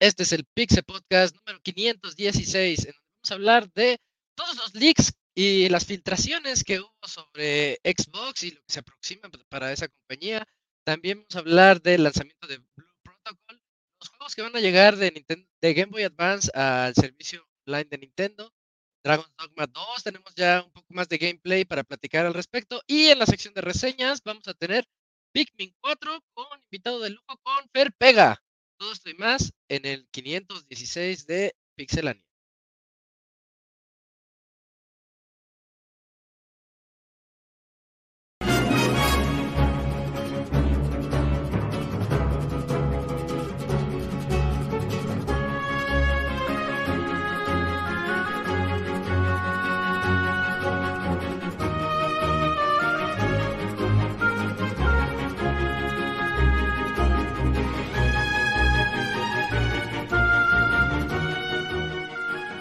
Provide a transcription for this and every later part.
Este es el Pixel Podcast número 516, en donde vamos a hablar de todos los leaks y las filtraciones que hubo sobre Xbox y lo que se aproxima para esa compañía. También vamos a hablar del lanzamiento de Blue Protocol, los juegos que van a llegar de, Nintendo, de Game Boy Advance al servicio online de Nintendo. Dragon's Dogma 2, tenemos ya un poco más de gameplay para platicar al respecto. Y en la sección de reseñas vamos a tener Pikmin 4 con invitado de lujo con Fer Pega. Todo esto y más en el 516 de Pixelania.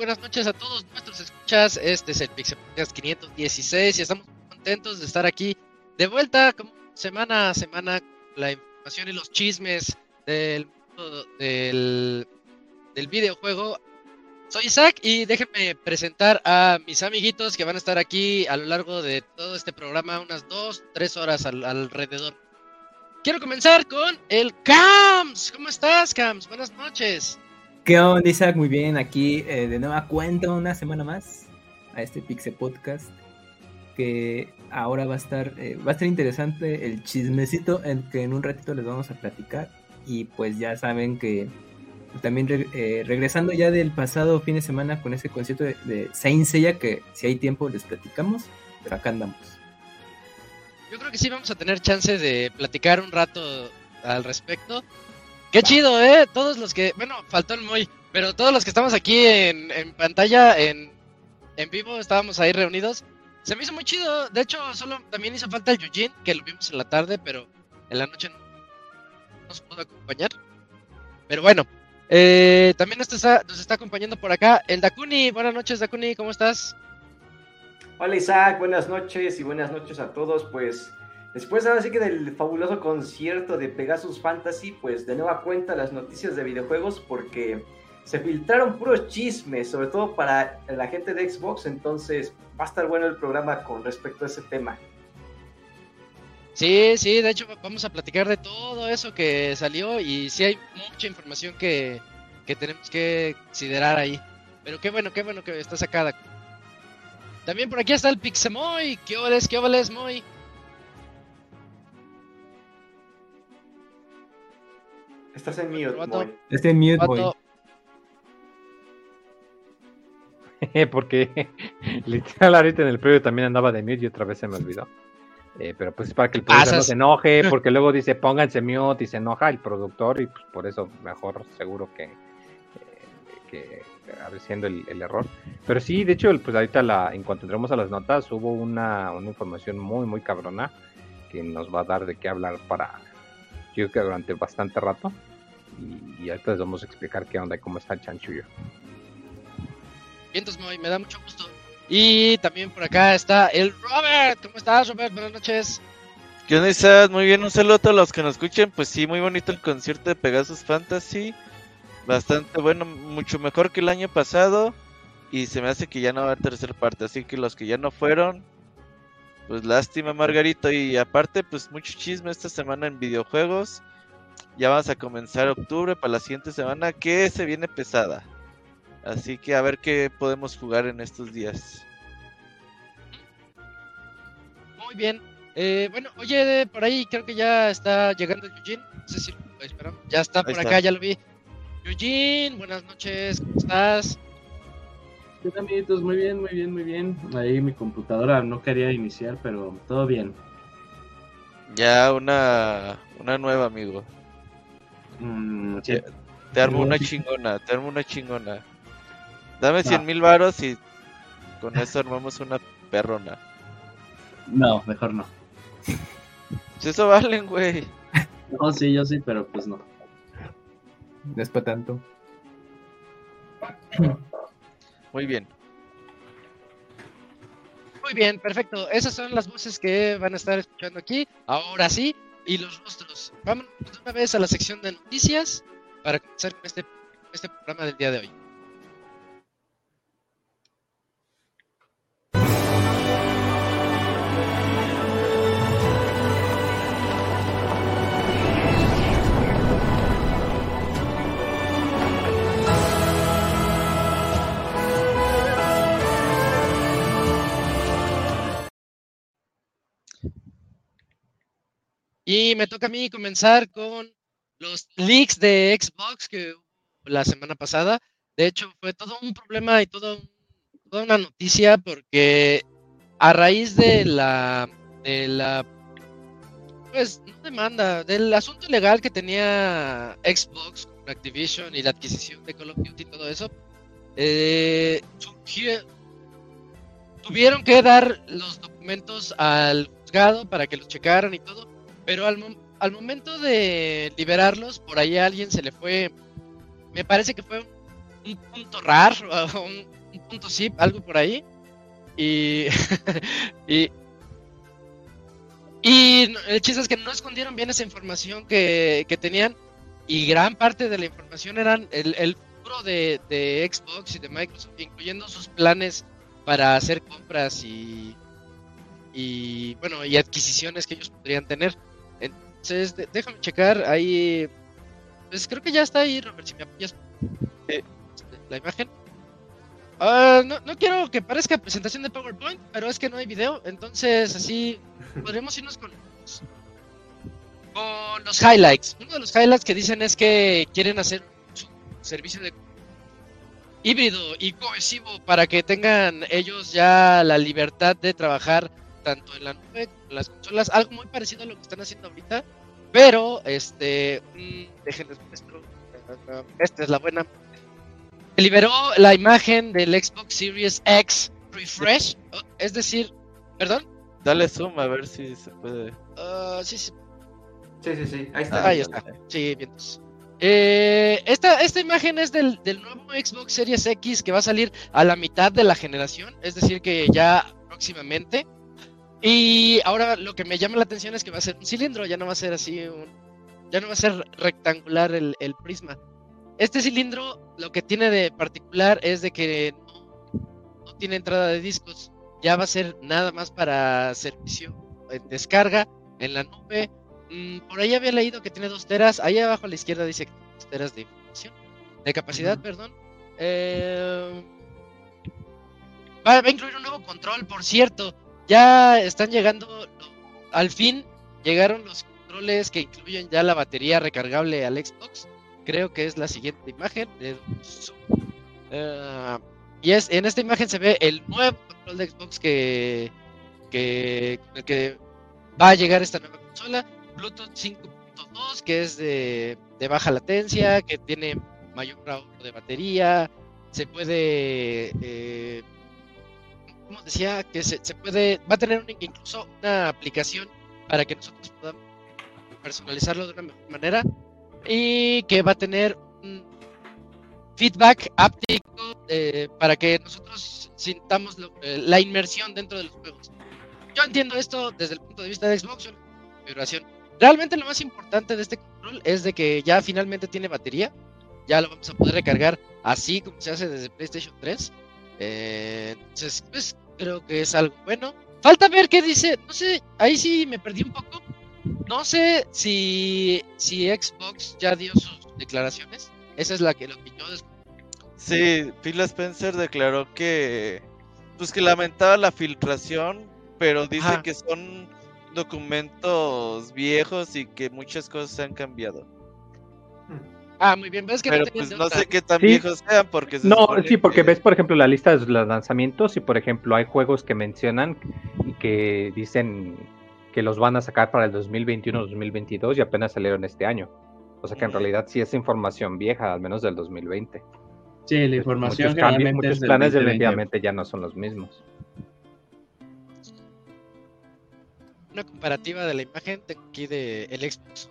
Buenas noches a todos nuestros escuchas. Este es el Pixel Podcast 516 y estamos contentos de estar aquí de vuelta como semana a semana la información y los chismes del mundo del, del videojuego. Soy Isaac y déjenme presentar a mis amiguitos que van a estar aquí a lo largo de todo este programa, unas dos, tres horas alrededor. Quiero comenzar con el Cams. ¿Cómo estás, Cams? Buenas noches. ¿Qué onda, Isaac? Muy bien, aquí eh, de nueva cuenta una semana más a este Pixel Podcast. Que ahora va a estar, eh, va a estar interesante el chismecito en que en un ratito les vamos a platicar. Y pues ya saben que también eh, regresando ya del pasado fin de semana con ese concierto de, de Saint Seiya, que si hay tiempo les platicamos, pero acá andamos. Yo creo que sí vamos a tener chance de platicar un rato al respecto. Qué chido, ¿eh? Todos los que, bueno, faltó el muy, pero todos los que estamos aquí en, en pantalla, en, en, vivo, estábamos ahí reunidos. Se me hizo muy chido. De hecho, solo también hizo falta el Yujin, que lo vimos en la tarde, pero en la noche no nos pudo acompañar. Pero bueno, eh, también nos está, nos está acompañando por acá el Dakuni. Buenas noches, Dakuni, ¿cómo estás? Hola Isaac, buenas noches y buenas noches a todos. Pues Después ahora sí que del fabuloso concierto de Pegasus Fantasy, pues de nueva cuenta las noticias de videojuegos porque se filtraron puros chismes, sobre todo para la gente de Xbox, entonces va a estar bueno el programa con respecto a ese tema. Sí, sí, de hecho vamos a platicar de todo eso que salió y sí hay mucha información que, que tenemos que considerar ahí. Pero qué bueno, qué bueno que está sacada. También por aquí está el Pixemoy. ¿Qué oles, qué oles, Moy? Estás en mute, boy. Estás en mute, boy. Porque literal ahorita en el previo también andaba de mute y otra vez se me olvidó. Eh, pero pues es para que el productor no se enoje, porque luego dice pónganse mute y se enoja el productor y pues por eso mejor seguro que, eh, que a ver siendo el, el, error. Pero sí, de hecho, pues ahorita la, en cuanto entremos a las notas, hubo una, una información muy, muy cabrona que nos va a dar de qué hablar para, yo creo que durante bastante rato. Y, y ahorita les vamos a explicar qué onda y cómo está el chanchullo. Bien, entonces me da mucho gusto. Y también por acá está el Robert. ¿Cómo estás, Robert? Buenas noches. ¿Qué onda, estás? Muy bien, un saludo a todos los que nos escuchen. Pues sí, muy bonito el concierto de Pegasus Fantasy. Bastante bueno, mucho mejor que el año pasado. Y se me hace que ya no va a haber tercera parte. Así que los que ya no fueron, pues lástima, Margarito. Y aparte, pues mucho chisme esta semana en videojuegos. Ya vamos a comenzar octubre para la siguiente semana que se viene pesada. Así que a ver qué podemos jugar en estos días. Muy bien. Eh, bueno, oye, por ahí creo que ya está llegando Eugene. No sé si lo esperamos. Ya está por ahí acá, está. ya lo vi. Eugene, buenas noches, ¿cómo estás? ¿Qué tal, amiguitos? Muy bien, muy bien, muy bien. Ahí mi computadora no quería iniciar, pero todo bien. Ya una, una nueva, amigo. Mm, sí. Te armo una chingona, te armo una chingona. Dame 100 mil varos y con eso armamos una perrona. No, mejor no. Pues eso valen, güey. No, sí, yo sí, pero pues no. No es para tanto. Muy bien. Muy bien, perfecto. Esas son las voces que van a estar escuchando aquí. Ahora sí, y los rostros. Vámonos de una vez a la sección de noticias para comenzar con este, este programa del día de hoy. Y me toca a mí comenzar con los leaks de Xbox que hubo la semana pasada. De hecho, fue todo un problema y todo, toda una noticia porque a raíz de la, de la, pues, no demanda, del asunto legal que tenía Xbox con Activision y la adquisición de Call of Duty y todo eso, eh, tuvieron que dar los documentos al juzgado para que los checaran y todo pero al, al momento de liberarlos, por ahí a alguien se le fue, me parece que fue un, punto RAR, un, un, punto zip, algo por ahí. Y, y, y el chiste es que no escondieron bien esa información que, que tenían y gran parte de la información eran el, el futuro de, de, Xbox y de Microsoft, incluyendo sus planes para hacer compras y, y bueno y adquisiciones que ellos podrían tener. Entonces, déjame checar ahí. Pues creo que ya está ahí, Robert, si me apoyas la imagen. Uh, no, no, quiero que parezca presentación de PowerPoint, pero es que no hay video, entonces así podríamos irnos con los, con los highlights. Uno de los highlights que dicen es que quieren hacer un servicio de híbrido y cohesivo para que tengan ellos ya la libertad de trabajar tanto en la nube como en las consolas, algo muy parecido a lo que están haciendo ahorita, pero este, mm, déjenles muestro, esta es la buena. Liberó la imagen del Xbox Series X Refresh, es decir, perdón. Dale zoom a ver si se puede. Uh, sí, sí. Sí, sí, sí, ahí está. ahí está. Sí, bien. Eh, esta, esta imagen es del, del, nuevo Xbox Series X que va a salir a la mitad de la generación, es decir, que ya próximamente. Y ahora lo que me llama la atención es que va a ser un cilindro, ya no va a ser así, un, ya no va a ser rectangular el, el prisma. Este cilindro lo que tiene de particular es de que no, no, tiene entrada de discos, ya va a ser nada más para servicio en descarga en la nube. Mm, por ahí había leído que tiene dos teras, ahí abajo a la izquierda dice que tiene dos teras de información, de capacidad, uh -huh. perdón. Eh, va, va a incluir un nuevo control, por cierto ya están llegando, al fin llegaron los controles que incluyen ya la batería recargable al Xbox. Creo que es la siguiente imagen. Uh, y es, en esta imagen se ve el nuevo control de Xbox que, que, que va a llegar esta nueva consola. Bluetooth 5.2 que es de, de baja latencia, que tiene mayor ahorro de batería. Se puede... Eh, como decía, que se, se, puede, va a tener un, incluso una aplicación para que nosotros podamos personalizarlo de una mejor manera y que va a tener un feedback áptico eh, para que nosotros sintamos lo, eh, la inmersión dentro de los juegos. Yo entiendo esto desde el punto de vista de Xbox, configuración. Realmente lo más importante de este control es de que ya finalmente tiene batería, ya lo vamos a poder recargar así como se hace desde PlayStation 3 eh, entonces, pues creo que es algo bueno. Falta ver qué dice, no sé, ahí sí me perdí un poco. No sé si, si Xbox ya dio sus declaraciones. Esa es la que, lo que yo Sí, Phil Spencer declaró que pues que lamentaba la filtración, pero dice Ajá. que son documentos viejos y que muchas cosas se han cambiado. Ah, muy bien, ves que Pero no, pues no sé qué tan sí. viejos sean porque se No, sí, porque que... ves por ejemplo la lista de los lanzamientos y por ejemplo hay juegos que mencionan y que dicen que los van a sacar para el 2021-2022 y apenas salieron este año. O sea que en realidad sí es información vieja, al menos del 2020. Sí, la información muchos, cambios, muchos planes definitivamente ya no son los mismos. Una comparativa de la imagen tengo aquí de el Xbox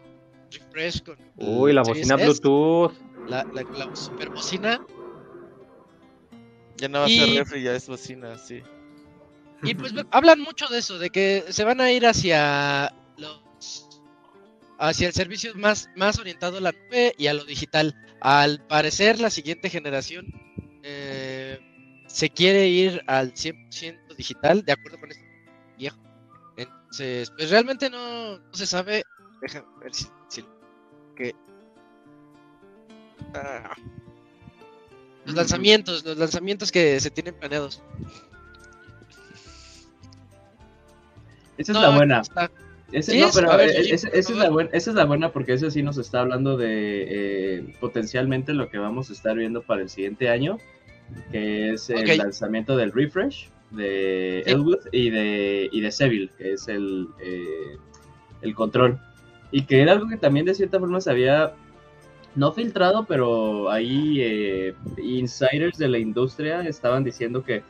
Refresh con Uy, la bocina Bluetooth. La, la, super bocina. Ya no va a ser refri, ya es bocina, sí. Y pues hablan mucho de eso, de que se van a ir hacia los hacia el servicio más, más orientado a la nube y a lo digital. Al parecer, la siguiente generación eh, se quiere ir al 100% digital, de acuerdo con este viejo. Entonces, pues realmente no, se sabe. Déjame ver si. Que, ah, los lanzamientos, los lanzamientos que se tienen planeados. Esa es la buena. no, pero esa, es la buena, esa es la buena porque ese sí nos está hablando de eh, potencialmente lo que vamos a estar viendo para el siguiente año, que es el lanzamiento del refresh de Elwood y de, y de Seville, que es el, eh, el control. Y que era algo que también de cierta forma se había no filtrado, pero ahí eh, insiders de la industria estaban diciendo que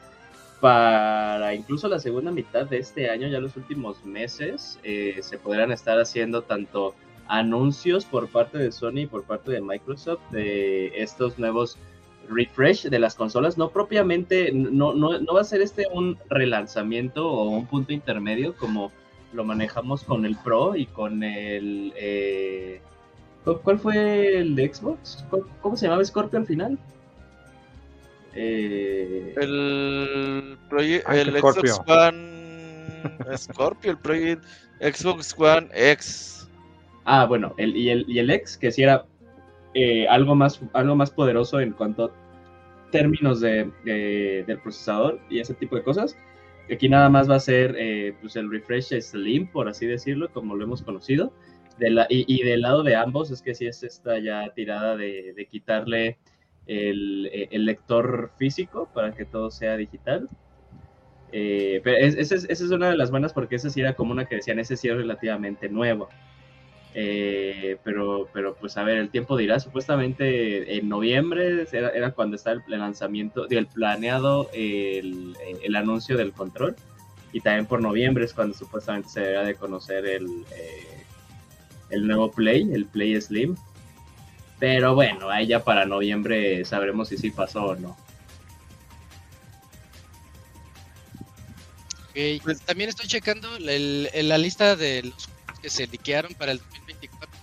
para incluso la segunda mitad de este año, ya los últimos meses, eh, se podrán estar haciendo tanto anuncios por parte de Sony y por parte de Microsoft de estos nuevos refresh de las consolas. No propiamente, no, no, no va a ser este un relanzamiento o un punto intermedio como lo manejamos con el Pro y con el... Eh, ¿Cuál fue el de Xbox? ¿Cómo se llamaba Scorpio al final? Eh, el, el Xbox One Scorpio, el proyecto Xbox One X. Ah, bueno, el, y, el, y el X, que si era eh, algo, más, algo más poderoso en cuanto a términos de, del procesador y ese tipo de cosas. Aquí nada más va a ser eh, pues el refresh slim, por así decirlo, como lo hemos conocido. Y, del lado de ambos es que si es esta ya tirada de, quitarle eh, el, lector físico para que todo sea digital. Eh, pero esa es, una de las buenas porque esa sí era como una que decían, ese sí es relativamente nuevo. Eh, pero, pero pues a ver, el tiempo dirá, supuestamente en noviembre era, cuando está el, lanzamiento, el planeado el, el, anuncio del control y también por noviembre es cuando supuestamente se deberá de conocer el, el nuevo Play, el Play Slim, pero bueno, ahí ya para noviembre sabremos si sí pasó o no. Pues también estoy checando la lista de los que se liquearon para el 2024.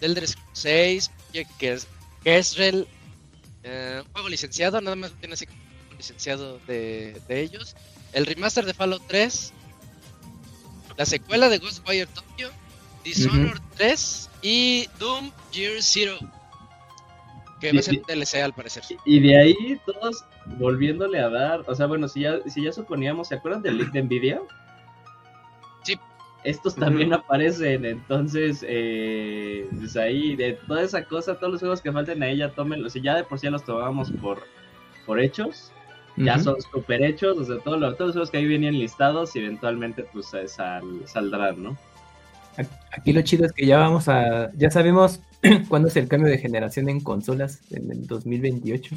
Elder Scrolls 6, que es Kesrel, eh, un juego licenciado, nada más tiene así un licenciado de, de, ellos. El remaster de Fallout 3, la secuela de Ghostwire Tokyo, Dishonored 3 y Doom Year Zero. Que va a ser DLC al parecer. Y de ahí todos volviéndole a dar, o sea, bueno, si ya, si ya suponíamos, ¿se acuerdan del leak de Nvidia? Estos también aparecen, entonces, eh, pues ahí, de toda esa cosa, todos los juegos que falten a ella, tómenlos, si ya de por sí los tomábamos por, por hechos, ya son super hechos, o sea, todos los juegos que ahí venían listados, y eventualmente pues saldrán, ¿no? Aquí lo chido es que ya vamos a, ya sabemos cuándo es el cambio de generación en consolas, en el 2028.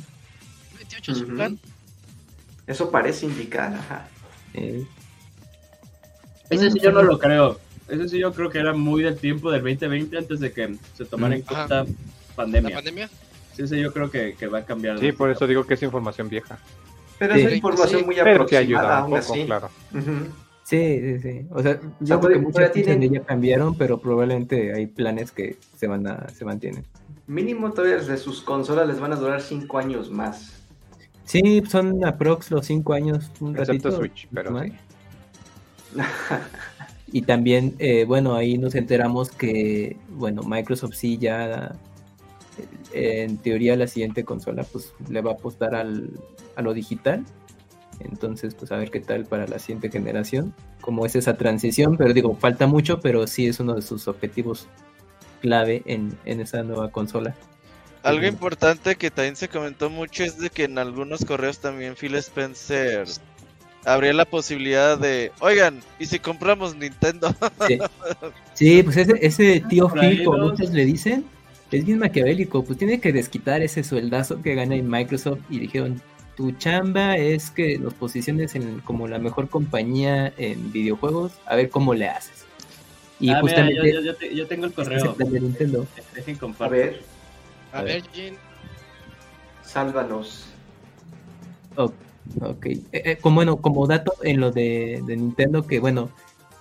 28 Eso parece indicar, ajá. Eh. Ese sí yo no lo creo. Ese sí yo creo que era muy del tiempo del 2020 antes de que se tomara en cuenta pandemia. ¿La pandemia? Sí, sí, yo creo que, va a cambiar. Sí, por eso digo que es información vieja. Pero es información muy aproximada. Pero que ayuda un poco, claro. Sí, sí, sí. O sea, yo creo que muchas cosas ya cambiaron, pero probablemente hay planes que se van a, se mantienen. Mínimo todavía de sus consolas les van a durar cinco años más. Sí, son aprox los cinco años, un ratito. Switch, pero y también, eh, bueno, ahí nos enteramos que, bueno, Microsoft sí ya, eh, en teoría la siguiente consola, pues le va a apostar al, a lo digital. Entonces, pues a ver qué tal para la siguiente generación, cómo es esa transición, pero digo, falta mucho, pero sí es uno de sus objetivos clave en, esa nueva consola. Algo importante que también se comentó mucho es de que en algunos correos también Phil Spencer habría la posibilidad de, oigan, ¿y si compramos Nintendo? Sí, pues ese, ese tío Phil, como muchos le dicen, es bien maquiavélico, pues tiene que desquitar ese sueldazo que gana en Microsoft y dijeron, tu chamba es que nos posiciones en como la mejor compañía en videojuegos, a ver cómo le haces. Y ah, justamente yo, tengo el correo de Nintendo. Dejen A ver. A, ver, Jin. Sálvanos. ok. Eh, eh, como, bueno, como dato en lo de, de, Nintendo, que bueno,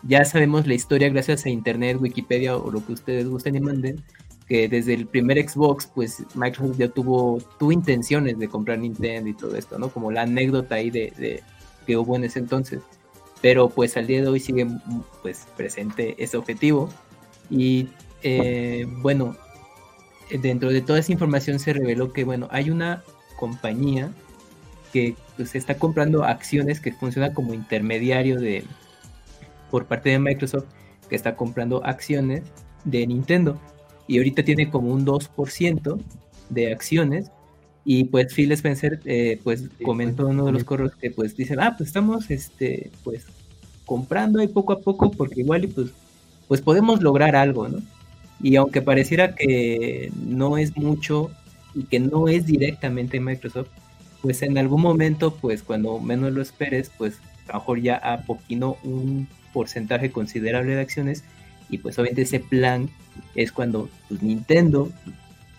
ya sabemos la historia gracias a Internet, Wikipedia o lo que ustedes gusten y manden, que desde el primer Xbox, pues Microsoft ya tuvo, tuvo intenciones de comprar Nintendo y todo esto, ¿no? Como la anécdota ahí de, que hubo en ese entonces. Pero pues al día de hoy sigue pues presente ese objetivo. Y eh, bueno, dentro de toda esa información se reveló que bueno, hay una compañía que pues está comprando acciones que funciona como intermediario de por parte de Microsoft que está comprando acciones de Nintendo. Y ahorita tiene como un 2% de acciones. Y pues Phil Spencer eh, pues comentó en uno de los correos que pues dicen ah pues estamos este pues comprando ahí poco a poco porque igual y pues pues podemos lograr algo no y aunque pareciera que no es mucho y que no es directamente Microsoft pues en algún momento pues cuando menos lo esperes pues a lo mejor ya un porcentaje considerable de acciones. Y pues obviamente ese plan es cuando pues, Nintendo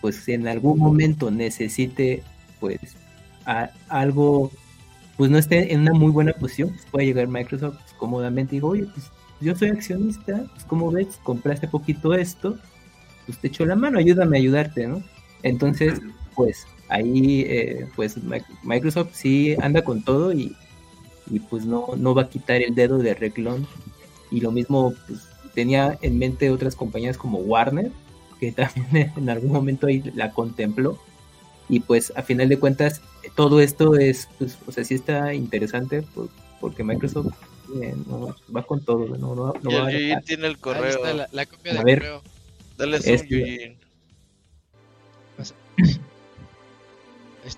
pues en algún momento necesite pues algo pues no esté en una muy buena posición pues puede llegar Microsoft cómodamente y digo oye pues yo soy accionista pues como ves compraste poquito esto pues te echo la mano ayúdame a ayudarte no entonces pues ahí eh, pues Microsoft sí anda con todo y, y pues no, no va a quitar el dedo de reglón y lo mismo pues tenía en mente otras compañías como Warner, que también en algún momento ahí la contempló. Y pues a final de cuentas, todo esto es, pues, o sea, sí está interesante porque Microsoft eh, va con todo. No, no, no va a tiene el correo. la, copia del correo. Dale zoom, este...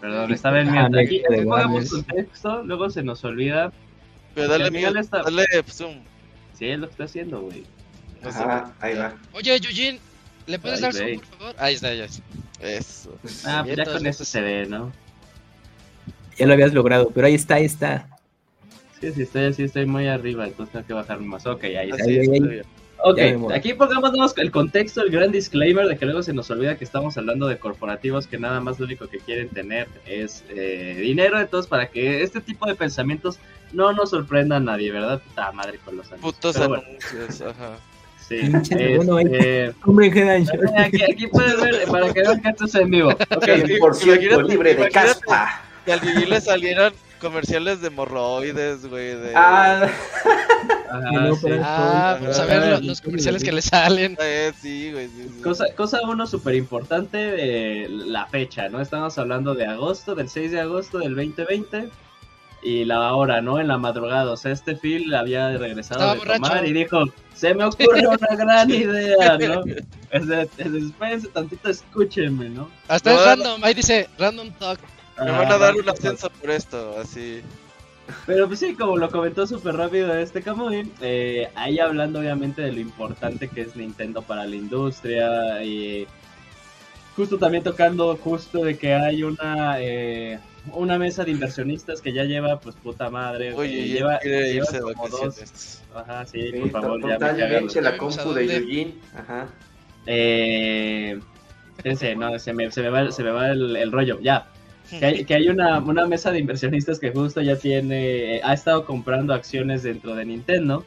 Perdón, estaba en mientras aquí pongamos contexto, luego se nos olvida. Pero dale, Miguel, dale zoom. Sí, es lo que está haciendo, güey. Ajá, ahí va. Oye, Yujin, ¿le puedes dar zoom, por favor? Ahí está, ya está. Eso. Ah, pues ya con eso se ve, ¿no? Ya lo habías logrado, pero ahí está, ahí está. Sí, sí, estoy, sí, estoy muy arriba, entonces tengo que bajar más. Ok, ahí está. Ahí, ahí, Ok, aquí pongamos el contexto, el gran disclaimer de que luego se nos olvida que estamos hablando de corporativos que nada más lo único que quieren tener es eh, dinero, entonces para que este tipo de pensamientos no nos sorprenda a nadie, ¿verdad? Puta madre con los anuncios. Putos anuncios, ajá. Sí, este, aquí, aquí puedes ver para que vean que esto es en vivo. Okay. Por cierto, libre de caspa. Que al Gigi le salieron comerciales de morroides, güey. De... Ah, ah vamos a ver los, comerciales que le salen. Eh, sí, güey. Cosa, cosa uno súper importante, la fecha, ¿no? Estamos hablando de agosto, del 6 de agosto del 2020 y la hora, ¿no? En la madrugada. O sea, este Phil había regresado de tomar y dijo, se me ocurre una gran idea, ¿no? Es de, espérense tantito, escúchenme, ¿no? Hasta es random, ahí dice random talk. Me van a dar un ascenso por esto, así. Pero pues sí, como lo comentó súper rápido este Camuy, eh, ahí hablando obviamente de lo importante que es Nintendo para la industria y justo también tocando justo de que hay una eh, una mesa de inversionistas que ya lleva, pues puta madre. Oye, lleva, irse como dos. Ajá, sí, por favor, ya me la compu de Eugene. Ajá. Eh, no, se me, se me va, se me va el, el rollo. Ya. Que hay, que hay una, una, mesa de inversionistas que justo ya tiene, ha estado comprando acciones dentro de Nintendo,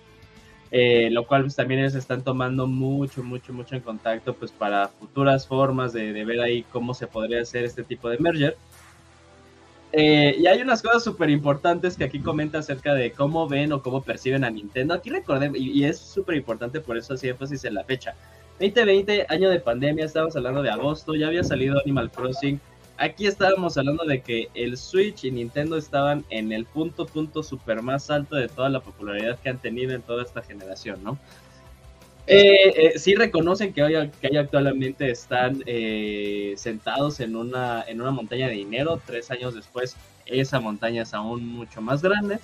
eh, lo cual pues, también ellos están tomando mucho, mucho, mucho en contacto pues para futuras formas de, de ver ahí cómo se podría hacer este tipo de merger. Eh, y hay unas cosas súper importantes que aquí comenta acerca de cómo ven o cómo perciben a Nintendo. Aquí recordemos, y, es súper importante, por eso hacía énfasis en la fecha. 2020, año de pandemia, estábamos hablando de agosto, ya había salido Animal Crossing. Aquí estábamos hablando de que el Switch y Nintendo estaban en el punto, punto súper más alto de toda la popularidad que han tenido en toda esta generación, ¿no? Eh, eh, sí reconocen que hoy, que actualmente están eh, sentados en una, en una montaña de dinero. Tres años después, esa montaña es aún mucho más grande.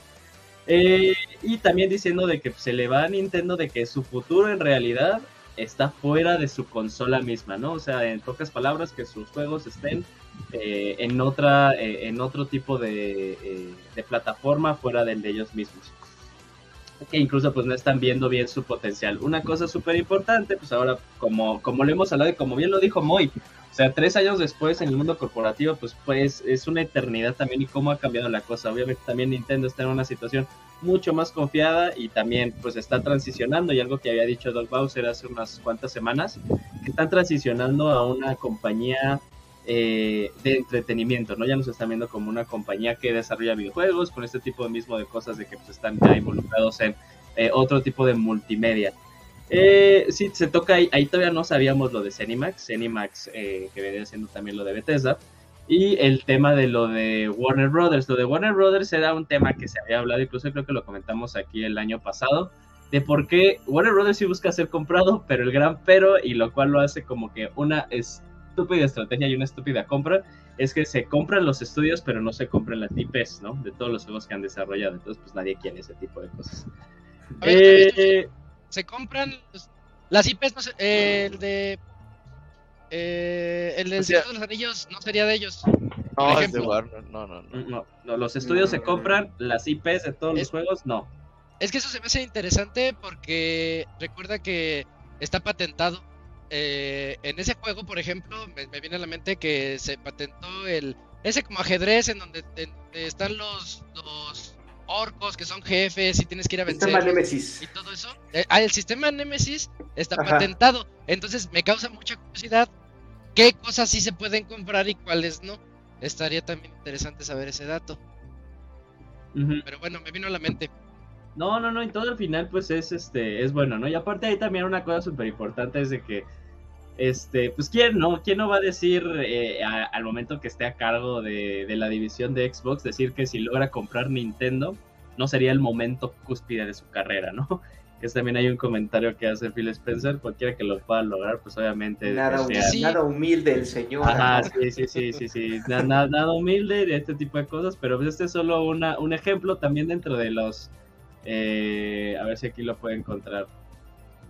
y también diciendo de que se le va a Nintendo de que su futuro en realidad está fuera de su consola misma, ¿no? O sea, en pocas palabras, que sus juegos estén eh, en otra, eh, en otro tipo de, de, plataforma fuera del de ellos mismos. Que incluso pues no están viendo bien su potencial. Una cosa súper importante, pues ahora, como, como lo hemos hablado y como bien lo dijo Moy, o sea, tres años después en el mundo corporativo, pues, pues es una eternidad también y cómo ha cambiado la cosa. Obviamente también Nintendo está en una situación mucho más confiada y también pues está transicionando y algo que había dicho Doug Bowser hace unas cuantas semanas, que están transicionando a una compañía eh, de entretenimiento, ¿no? Ya nos están viendo como una compañía que desarrolla videojuegos con este tipo de mismo de cosas de que pues, están ya involucrados en eh, otro tipo de multimedia. Eh, sí, se toca ahí, todavía no sabíamos lo de Cenimax, Cenimax que venía siendo también lo de Bethesda, y el tema de lo de Warner Brothers. Lo de Warner Brothers era un tema que se había hablado, incluso creo que lo comentamos aquí el año pasado, de por qué Warner Brothers sí busca ser comprado, pero el gran pero, y lo cual lo hace como que una estúpida estrategia y una estúpida compra, es que se compran los estudios, pero no se compran las IPs, ¿no? De todos los juegos que han desarrollado. Entonces, pues nadie quiere ese tipo de cosas. eh, se compran las IPs, no sé, eh, el de eh, el del Señor de los Anillos no sería de ellos. No, es de Warner, no, no, no, no. los estudios se compran, las IPs de todos los juegos, no. Es que eso se me hace interesante porque recuerda que está patentado. Eh, en ese juego, por ejemplo, me, viene a la mente que se patentó el ese como ajedrez en donde, están los, los orcos que son jefes y tienes que ir a vencer. Y todo eso. Eh, ah, el sistema Nemesis está patentado. Entonces me causa mucha curiosidad qué cosas sí se pueden comprar y cuáles no. Estaría también interesante saber ese dato. Pero bueno, me vino a la mente. No, no, no, y todo al final pues es este es bueno, ¿no? Y aparte ahí también una cosa súper importante es de que este, pues quién no, quién no va a decir eh, al momento que esté a cargo de, la división de Xbox, decir que si logra comprar Nintendo, no sería el momento cúspide de su carrera, ¿no? Que también hay un comentario que hace Phil Spencer, cualquiera que lo pueda lograr, pues obviamente... Nada, nada humilde el señor. Ajá, sí, sí, sí, sí, sí. Nada, nada, humilde de este tipo de cosas, pero pues este es solo una, un ejemplo también dentro de los... Eh, a ver si aquí lo puedo encontrar.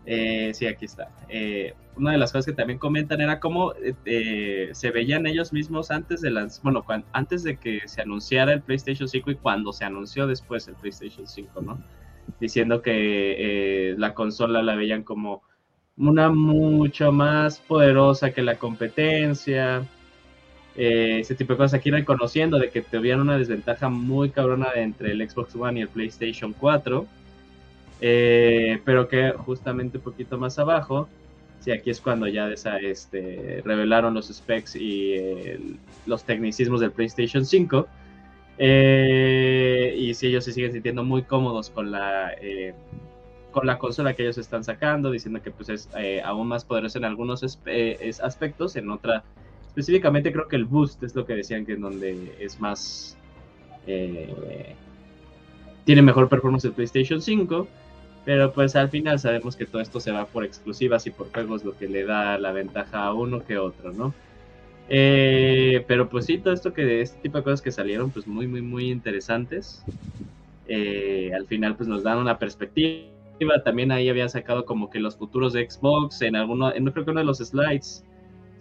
Eh, sí, aquí está. Eh, una de las cosas que también comentan era cómo eh, se veían ellos mismos antes de las, bueno, antes de que se anunciara el PlayStation 5 y cuando se anunció después el PlayStation 5, ¿no? Diciendo que la consola la veían como una mucho más poderosa que la competencia, ese tipo de cosas. Aquí reconociendo de que tuvieron una desventaja muy cabrona entre el Xbox One y el PlayStation 4 eh, pero que justamente un poquito más abajo, sí, aquí es cuando ya este, revelaron los specs y los tecnicismos del PlayStation 5. Eh, y si ellos se siguen sintiendo muy cómodos con la, eh, con la consola que ellos están sacando, diciendo que pues es aún más poderosa en algunos aspectos, en otra, específicamente creo que el boost es lo que decían que es donde es más... tiene mejor performance el PlayStation 5 pero pues al final sabemos que todo esto se va por exclusivas y por juegos, lo que le da la ventaja a uno que otro, ¿no? Eh, pero pues sí, todo esto que este tipo de cosas que salieron, pues muy, muy, muy interesantes. Eh, al final pues nos dan una perspectiva. También ahí había sacado como que los futuros de Xbox, en alguno, no creo que uno de los slides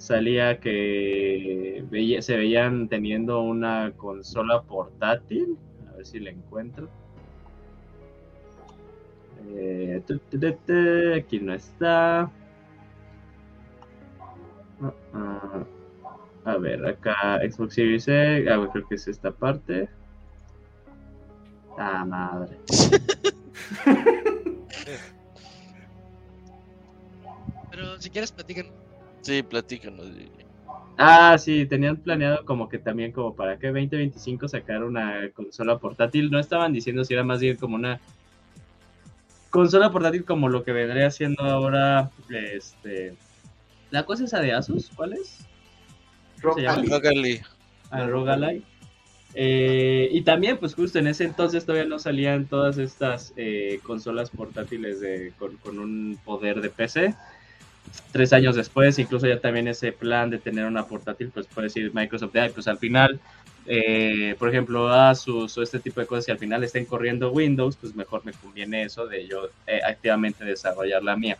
salía que se veían teniendo una consola portátil. A ver si la encuentro eh, aquí no está. Ah, ah. a ver, acá Xbox Series X. Ah, creo que es esta parte. Ah, madre. Pero si quieres, platícanos. Sí, platícanos. Ah, sí, tenían planeado como que también como para que 2025 sacar una consola portátil. No estaban diciendo si era más bien como una consola portátil como lo que vendría siendo ahora este la cosa esa de Asus, ¿cuál es? Rogali. Ah. Eh, y también, pues justo en ese entonces todavía no salían todas estas eh, consolas portátiles de, con, un poder de PC. Tres años después, incluso ya también ese plan de tener una portátil, pues puede decir Microsoft, pues al final eh, por ejemplo, Asus o este tipo de cosas, y al final estén corriendo Windows, pues mejor me conviene eso de yo eh, activamente desarrollar la mía.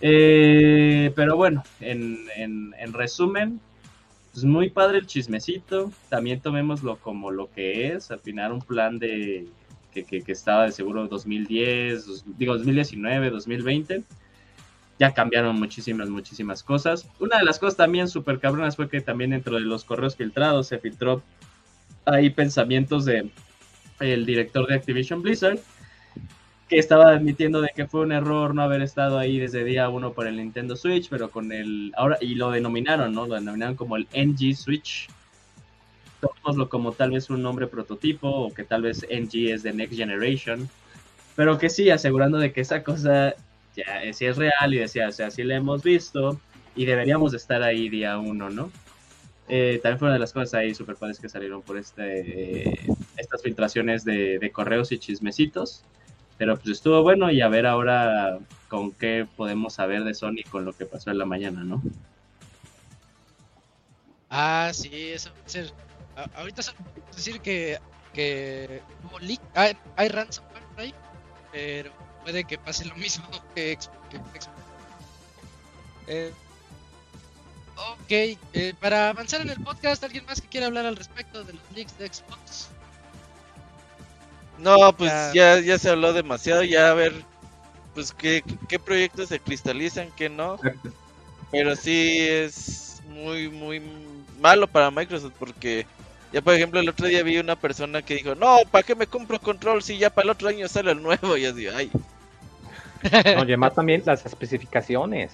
Eh, pero bueno, en, en, resumen, pues muy padre el chismecito. También tomémoslo como lo que es. Al final, un plan de que, que, que estaba de seguro 2010, digo 2019, 2020 ya cambiaron muchísimas, muchísimas cosas. Una de las cosas también súper cabronas fue que también dentro de los correos filtrados se filtró ahí pensamientos de el director de Activision Blizzard que estaba admitiendo de que fue un error no haber estado ahí desde día uno por el Nintendo Switch, pero con el ahora y lo denominaron, ¿no? Lo denominaron como el NG Switch. Tomémoslo como tal vez un nombre prototipo o que tal vez NG es de Next Generation, pero que sí asegurando de que esa cosa ya, eh, si es real y decía, o sea, sí la hemos visto y deberíamos estar ahí día uno, ¿no? Eh, también fue una de las cosas ahí super padres que salieron por este, eh, estas filtraciones de, correos y chismecitos. Pero pues estuvo bueno y a ver ahora con qué podemos saber de Sony con lo que pasó en la mañana, ¿no? Ah, sí, eso va a ser. ahorita decir que, que leak, hay, hay ransomware por ahí, pero puede que pase lo mismo que, Xbox. Eh, ok, eh, para avanzar en el podcast, ¿alguien más que quiera hablar al respecto de los leaks de Xbox? No, pues ya, ya se habló demasiado, ya a ver, pues qué, qué proyectos se cristalizan, qué no. Pero sí es muy, muy malo para Microsoft porque ya por ejemplo el otro día vi una persona que dijo, no, ¿para qué me compro control si ya para el otro año sale el nuevo? Y así, ay. Oye, más también las especificaciones.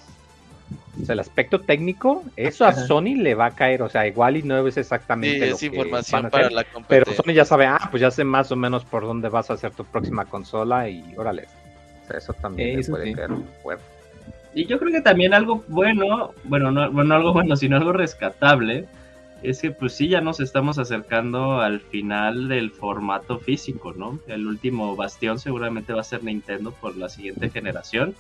O sea, el aspecto técnico, eso a Sony le va a caer. O sea, igual y no es exactamente sí, información para la Pero Sony ya sabe, ah, pues ya sé más o menos por dónde vas a hacer tu próxima consola y órale. O sea, eso también puede caer Y yo creo que también algo bueno, bueno, no, bueno, algo bueno, sino algo rescatable, es que pues sí ya nos estamos acercando al final del formato físico, ¿no? El último bastión seguramente va a ser Nintendo por la siguiente generación,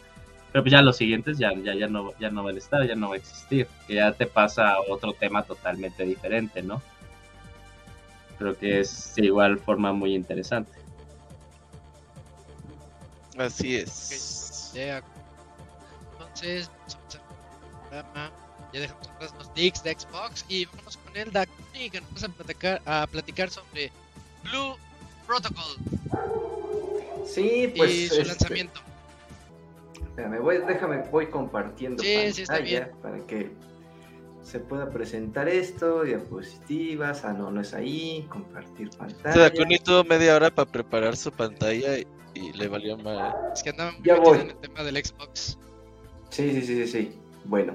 pero pues ya los siguientes ya, ya, ya, no, ya no van a estar, ya no va a existir, que ya te pasa a otro tema totalmente diferente, ¿no? Creo que es de igual forma muy interesante. Así es. Entonces, ya dejamos atrás los leaks de Xbox y vamos con el Dakuni que nos va a platicar, a platicar sobre Blue Protocol. Sí, pues. Y su este, lanzamiento. Espérame, voy, déjame, voy compartiendo sí, pantalla para que se pueda presentar esto, diapositivas, ah no, no es ahí, compartir pantalla. Dakuni tuvo media hora para preparar su pantalla y, le valió mal. Es que andaba muy en el tema del Xbox. Sí, sí, sí, sí, sí. Bueno,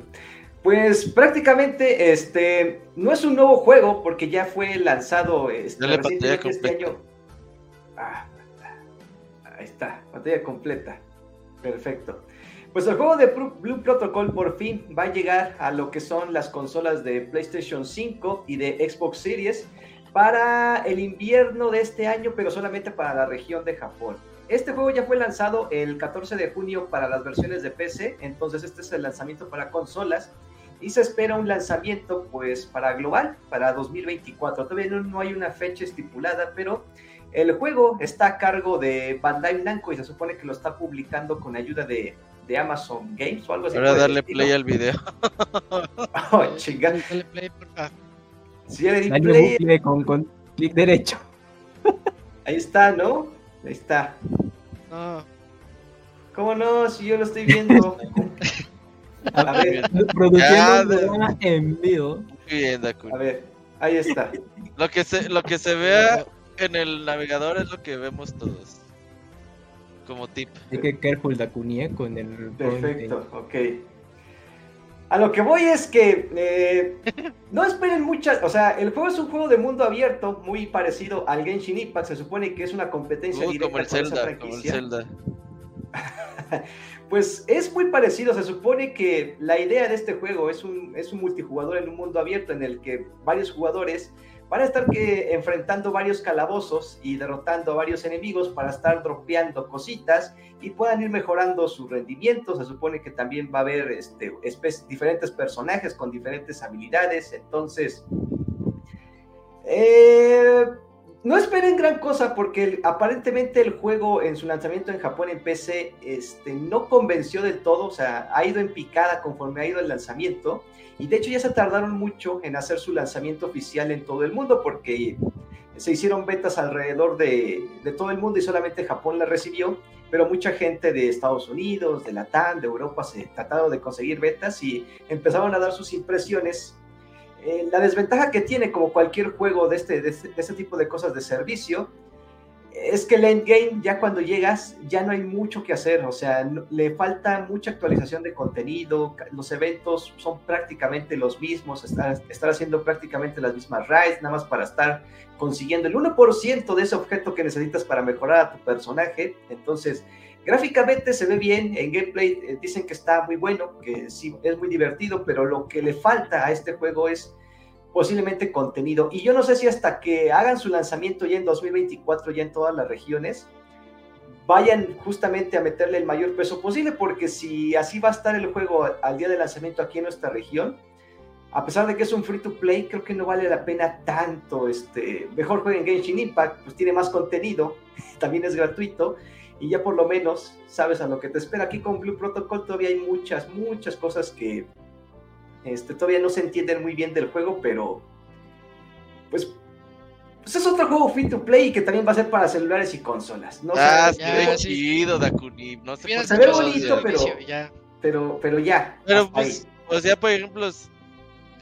pues prácticamente este no es un nuevo juego porque ya fue lanzado este, este año. Ah, ahí está, pantalla completa. Perfecto. Pues el juego de Blue Protocol por fin va a llegar a lo que son las consolas de PlayStation 5 y de Xbox Series para el invierno de este año, pero solamente para la región de Japón. Este juego ya fue lanzado el 14 de junio para las versiones de PC, entonces este es el lanzamiento para consolas y se espera un lanzamiento pues para global, para 2024. Todavía no, hay una fecha estipulada, pero el juego está a cargo de Bandai Namco y se supone que lo está publicando con ayuda de, Amazon Games o algo así. Ahora darle play al video. oh, chingada. Dale play, por favor. Sí, le di play. Con, con clic derecho. Ahí está, ¿no? Ahí está. No. ¿Cómo no? Si yo lo estoy viendo. A ver, produciendo en vivo. A ver, ahí está. Lo que se, lo que se vea en el navegador es lo que vemos todos. Como tip. Hay que careful Dakunie con el. Perfecto, ok. A lo que voy es que eh, no esperen muchas, o sea, el juego es un juego de mundo abierto muy parecido al Genshin Impact, se supone que es una competencia directa como el Zelda, como el Zelda. Pues es muy parecido, se supone que la idea de este juego es un, es un multijugador en un mundo abierto en el que varios jugadores van a estar que, enfrentando varios calabozos y derrotando a varios enemigos para estar dropeando cositas y puedan ir mejorando su rendimiento. Se supone que también va a haber este, diferentes personajes con diferentes habilidades. Entonces, eh, no esperen gran cosa porque aparentemente el juego en su lanzamiento en Japón en PC este, no convenció del todo, o sea, ha ido en picada conforme ha ido el lanzamiento. Y de hecho ya se tardaron mucho en hacer su lanzamiento oficial en todo el mundo porque se hicieron betas alrededor de, todo el mundo y solamente Japón la recibió, pero mucha gente de Estados Unidos, de Latam, de Europa se trataron de conseguir betas y empezaron a dar sus impresiones eh, la desventaja que tiene como cualquier juego este, de este, de, este, tipo de cosas de servicio es que el endgame ya cuando llegas ya no hay mucho que hacer, o sea, le falta mucha actualización de contenido, los eventos son prácticamente los mismos, estar, estar haciendo prácticamente las mismas raids, nada más para estar consiguiendo el 1% de ese objeto que necesitas para mejorar a tu personaje, entonces Gráficamente se ve bien, en gameplay eh, dicen que está muy bueno, que sí, es muy divertido, pero lo que le falta a este juego es posiblemente contenido. Y yo no sé si hasta que hagan su lanzamiento ya en 2024, ya en todas las regiones, vayan justamente a meterle el mayor peso posible, porque si así va a estar el juego al día de lanzamiento aquí en nuestra región, a pesar de que es un free to play, creo que no vale la pena tanto. Este, mejor jueguen Genshin Impact, pues tiene más contenido, también es gratuito y ya por lo menos sabes a lo que te espera. Aquí con Blue Protocol todavía hay muchas, muchas cosas que este, todavía no se entienden muy bien del juego, pero pues, pues es otro juego free to play y que también va a ser para celulares y consolas. No ah, se ve chido, Dakuni. No se, se ve bonito, pero, ya. pero, pero ya. Pero pues, o sea, por ejemplo,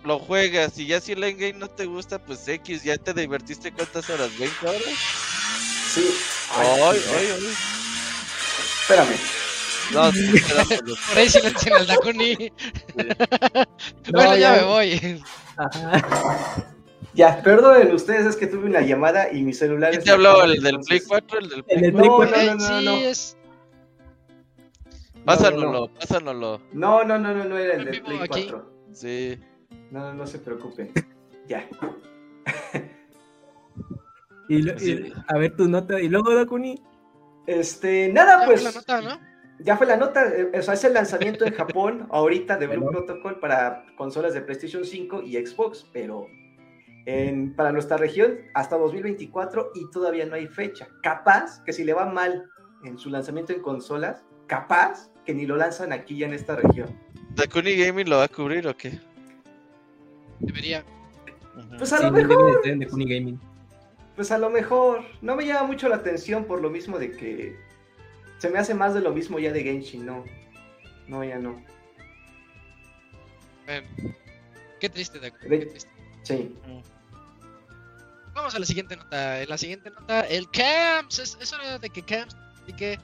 lo juegas y ya si el endgame no te gusta, pues X, ya te divertiste cuántas horas, 20 horas. Sí. Ay, ay, ay. Espérame. No, Por ahí silencian al Dakuni. bueno, ya, me voy. Ya, perdonen ustedes, es que tuve una llamada y mi celular. ¿Quién te habló? ¿El del Play 4? ¿El del Play 4? No, no, no, no, Es... Pásanoslo, pásanoslo. No, no, no, no, no era el del Play 4. Sí. No, no se preocupe. Ya. y, y, a ver tu nota. Y luego, Dakuni. Este, nada, pues. Ya fue la nota, eh, o sea, es el lanzamiento en Japón ahorita de Blue Protocol para consolas de PlayStation 5 y Xbox, pero en, para nuestra región hasta 2024 y todavía no hay fecha. Capaz que si le va mal en su lanzamiento en consolas, capaz que ni lo lanzan aquí ya en esta región. ¿Dakuni Gaming lo va a cubrir o qué? Debería. Pues a lo mejor. Gaming pues a lo mejor no me llama mucho la atención por lo mismo de que se me hace más de lo mismo ya de Genshin, no. No, ya no. qué triste, de qué triste. Sí. Vamos a la siguiente nota. En la siguiente nota, el Camps. Es, hora de que Camps explique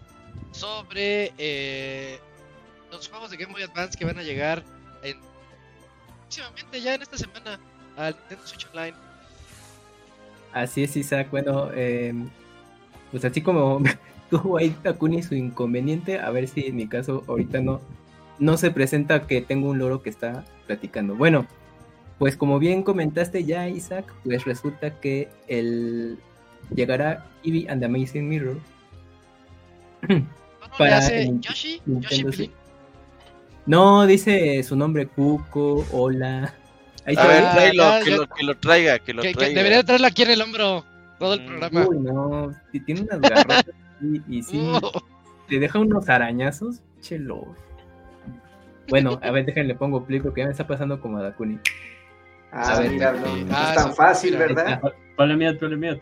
sobre eh, los juegos de Game Boy Advance que van a llegar en, próximamente, ya en esta semana, al Nintendo Switch Online. Así es, Isaac. Bueno, eh, pues así como tuvo ahí Takuni su inconveniente, a ver si en mi caso ahorita no, no se presenta que tengo un loro que está platicando. Bueno, pues como bien comentaste ya, Isaac, pues resulta que el llegará Eevee and the Amazing Mirror. para Yoshi? Yoshi no, dice su nombre Cuco, hola. Ahí a ver, tráelo, que, lo, que, lo, traiga, que lo traiga. Que debería traerlo aquí en el hombro todo el mm. programa. Uy, no, si tiene unas garras y, y sí, te deja unos arañazos, chelo. Bueno, a ver, déjenle pongo play porque ya me está pasando como a Dakuni. Ah, a ver, mira, no, no ah, es tan fácil, ¿verdad? Ponle miedo, ponle miedo.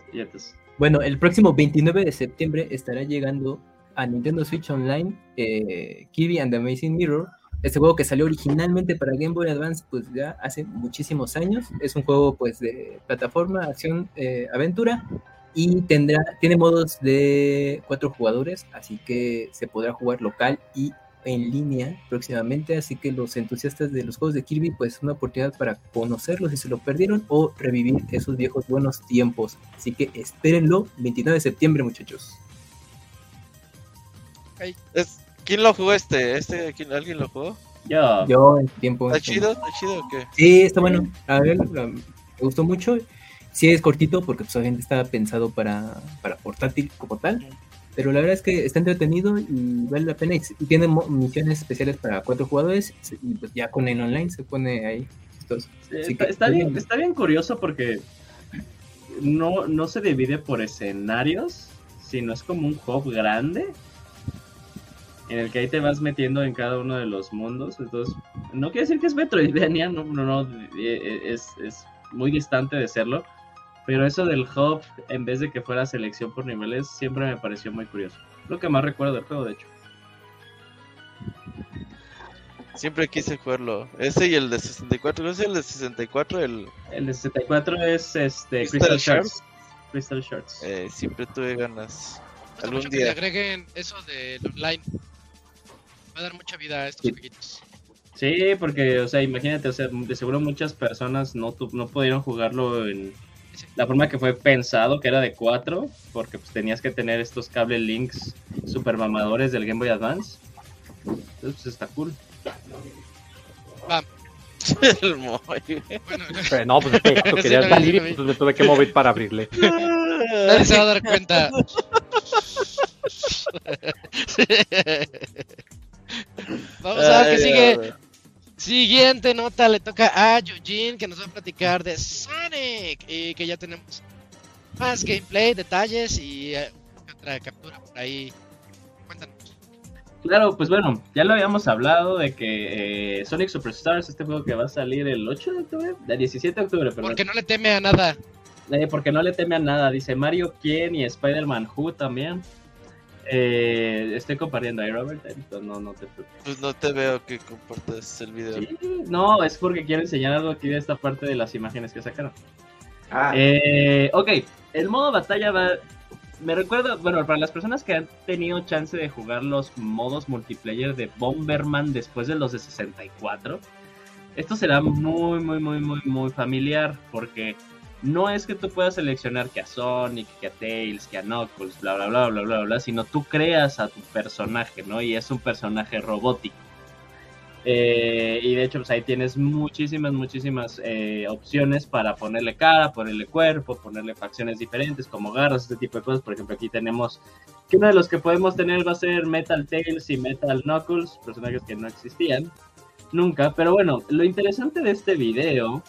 Bueno, el próximo 29 de septiembre estará llegando a Nintendo Switch Online eh, Kiwi and the Amazing Mirror este juego que salió originalmente para Game Boy Advance, pues ya hace muchísimos años. Es un juego pues de plataforma, acción, eh, aventura. Y tendrá, tiene modos de cuatro jugadores, así que se podrá jugar local y en línea próximamente. Así que los entusiastas de los juegos de Kirby, pues una oportunidad para conocerlos si se lo perdieron o revivir esos viejos buenos tiempos. Así que espérenlo 29 de septiembre, muchachos. Es, ¿Quién lo jugó este? ¿Este ¿quién, ¿Alguien lo jugó? Yo. Yo en tiempo. ¿Está chido? ¿Está chido o qué? Sí, está bueno. A ver, me gustó mucho. Sí es cortito porque pues obviamente está pensado para, para portátil como tal. Pero la verdad es que está entretenido y vale la pena. Y tiene misiones especiales para cuatro jugadores. Y pues ya con el online se pone ahí. está, bien, está bien curioso porque no, no se divide por escenarios, sino es como un hub grande en el que ahí te vas metiendo en cada uno de los mundos. Entonces, no quiere decir que es Metroidvania, no, no, no, eh, eh, es, es muy distante de serlo. Pero eso del hub, en vez de que fuera selección por niveles, siempre me pareció muy curioso. Lo que más recuerdo del juego, de hecho. Siempre quise jugarlo. Ese y el de 64. ¿Cuál es el de 64? El, el de 64 es este, Crystal, Shards. Crystal Shards. Eh, siempre tuve ganas. Algún día. Que le agreguen eso del online. Va a dar mucha vida a estos sí. jueguitos. Sí, porque, o sea, imagínate, o sea, de seguro muchas personas no, no pudieron jugarlo en la forma que fue pensado, que era de 4, porque pues tenías que tener estos cable links super mamadores del Game Boy Advance. Entonces, pues está cool. Va. Bueno, no, pues es que tú querías salir y pues me tuve que mover para abrirle. Nadie se va a dar cuenta. Vamos a ver qué sigue. Siguiente nota le toca a Eugene que nos va a platicar de Sonic y que ya tenemos más gameplay, detalles y eh, otra captura por ahí. Cuéntanos. Claro, pues bueno, ya lo habíamos hablado de que eh, Sonic Superstars, este juego que va a salir el 8 de octubre, el 17 de octubre, perdón. Porque no le teme a nada. Eh, porque no le teme a nada, dice Mario Ken y Spider-Man Who también. Eh, estoy compartiendo ahí, Robert. no, no te Pues no te veo que compartas el video. no, es porque quiero enseñar algo aquí de esta parte de las imágenes que sacaron. Ah. Eh, ok, el modo batalla va. Me recuerda, bueno, para las personas que han tenido chance de jugar los modos multiplayer de Bomberman después de los de 64, esto será muy, muy, muy, muy, muy familiar porque no es que tú puedas seleccionar que a Sonic, que a Tails, que a Knuckles, bla, bla, bla, bla, bla, bla, sino tú creas a tu personaje, ¿no? Y es un personaje robótico. Eh, y de hecho, pues ahí tienes muchísimas, muchísimas eh, opciones para ponerle cara, ponerle cuerpo, ponerle facciones diferentes, como garras, este tipo de cosas. Por ejemplo, aquí tenemos que uno de los que podemos tener va a ser Metal Tails y Metal Knuckles, personajes que no existían nunca. Pero bueno, lo interesante de este video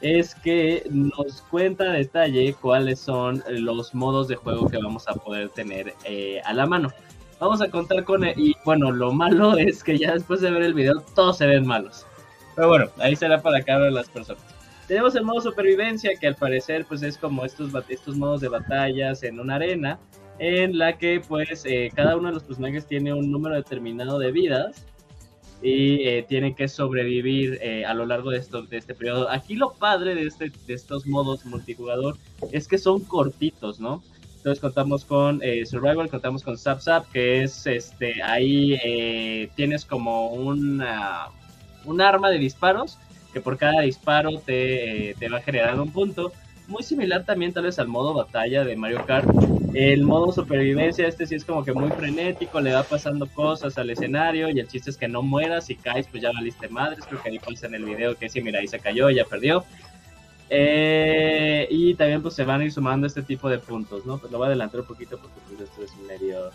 es que nos cuenta a detalle cuáles son los modos de juego que vamos a poder tener eh, a la mano. Vamos a contar con... y bueno, lo malo es que ya después de ver el video todos se ven malos. Pero bueno, ahí será para cada una de las personas. Tenemos el modo supervivencia que al parecer pues es como estos, estos modos de batallas en una arena en la que pues eh, cada uno de los personajes tiene un número determinado de vidas y eh, tienen que sobrevivir eh, a lo largo de, esto, de este periodo. Aquí lo padre de, este, de estos modos multijugador es que son cortitos, ¿no? Entonces contamos con eh, Survival, contamos con Zap Zap, que es este, ahí tienes como una, un arma de disparos, que por cada disparo te, te va generando un punto. Muy similar también tal vez al modo batalla de Mario Kart, el modo supervivencia, este sí es como que muy frenético, le va pasando cosas al escenario y el chiste es que no mueras, si caes pues ya valiste madres, creo que ahí pasa en el video que sí, mira, ahí se cayó, ya perdió. Eh, y también pues se van a ir sumando este tipo de puntos, ¿no? Pues lo voy a adelantar un poquito porque pues esto es medio,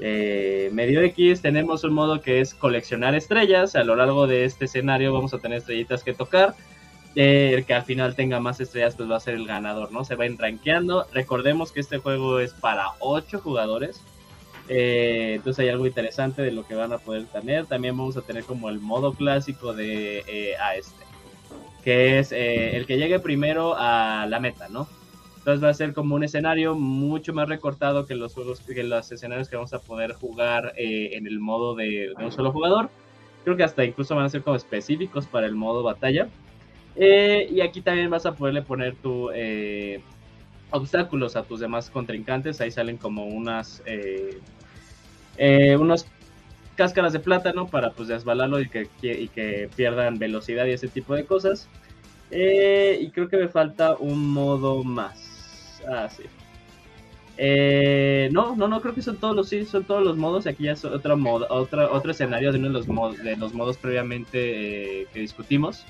eh, medio X. Tenemos un modo que es coleccionar estrellas, a lo largo de este escenario vamos a tener estrellitas que tocar el que al final tenga más estrellas pues va a ser el ganador, ¿no? Se va rankeando. Recordemos que este juego es para 8 jugadores. Eh, entonces hay algo interesante de lo que van a poder tener. También vamos a tener como el modo clásico de eh, a este. Que es eh, el que llegue primero a la meta, ¿no? Entonces va a ser como un escenario mucho más recortado que los juegos, que los escenarios que vamos a poder jugar en el modo de un solo jugador. Creo que hasta incluso van a ser como específicos para el modo batalla. Eh, y aquí también vas a poderle poner tu eh, obstáculos a tus demás contrincantes. Ahí salen como unas eh, unos cáscaras de plátano para pues desbalarlo y que, y que pierdan velocidad y ese tipo de cosas. y creo que me falta un modo más. Ah, sí. no, no, no, creo que son todos los, sí, son todos los modos. Aquí ya es otro, modo, otro, otro escenario de uno de los, modos, de los modos previamente que discutimos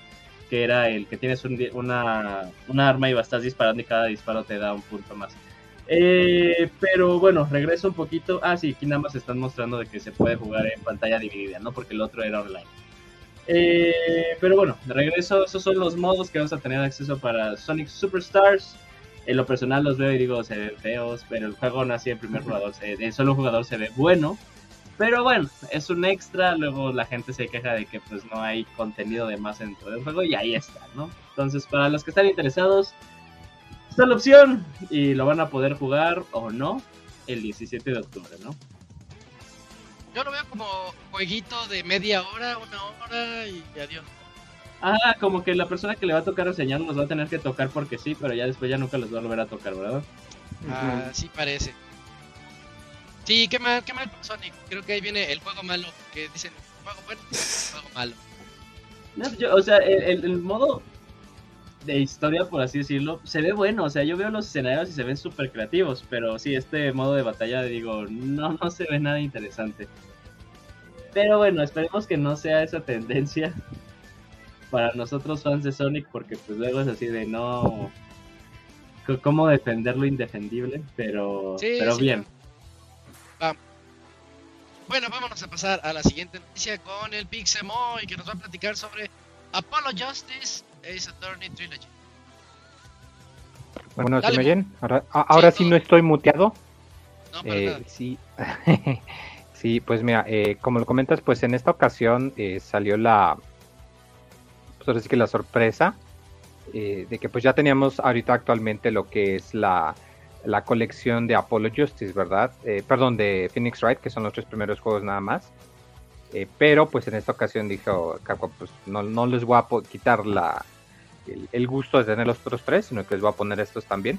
que era el que tienes una, arma y estás disparando y cada disparo te da un punto más. Eh, pero bueno, regreso un poquito. Ah, sí, aquí nada más están mostrando de que se puede jugar en pantalla dividida, ¿no? Porque el otro era online. Eh, pero bueno, de regreso, esos son los modos que vamos a tener acceso para Sonic Superstars. En lo personal los veo y digo, se ven feos, pero el juego no así en primer jugador, de solo jugador se ve bueno. Pero bueno, es un extra, luego la gente se queja de que pues no hay contenido de más dentro del juego y ahí está, ¿no? Entonces, para los que están interesados, está la opción y lo van a poder jugar o no el 17 de octubre, ¿no? Yo lo veo como jueguito de media hora, una hora y adiós. Ah, como que la persona que le va a tocar enseñar los va a tener que tocar porque sí, pero ya después ya nunca los va a volver a tocar, ¿verdad? Ah, sí parece. Sí, qué mal, qué mal Sonic. Creo que ahí viene el juego malo, que dicen juego bueno, juego malo. o sea, el, el, modo de historia, por así decirlo, se ve bueno. O sea, yo veo los escenarios y se ven súper creativos, pero sí, este modo de batalla, digo, no, no se ve nada interesante. Pero bueno, esperemos que no sea esa tendencia para nosotros fans de Sonic, porque pues luego es así de no... ¿Cómo defender lo indefendible? Pero, pero bien. Bueno, vámonos a pasar a la siguiente noticia con el Pixemoy, que nos va a platicar sobre Apollo Justice Ace Attorney Trilogy. Bueno, ¿se me oyen? Ahora, ahora sí, no estoy muteado. No, para eh, Sí. sí, pues mira, eh, como lo comentas, pues en esta ocasión eh, salió la, pues ahora sí que la sorpresa eh, de que pues ya teníamos ahorita actualmente lo que es la, la colección de Apollo Justice, ¿verdad? Eh, perdón, de Phoenix Wright, que son los tres primeros juegos nada más. Eh, pero pues en esta ocasión dijo pues no, no les voy a quitar la, el, gusto de tener los otros tres, sino que les voy a poner estos también.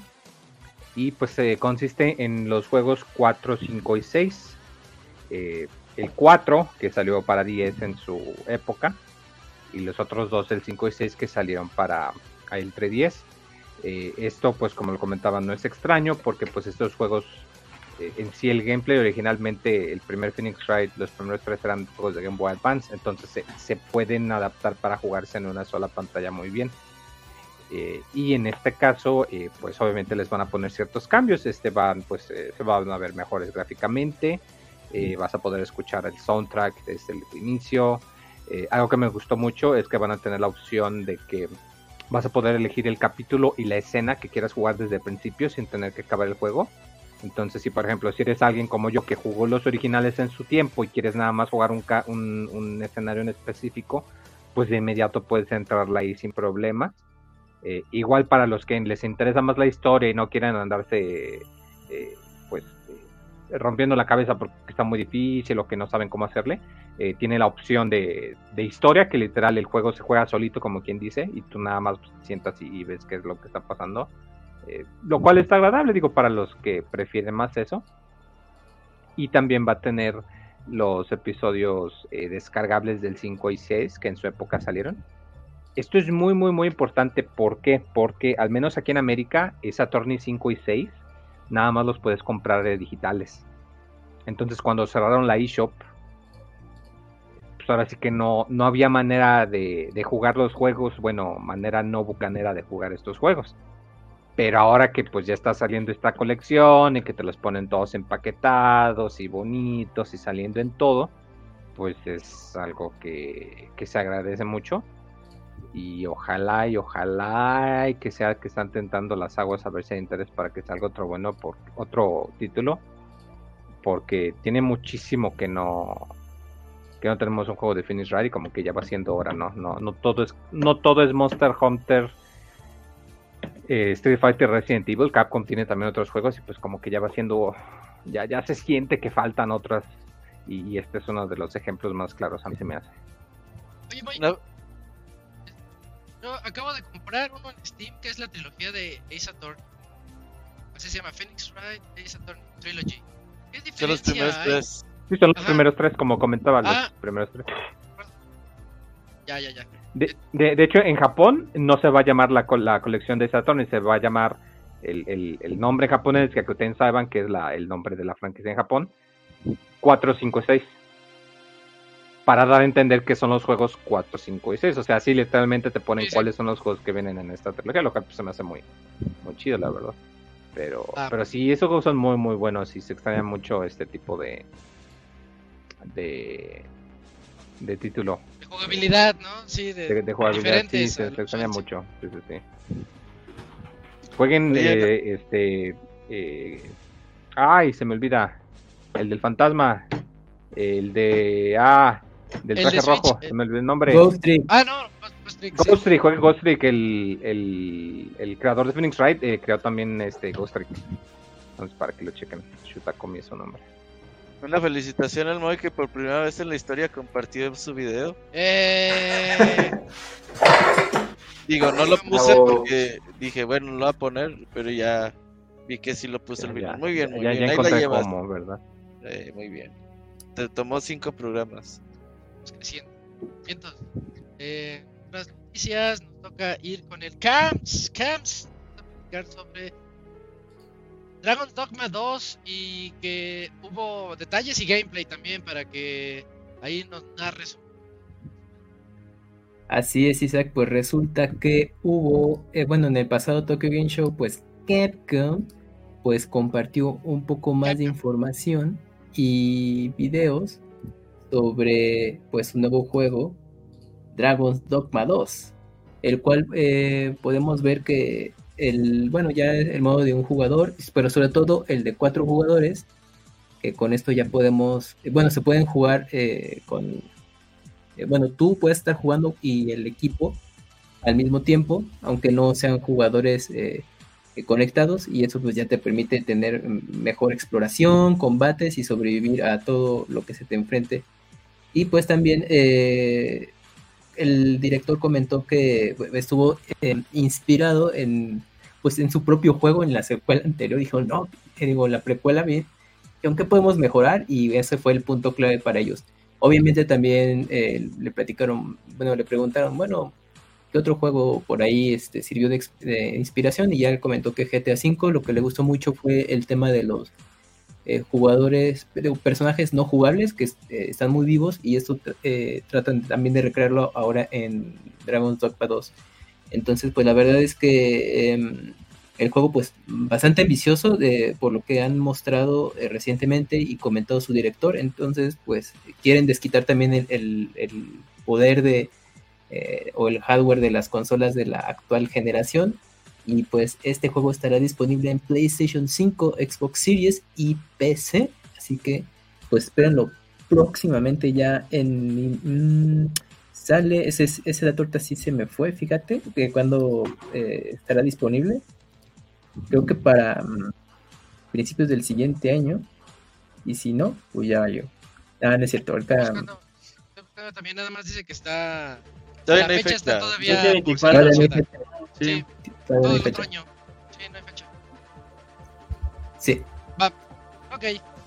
Y pues consiste en los juegos 4, 5 y 6. el 4, que salió para 10 en su época, y los otros dos, el 5 y 6, que salieron para el 310. Eh, esto, pues como lo comentaba, no es extraño porque pues estos juegos eh, en sí el gameplay originalmente el primer Phoenix Wright, los primeros tres eran juegos de Game Boy Advance, entonces se, pueden adaptar para jugarse en una sola pantalla muy bien. Eh, y en este caso, pues obviamente les van a poner ciertos cambios. Este van, pues se van a ver mejores gráficamente. vas a poder escuchar el soundtrack desde el inicio. Algo que me gustó mucho es que van a tener la opción de que vas a poder elegir el capítulo y la escena que quieras jugar desde el principio sin tener que acabar el juego. Entonces, si por ejemplo, si eres alguien como yo que jugó los originales en su tiempo y quieres nada más jugar un, escenario en específico, pues de inmediato puedes entrarla ahí sin problema. Eh, igual para los que les interesa más la historia y no quieren andarse eh, rompiendo la cabeza porque está muy difícil o que no saben cómo hacerle, eh, tiene la opción de, historia, que literal el juego se juega solito, como quien dice, y tú nada más sientas y, ves qué es lo que está pasando. Eh, lo cual está agradable, digo, para los que prefieren más eso. Y también va a tener los episodios eh, descargables del 5 y 6 que en su época salieron. Esto es muy, muy, muy importante. ¿Por qué? Porque al menos aquí en América, esa Attorney 5 y 6 nada más los puedes comprar de digitales. Entonces cuando cerraron la eShop, pues ahora sí que no, no había manera de, jugar los juegos, bueno, manera no bucanera de jugar estos juegos. Pero ahora que pues ya está saliendo esta colección y que te los ponen todos empaquetados y bonitos y saliendo en todo, pues es algo que, que se agradece mucho. Y ojalá y ojalá y que sea que están tentando las aguas a ver si hay interés para que salga otro bueno por otro título. Porque tiene muchísimo que no que no tenemos un juego de Finish Ride y como que ya va siendo hora, ¿no? No, no todo es, no todo es Monster Hunter, eh, Street Fighter, Resident Evil, Capcom tiene también otros juegos y pues como que ya va siendo, ya, ya se siente que faltan otras y, este es uno de los ejemplos más claros, a mí se me hace. Oye, Yo acabo de comprar uno en Steam que es la trilogía de Ace Attorney. Así se llama Phoenix Wright Ace Attorney Trilogy. ¿Qué diferencia Sí, son los primeros tres, como comentaba, los ah. primeros tres. Ya, ya, ya. De, de, hecho, en Japón no se va a llamar la, la colección de Saturn, se va a llamar el, el, el nombre japonés, que ustedes saben que es la, el nombre de la franquicia en Japón, 4, 5, 6. Para dar a entender que son los juegos 4, 5 y 6. O sea, así literalmente te ponen cuáles son los juegos que vienen en esta trilogía, lo cual pues, se me hace muy, muy chido, la verdad. Pero, ah. pero sí, esos juegos son muy, muy buenos y se extraña mucho este tipo de, de, de título. De jugabilidad, ¿no? Sí, de, de, jugabilidad, sí, se, extraña mucho. Sí, sí, sí. Jueguen eh, este. Eh, ay, se me olvida. El del fantasma. El de. Ah, del traje rojo. Se me olvidó el nombre. Ghost Ah, no, Ghost Trick. Ghost Trick, Ghost Trick. El, el, el creador de Phoenix Wright eh, creó también este Ghost Trick. Entonces, para que lo chequen. Shutakomi es su nombre. Una felicitación al Moy que por primera vez en la historia compartió su video. Eh... Digo, no lo puse porque dije, bueno, lo voy a poner, pero ya vi que sí lo puse al final. Muy bien, muy bien. Ahí la llevas. Cómo, ¿verdad? Eh, muy bien. Te tomó cinco programas. Creciendo. Entonces, eh, las noticias nos toca ir con el Camps. Camps. sobre Dragon's Dogma 2 y que hubo detalles y gameplay también para que ahí nos narres. Así es, Isaac, pues resulta que hubo, eh, bueno, en el pasado Tokyo Game Show, pues Capcom pues compartió un poco más de información y videos sobre pues un nuevo juego, Dragon's Dogma 2, el cual eh, podemos ver que el, bueno, ya el modo de un jugador, pero sobre todo el de cuatro jugadores, que con esto ya podemos, bueno, se pueden jugar eh, con, eh, bueno, tú puedes estar jugando y el equipo al mismo tiempo, aunque no sean jugadores eh, conectados, y eso pues ya te permite tener mejor exploración, combates y sobrevivir a todo lo que se te enfrente. Y pues también el director comentó que estuvo inspirado en pues en su propio juego, en la secuela anterior, dijo, no, digo, la precuela bien, aunque podemos mejorar, y ese fue el punto clave para ellos. Obviamente también eh, le platicaron, bueno, le preguntaron, bueno, ¿qué otro juego por ahí este, sirvió de, inspiración? Y ya él comentó que GTA V lo que le gustó mucho fue el tema de los eh, jugadores, personajes no jugables que eh, están muy vivos y esto tratan también de recrearlo ahora en Dragon's Dogma 2. Entonces, pues la verdad es que em, el juego, pues, bastante ambicioso de, por lo que han mostrado eh, recientemente y comentado su director. Entonces, pues, quieren desquitar también el, poder de eh, o el hardware de las consolas de la actual generación. Y pues este juego estará disponible en PlayStation 5, Xbox Series y PC. Así que, pues, espérenlo próximamente ya en... Mm, sale, ese, ese la torta sí se me fue, fíjate, que cuando eh, estará disponible. Creo que para mm, principios del siguiente año. Y si no, pues ya yo. Ah, no es cierto, ahorita. también nada más dice que está. Todavía la fecha, está todavía. Sí, sí, todo el otro año. Sí, no hay fecha. Sí. Va. Ok,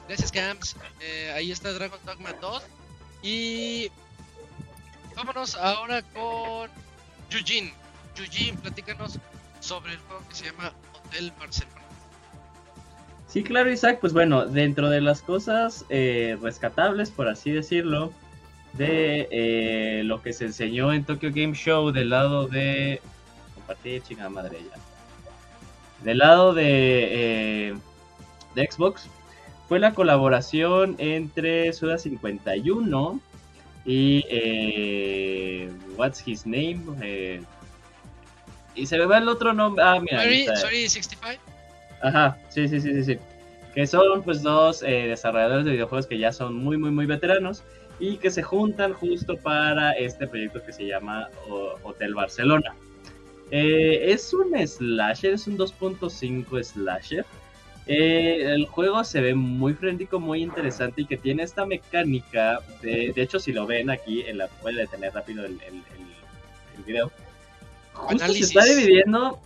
gracias, Camps. Eh, ahí está Dragon Dogma 2. Y vámonos ahora con Yujin. Yujin, platícanos sobre el juego que se llama Hotel Barcelona. Sí, claro, Isaac. Pues bueno, dentro de las cosas eh, rescatables, por así decirlo, de eh, lo que se enseñó en Tokyo Game Show del lado de. Compartir, chingada madre ya. Del lado de, eh, de Xbox, fue la colaboración entre Suda 51 y eh, What's His Name? Eh, y se me va el otro nombre. Ah, mira. Sorry, 65. Ajá, sí, sí, sí, sí, sí. Que son pues dos eh, desarrolladores de videojuegos que ya son muy, muy, muy veteranos y que se juntan justo para este proyecto que se llama Hotel Barcelona. Eh, es un slasher, es un 2.5 slasher. Eh, el juego se ve muy frenético, muy interesante y que tiene esta mecánica. De, de hecho, si lo ven aquí, en la puede detener rápido el, el, video. Justo se está dividiendo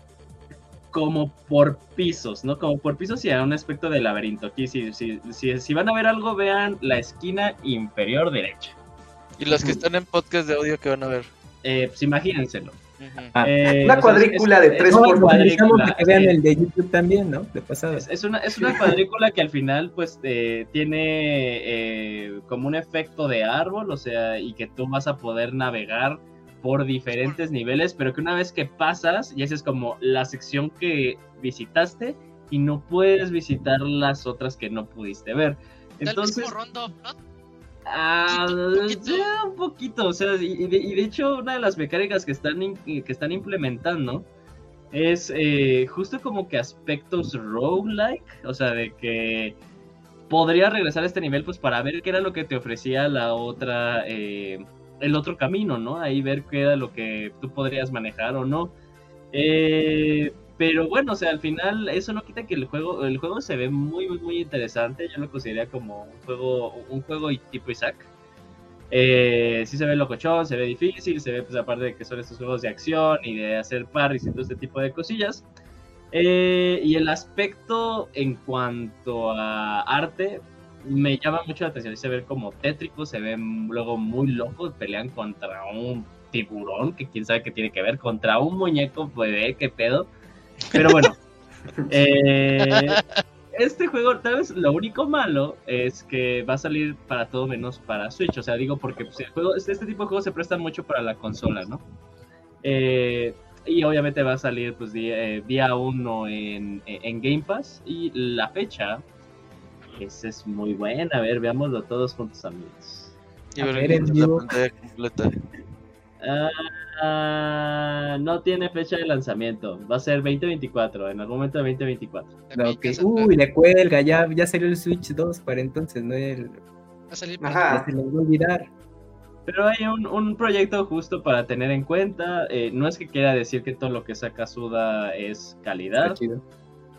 como por pisos, ¿no? Como por pisos y a un aspecto de laberinto. Aquí, si, si, si, si van a ver algo, vean la esquina inferior derecha. Y los que están en podcast de audio, que van a ver? Eh, pues imagínenselo. Ah, eh, una cuadrícula de tres por cuadrícula. Que vean el de YouTube también, ¿no? De pasada. Es, una, es una cuadrícula que al final, pues, eh, tiene eh, como un efecto de árbol, o sea, y que tú vas a poder navegar por diferentes niveles, pero que una vez que pasas, y esa es como la sección que visitaste, y no puedes visitar las otras que no pudiste ver. Entonces, Ah, un poquito, o sea, y de, hecho una de las mecánicas que están, que están implementando es eh, justo como que aspectos roguelike, o sea, de que podría regresar a este nivel pues para ver qué era lo que te ofrecía la otra, eh, el otro camino, ¿no? Ahí ver qué era lo que tú podrías manejar o no. Eh, pero bueno, o sea, al final eso no quita que el juego, el juego se ve muy, muy, muy interesante. Yo lo consideraría como un juego, un juego tipo Isaac. Eh, sí se ve locochón, se ve difícil, se ve pues aparte de que son estos juegos de acción y de hacer parries y todo este tipo de cosillas. Eh, y el aspecto en cuanto a arte me llama mucho la atención. Se ve como tétrico, se ven luego muy locos, pelean contra un tiburón, que quién sabe qué tiene que ver, contra un muñeco, pues, qué pedo. Pero bueno, eh, este juego, tal vez lo único malo es que va a salir para todo menos para Switch. O sea, digo porque pues, el juego, este, este tipo de juegos se prestan mucho para la consola, ¿no? Eh, y obviamente va a salir pues día, 1 eh, en, en, Game Pass. Y la fecha, esa es muy buena. A ver, veámoslo todos juntos, amigos. Y ver, la pantalla completa. Ah, no tiene fecha de lanzamiento. Va a ser 2024, en algún momento de 2024. Uy, le cuelga, ya, ya salió el Switch 2 para entonces, no el... Va a salir Ajá. Se lo voy a olvidar. Pero hay un, proyecto justo para tener en cuenta. Eh, no es que quiera decir que todo lo que saca Suda es calidad.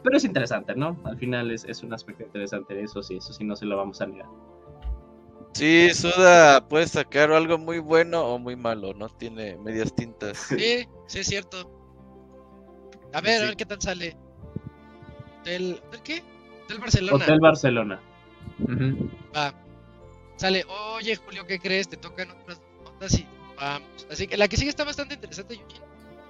Pero es interesante, ¿no? Al final es, es un aspecto interesante. Eso sí, eso sí no se lo vamos a negar. Sí, Suda puede sacar algo muy bueno o muy malo, no tiene medias tintas. Sí, sí es cierto. A ver, a ver qué tal sale. ¿Del, qué? Del Barcelona. Hotel Barcelona. Va. Sale, oye Julio, ¿qué crees? Te tocan otras notas y vamos. Así que la que sigue está bastante interesante, Yuki.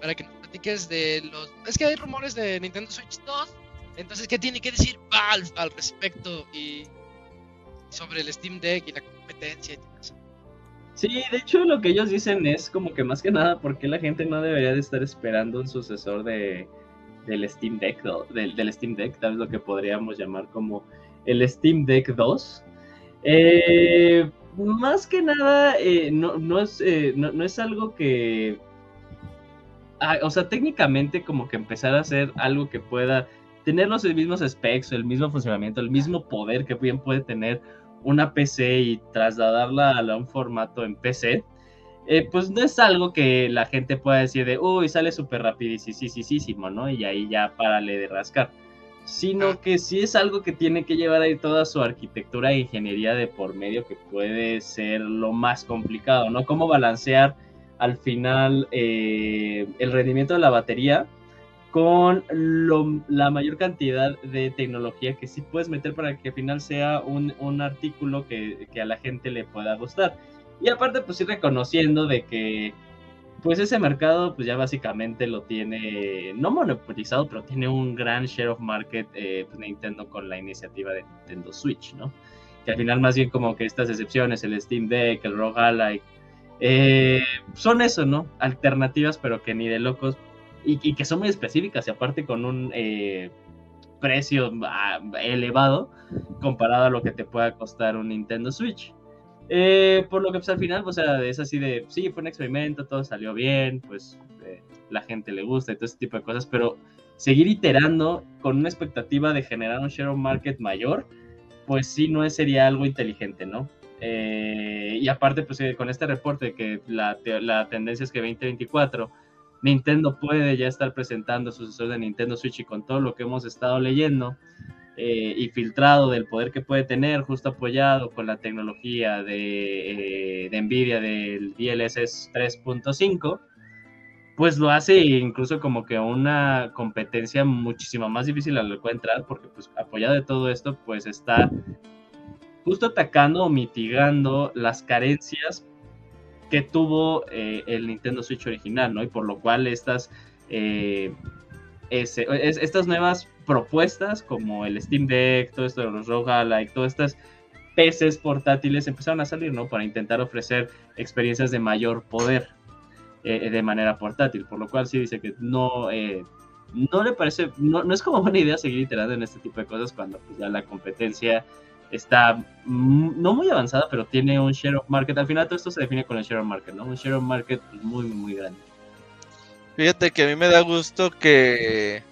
Para que nos platiques de los... Es que hay rumores de Nintendo Switch 2. Entonces, ¿qué tiene que decir Valve al respecto? Y sobre el Steam Deck y la competencia y todo. Sí, de hecho lo que ellos dicen es como que más que nada porque la gente no debería de estar esperando un sucesor de, del Steam Deck, del, Steam Deck, tal vez lo que podríamos llamar como el Steam Deck 2. Eh, más que nada, eh, no, no, es, eh, no, es algo que... Ah, o sea, técnicamente como que empezar a hacer algo que pueda tener los mismos specs, el mismo funcionamiento, el mismo poder que bien puede tener una PC y trasladarla a un formato en PC, eh, pues no es algo que la gente pueda decir de, uy, sale súper rapidísimo, ¿no? Y ahí ya párale de rascar. Sino que sí es algo que tiene que llevar ahí toda su arquitectura e ingeniería de por medio que puede ser lo más complicado, ¿no? Cómo balancear al final eh, el rendimiento de la batería con la mayor cantidad de tecnología que sí puedes meter para que al final sea un, artículo que, a la gente le pueda gustar. Y aparte, pues ir reconociendo de que pues ese mercado pues ya básicamente lo tiene, no monopolizado, pero tiene un gran share of market eh, pues, Nintendo con la iniciativa de Nintendo Switch, ¿no? Que al final más bien como que estas excepciones, el Steam Deck, el ROG Ally, eh, son eso, ¿no? Alternativas, pero que ni de locos y, que son muy específicas y aparte con un eh, precio ah, elevado comparado a lo que te pueda costar un Nintendo Switch. Eh, por lo que pues al final, o sea, es así de, sí, fue un experimento, todo salió bien, pues eh, la gente le gusta y todo ese tipo de cosas, pero seguir iterando con una expectativa de generar un share of market mayor, pues sí no sería algo inteligente, ¿no? y aparte, pues con este reporte que la tendencia es que 2024 Nintendo puede ya estar presentando sucesor de Nintendo Switch y con todo lo que hemos estado leyendo eh, y filtrado del poder que puede tener, justo apoyado con la tecnología de, eh, Nvidia del DLSS 3.5, pues lo hace incluso como que una competencia muchísimo más difícil a la que entrar, porque pues apoyado de todo esto, pues está justo atacando o mitigando las carencias que tuvo eh, el Nintendo Switch original, ¿no? Y por lo cual estas, eh, estas nuevas propuestas, como el Steam Deck, todo esto de los Roguelike, todas estas PCs portátiles empezaron a salir, ¿no? Para intentar ofrecer experiencias de mayor poder eh, de manera portátil, por lo cual sí dice que no, no le parece, no, no, es como buena idea seguir iterando en este tipo de cosas cuando pues, ya la competencia está no muy avanzada, pero tiene un share of market. Al final todo esto se define con el share of market, ¿no? Un share of market muy, muy grande. Fíjate que a mí me da gusto que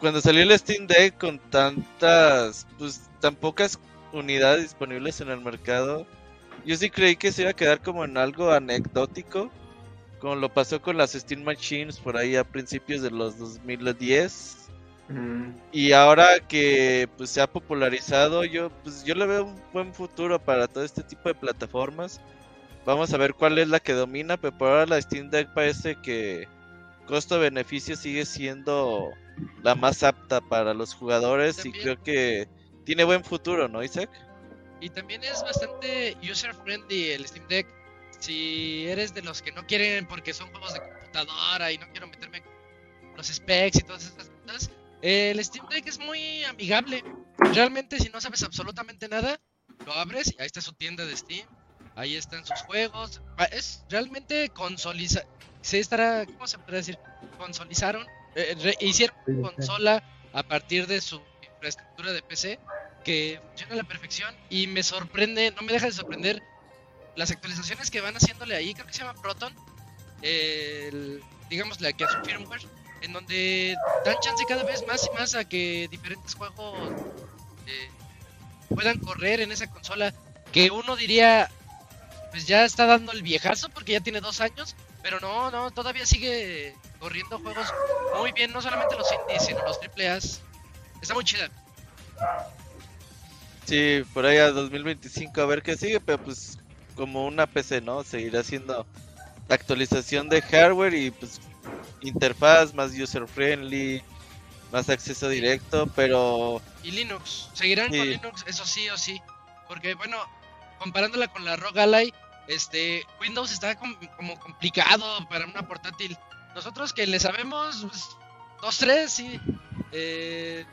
cuando salió el Steam Deck con tantas, pues tan pocas unidades disponibles en el mercado, yo sí creí que se iba a quedar como en algo anecdótico, como lo pasó con las Steam Machines por ahí a principios de los 2010. Mm. Y ahora que pues se ha popularizado, yo pues yo le veo un buen futuro para todo este tipo de plataformas. Vamos a ver cuál es la que domina, pero por ahora la Steam Deck parece que costo-beneficio sigue siendo la más apta para los jugadores y creo que tiene buen futuro, ¿no, Isaac? Y también es bastante user friendly el Steam Deck. Si eres de los que no quieren porque son juegos de computadora y no quiero meterme con los specs y todas esas cosas, el Steam Deck es muy amigable. Realmente si no sabes absolutamente nada, lo abres y ahí está su tienda de Steam. Ahí están sus juegos. Ah, es realmente consoliza. Se estará, ¿cómo se puede decir? Consolizaron eh, hicieron una consola a partir de su infraestructura de PC que funciona a la perfección y me sorprende, no me deja de sorprender las actualizaciones que van haciéndole ahí, creo que se llama Proton, el, digamos la que es su firmware, en donde dan chance cada vez más y más a que diferentes juegos eh, puedan correr en esa consola que uno diría pues ya está dando el viejazo porque ya tiene dos años, pero no, no, todavía sigue corriendo juegos muy bien, no solamente los indies, sino los AAA. Está muy chida. Sí, por ahí a 2025 a ver qué sigue, pero pues como una PC, ¿no? Seguirá siendo actualización de hardware y pues interfaz más user friendly, más acceso directo, pero... Y Linux, seguirán con Linux, eso sí o sí, porque bueno, comparándola con la ROG Ally, este, Windows está como complicado para una portátil nosotros que le sabemos pues, dos, tres, sí. Eh,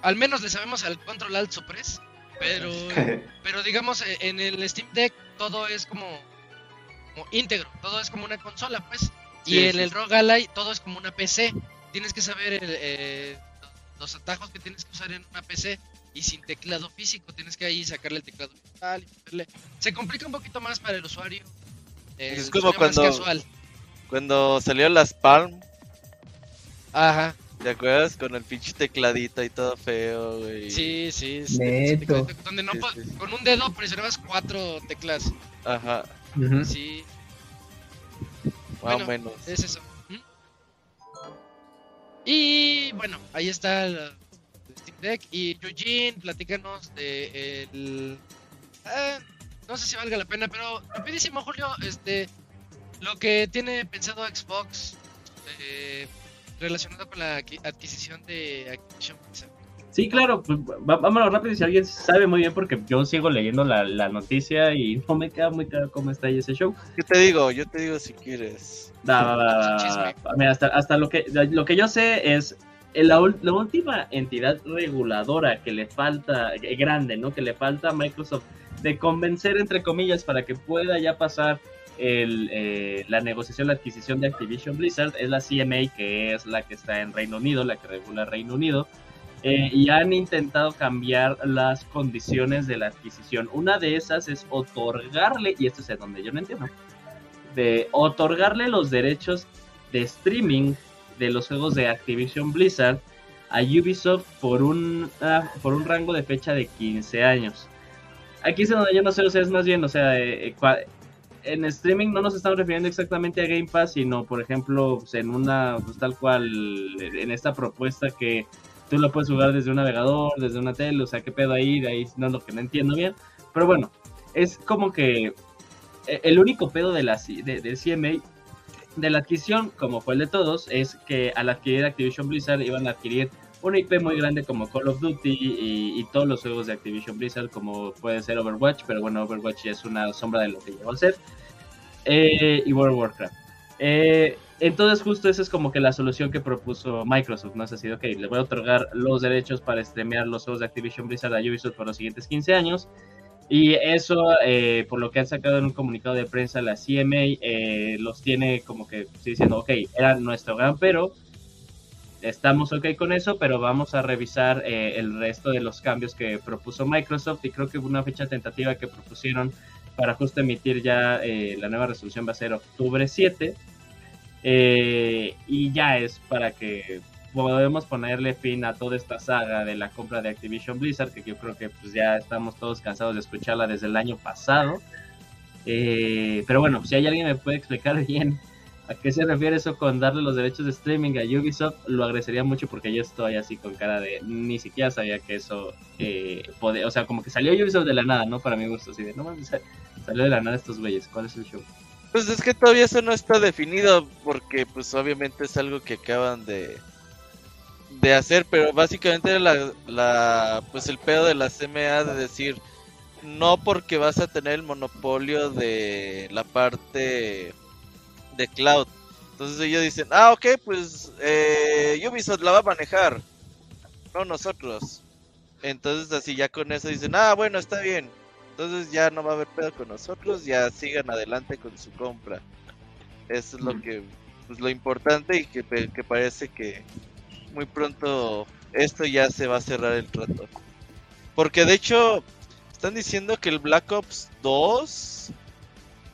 al menos le sabemos al Control Alt Suppress. Pero, pero digamos, eh, en el Steam Deck todo es como, íntegro, todo es como una consola, pues. Y en el ROG Ally todo es como una PC. Tienes que saber eh, los atajos que tienes que usar en una PC y sin teclado físico. Tienes que ahí sacarle el teclado digital y Se complica un poquito más para el usuario. es como cuando, casual. Cuando salió las Palm. Ajá. ¿Te acuerdas? Con el pinche tecladito y todo feo, güey. Sí, sí. Neto. Donde no con un dedo presionabas cuatro teclas. Ajá. Sí. Más o menos. Es eso. Y bueno, ahí está el Steam Deck. Y Eugene, platícanos de el. Eh, no sé si valga la pena, pero rapidísimo, Julio. Este, lo que tiene pensado Xbox eh, relacionado con la adquisición de Activision Sí, claro, pues vámonos rápido si alguien sabe muy bien porque yo sigo leyendo la, noticia y no me queda muy claro cómo está ahí ese show. Yo te digo, yo te digo si quieres. hasta, hasta lo que lo que yo sé es la, la, última entidad reguladora que le falta, eh, grande, ¿no? Que le falta a Microsoft de convencer, entre comillas, para que pueda ya pasar el, eh, la negociación, la adquisición de Activision Blizzard es la CMA, que es la que está en Reino Unido, la que regula Reino Unido, eh, y han intentado cambiar las condiciones de la adquisición. Una de esas es otorgarle, y esto es donde yo no entiendo, de otorgarle los derechos de streaming de los juegos de Activision Blizzard a Ubisoft por un, ah, por un rango de fecha de 15 años. Aquí es donde yo no sé, o sea, es más bien, o sea, eh, en streaming no nos estamos refiriendo exactamente a Game Pass, sino por ejemplo pues, en una, pues tal cual, en esta propuesta que tú lo puedes jugar desde un navegador, desde una tele, o sea, qué pedo ahí, de ahí no lo que no entiendo bien. Pero bueno, es como que e, el único pedo de la de, de CMA de la adquisición, como fue el de todos, es que al adquirir Activision Blizzard iban a adquirir una IP muy grande como Call of Duty y, y, todos los juegos de Activision Blizzard como puede ser Overwatch, pero bueno, Overwatch es una sombra de lo que llegó a ser, eh, y World of Warcraft. Eh, entonces justo esa es como que la solución que propuso Microsoft, ¿no? Es así, ok, le voy a otorgar los derechos para streamear los juegos de Activision Blizzard a Ubisoft por los siguientes 15 años. Y eso, eh, por lo que han sacado en un comunicado de prensa la CMA, los tiene como que diciendo, ok, era nuestro gran pero, estamos ok con eso, pero vamos a revisar eh, el resto de los cambios que propuso Microsoft y creo que una fecha tentativa que propusieron para justo emitir ya eh, la nueva resolución va a ser octubre 7. Eh, y ya es para que podemos ponerle fin a toda esta saga de la compra de Activision Blizzard, que yo creo que pues ya estamos todos cansados de escucharla desde el año pasado. Eh, pero bueno, si hay alguien que me puede explicar bien a qué se refiere eso con darle los derechos de streaming a Ubisoft, lo agradecería mucho porque yo estoy así con cara de ni siquiera sabía que eso eh, o sea, como que salió Ubisoft de la nada, ¿no? Para mi gusto, así de no mames, salió de la nada estos güeyes, ¿cuál es el show? Pues es que todavía eso no está definido porque pues obviamente es algo que acaban de de hacer, pero básicamente la, la pues el pedo de la CMA de decir no porque vas a tener el monopolio de la parte de cloud. Entonces ellos dicen, ah, ok, pues eh, Ubisoft la va a manejar, no nosotros. Entonces así ya con eso dicen, ah, bueno, está bien. Entonces ya no va a haber pedo con nosotros, ya sigan adelante con su compra. Eso es lo que, pues lo importante y que, que parece que muy pronto esto ya se va a cerrar el trato. Porque de hecho, están diciendo que el Black Ops 2,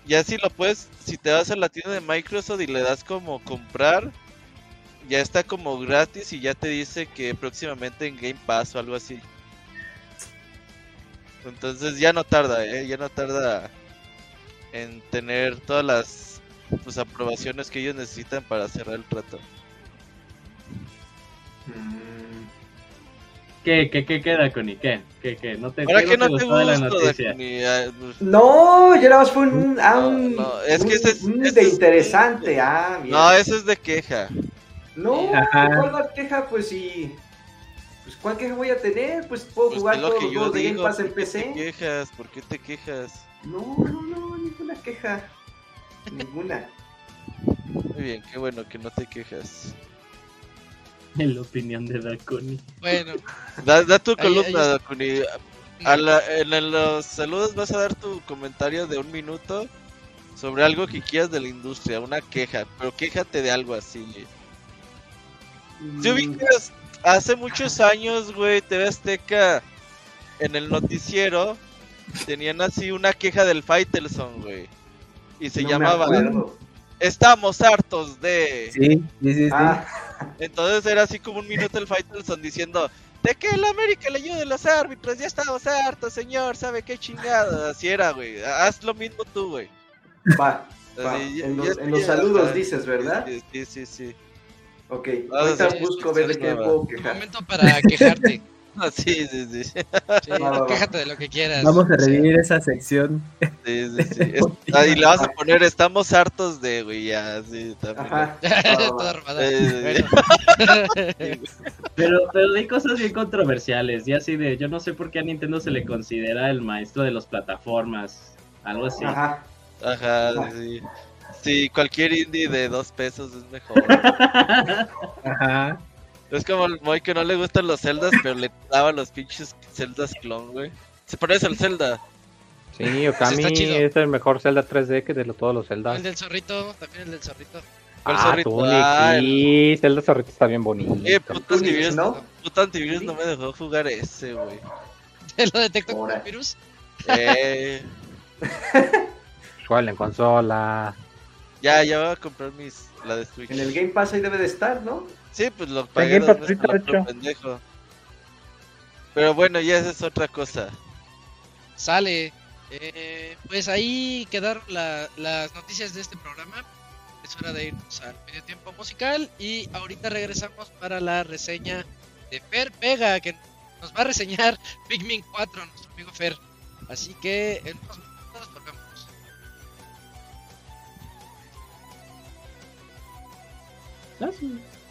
ya si lo puedes, si te vas a la tienda de Microsoft y le das como comprar, ya está como gratis y ya te dice que próximamente en Game Pass o algo así. Entonces ya no tarda, ¿eh? ya no tarda en tener todas las pues, aprobaciones que ellos necesitan para cerrar el trato. Mm. ¿Qué, qué, qué queda, Connie? ¿Qué? ¿Qué, qué? ¿No te, ¿Para qué no te, gustó la noticia? Pues, no, yo nada más fue un... Ah, un no, es que es, de interesante, ah, No, eso es de queja. No, ¿cuál queja? Pues sí... Pues ¿cuál queja voy a tener? Pues puedo pues jugar todos los juegos de Game Pass en PC. ¿Por qué te quejas? ¿Por qué te quejas? No, no, no, ninguna queja. ninguna. Muy bien, qué bueno que no te quejas. En la opinión de Dakuni. Bueno. Da, tu columna, Dakuni. en los saludos vas a dar tu comentario de un minuto sobre algo que quieras de la industria, una queja, pero quéjate de algo así. Si mm. ubicas, hace muchos años, güey, TV Azteca en el noticiero tenían así una queja del Faitelson, güey. Y se llamaba Estamos hartos de. Sí, sí, sí. Ah. Entonces era así como un minuto el Faitelson diciendo: De que el América le ayude a los árbitros, ya estamos hartos, señor, ¿sabe qué chingada? Así era, güey. Haz lo mismo tú, güey. Va. en, los, saludos dices, ¿verdad? Sí, sí, sí. Ok, ahorita busco ver de qué puedo quejar. Momento para quejarte. Ah, sí, sí, sí. sí quéjate de lo que quieras. Vamos a revivir esa sección. Sí, sí, sí. y le vas a poner, estamos hartos de, güey, ya, sí, también. Ajá. pero, pero hay cosas bien controversiales, y así de, yo no sé por qué a Nintendo se le considera el maestro de las plataformas, algo así. Ajá. Ajá, sí. Sí, cualquier indie de dos pesos es mejor. Ajá. Es como el Moy que no le gustan los Zeldas, pero le daba los pinches Zeldas clon, güey. Se parece al Zelda. Sí, Okami es el mejor Zelda 3D que de todos los Zelda. El del zorrito, también el del zorrito. ¿Cuál ah, zorrito? Ah, sí, Zelda zorrito está bien bonito. Eh, puta antivirus, ¿no? Puta antivirus no me dejó jugar ese, güey. ¿Te lo detecto como virus? Eh. En consola. Ya, ya voy a comprar mis, la de Switch. En el Game Pass ahí debe de estar, ¿no? Sí, pues lo pagué dos veces pendejo. Pero bueno, ya esa es otra cosa. Sale. Eh, pues ahí quedaron las noticias de este programa. Es hora de irnos al medio tiempo musical y ahorita regresamos para la reseña de Fer Pega, que nos va a reseñar Pikmin 4, nuestro amigo Fer. Así que en unos Gracias.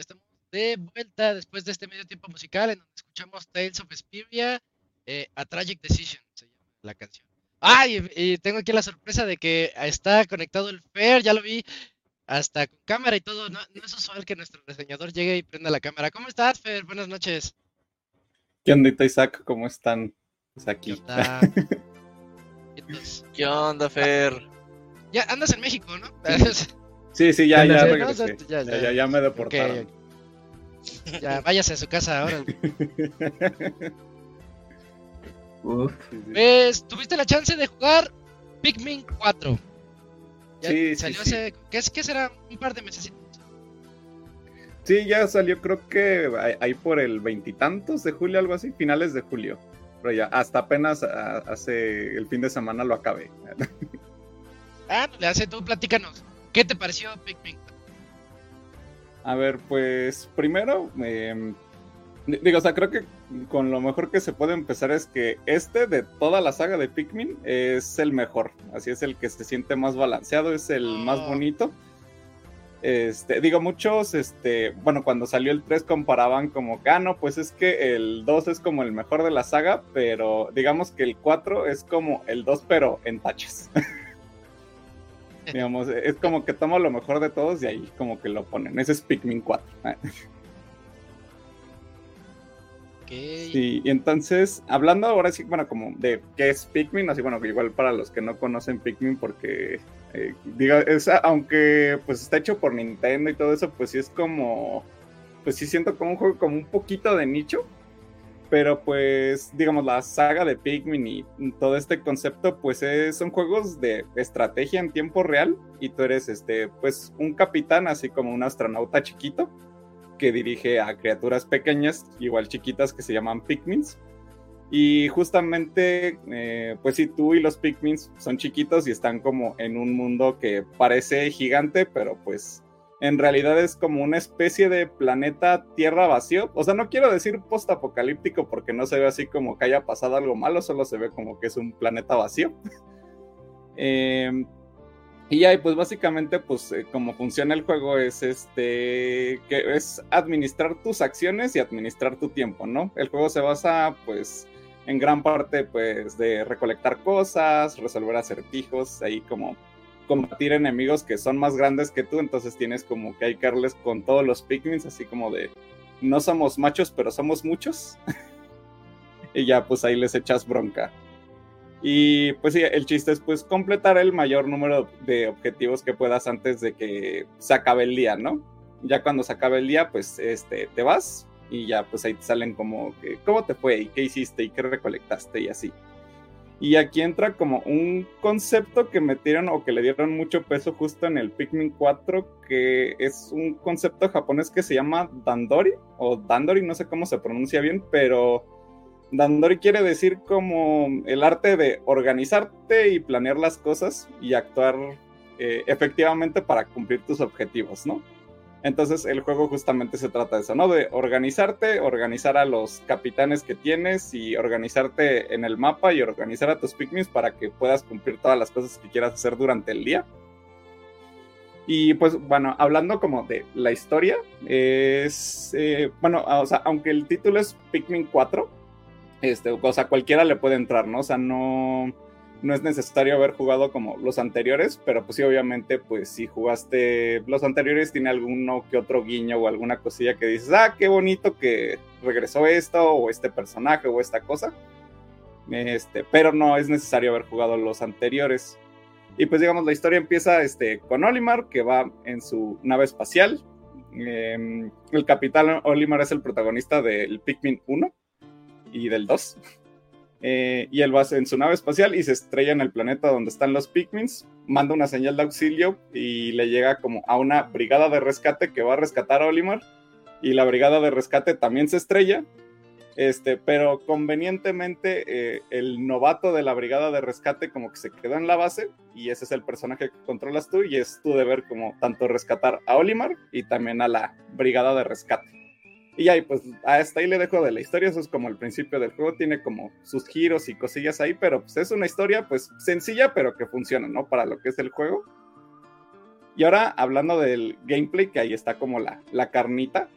Ya estamos de vuelta después de este medio tiempo musical en donde escuchamos Tales of Speria, eh, A Tragic Decision, se llama la canción. Ah, y, tengo aquí la sorpresa de que está conectado el Fer, ya lo vi, hasta con cámara y todo. No, no es usual que nuestro reseñador llegue y prenda la cámara. ¿Cómo estás, Fer? Buenas noches. ¿Qué onda, Isaac? ¿Cómo están? Pues aquí. ¿Qué onda, Fer? Ya andas en México, ¿no? Sí, sí, ya, ya, regresé. ya, ya, ya, me deportaron. Ya, váyase a su casa ahora. Uf. Pues, tuviste la chance de jugar Pikmin 4. sí, salió hace. ¿qué, ¿Qué será? Un par de meses. Sí, ya salió, creo que ahí por el veintitantos de julio, algo así, finales de julio. Pero ya, hasta apenas hace el fin de semana lo acabé. ah, le hace tú, platícanos. ¿Qué te pareció Pikmin? A ver, pues primero, em, digo, o sea, creo que con lo mejor que se puede empezar es que este de toda la saga de Pikmin es el mejor. Así es el que se siente más balanceado, es el más oh. bonito. Este, digo, muchos, este, bueno, cuando salió el 3 comparaban como que, ah, no, pues es que el 2 es como el mejor de la saga, pero digamos que el 4 es como el 2, pero en taches. digamos, es como que toma lo mejor de todos y ahí como que lo ponen. Ese es Pikmin 4. Sí, y entonces, hablando ahora sí, bueno, como de qué es Pikmin, así bueno, igual para los que no conocen Pikmin, porque eh, diga, es, aunque pues está hecho por Nintendo y todo eso, pues sí es como, pues sí siento como un juego como un poquito de nicho, pero pues digamos la saga de Pikmin y todo este concepto, pues son juegos de estrategia en tiempo real y tú eres este, pues un capitán, así como un astronauta chiquito que dirige a criaturas pequeñas, igual chiquitas, que se llaman Pikmins. Y justamente, eh, pues si tú y los Pikmins son chiquitos y están como en un mundo que parece gigante, pero pues en realidad es como una especie de planeta tierra vacío. O sea, no quiero decir post-apocalíptico porque no se ve así como que haya pasado algo malo, solo se ve como que es un planeta vacío. eh, y ahí, pues básicamente, pues eh, como funciona el juego es este, que es administrar tus acciones y administrar tu tiempo, ¿no? El juego se basa, pues, en gran parte, pues, de recolectar cosas, resolver acertijos, ahí como combatir enemigos que son más grandes que tú, entonces tienes como que hay que darles con todos los Pikmins, así como de, no somos machos, pero somos muchos. y ya, pues ahí les echas bronca. Y pues sí, el chiste es pues completar el mayor número de objetivos que puedas antes de que se acabe el día, ¿no? Ya cuando se acabe el día, pues este, te vas y ya pues ahí te salen como que, cómo te fue y qué hiciste y qué recolectaste y así. Y aquí entra como un concepto que metieron o que le dieron mucho peso justo en el Pikmin 4, que es un concepto japonés que se llama Dandori o Dandori, no sé cómo se pronuncia bien, pero Dandori quiere decir como el arte de organizarte y planear las cosas y actuar eh, efectivamente para cumplir tus objetivos, ¿no? Entonces el juego justamente se trata de eso, ¿no? De organizarte, organizar a los capitanes que tienes y organizarte en el mapa y organizar a tus Pikmin para que puedas cumplir todas las cosas que quieras hacer durante el día. Y pues bueno, hablando como de la historia, es, eh, bueno, o sea, aunque el título es Pikmin 4, este, o sea, cualquiera le puede entrar, ¿no? O sea, no, no es necesario haber jugado como los anteriores, pero pues sí, obviamente, pues si jugaste los anteriores, tiene alguno que otro guiño o alguna cosilla que dices, ah, qué bonito que regresó esto, o este personaje, o esta cosa. Este, pero no es necesario haber jugado los anteriores. Y pues digamos, la historia empieza este, con Olimar, que va en su nave espacial. Em, el capitán Olimar es el protagonista del Pikmin 1 y del 2. Eh, y él va en su nave espacial y se estrella en el planeta donde están los Pikmins, manda una señal de auxilio y le llega como a una brigada de rescate que va a rescatar a Olimar y la brigada de rescate también se estrella, este, pero convenientemente eh, el novato de la brigada de rescate como que se quedó en la base y ese es el personaje que controlas tú y es tu deber como tanto rescatar a Olimar y también a la brigada de rescate. Y ahí, pues, hasta ahí le dejo de la historia. Eso es como el principio del juego. Tiene como sus giros y cosillas ahí, pero pues es una historia, pues, sencilla, pero que funciona, ¿no? Para lo que es el juego. Y ahora, hablando del gameplay, que ahí está como la, la carnita.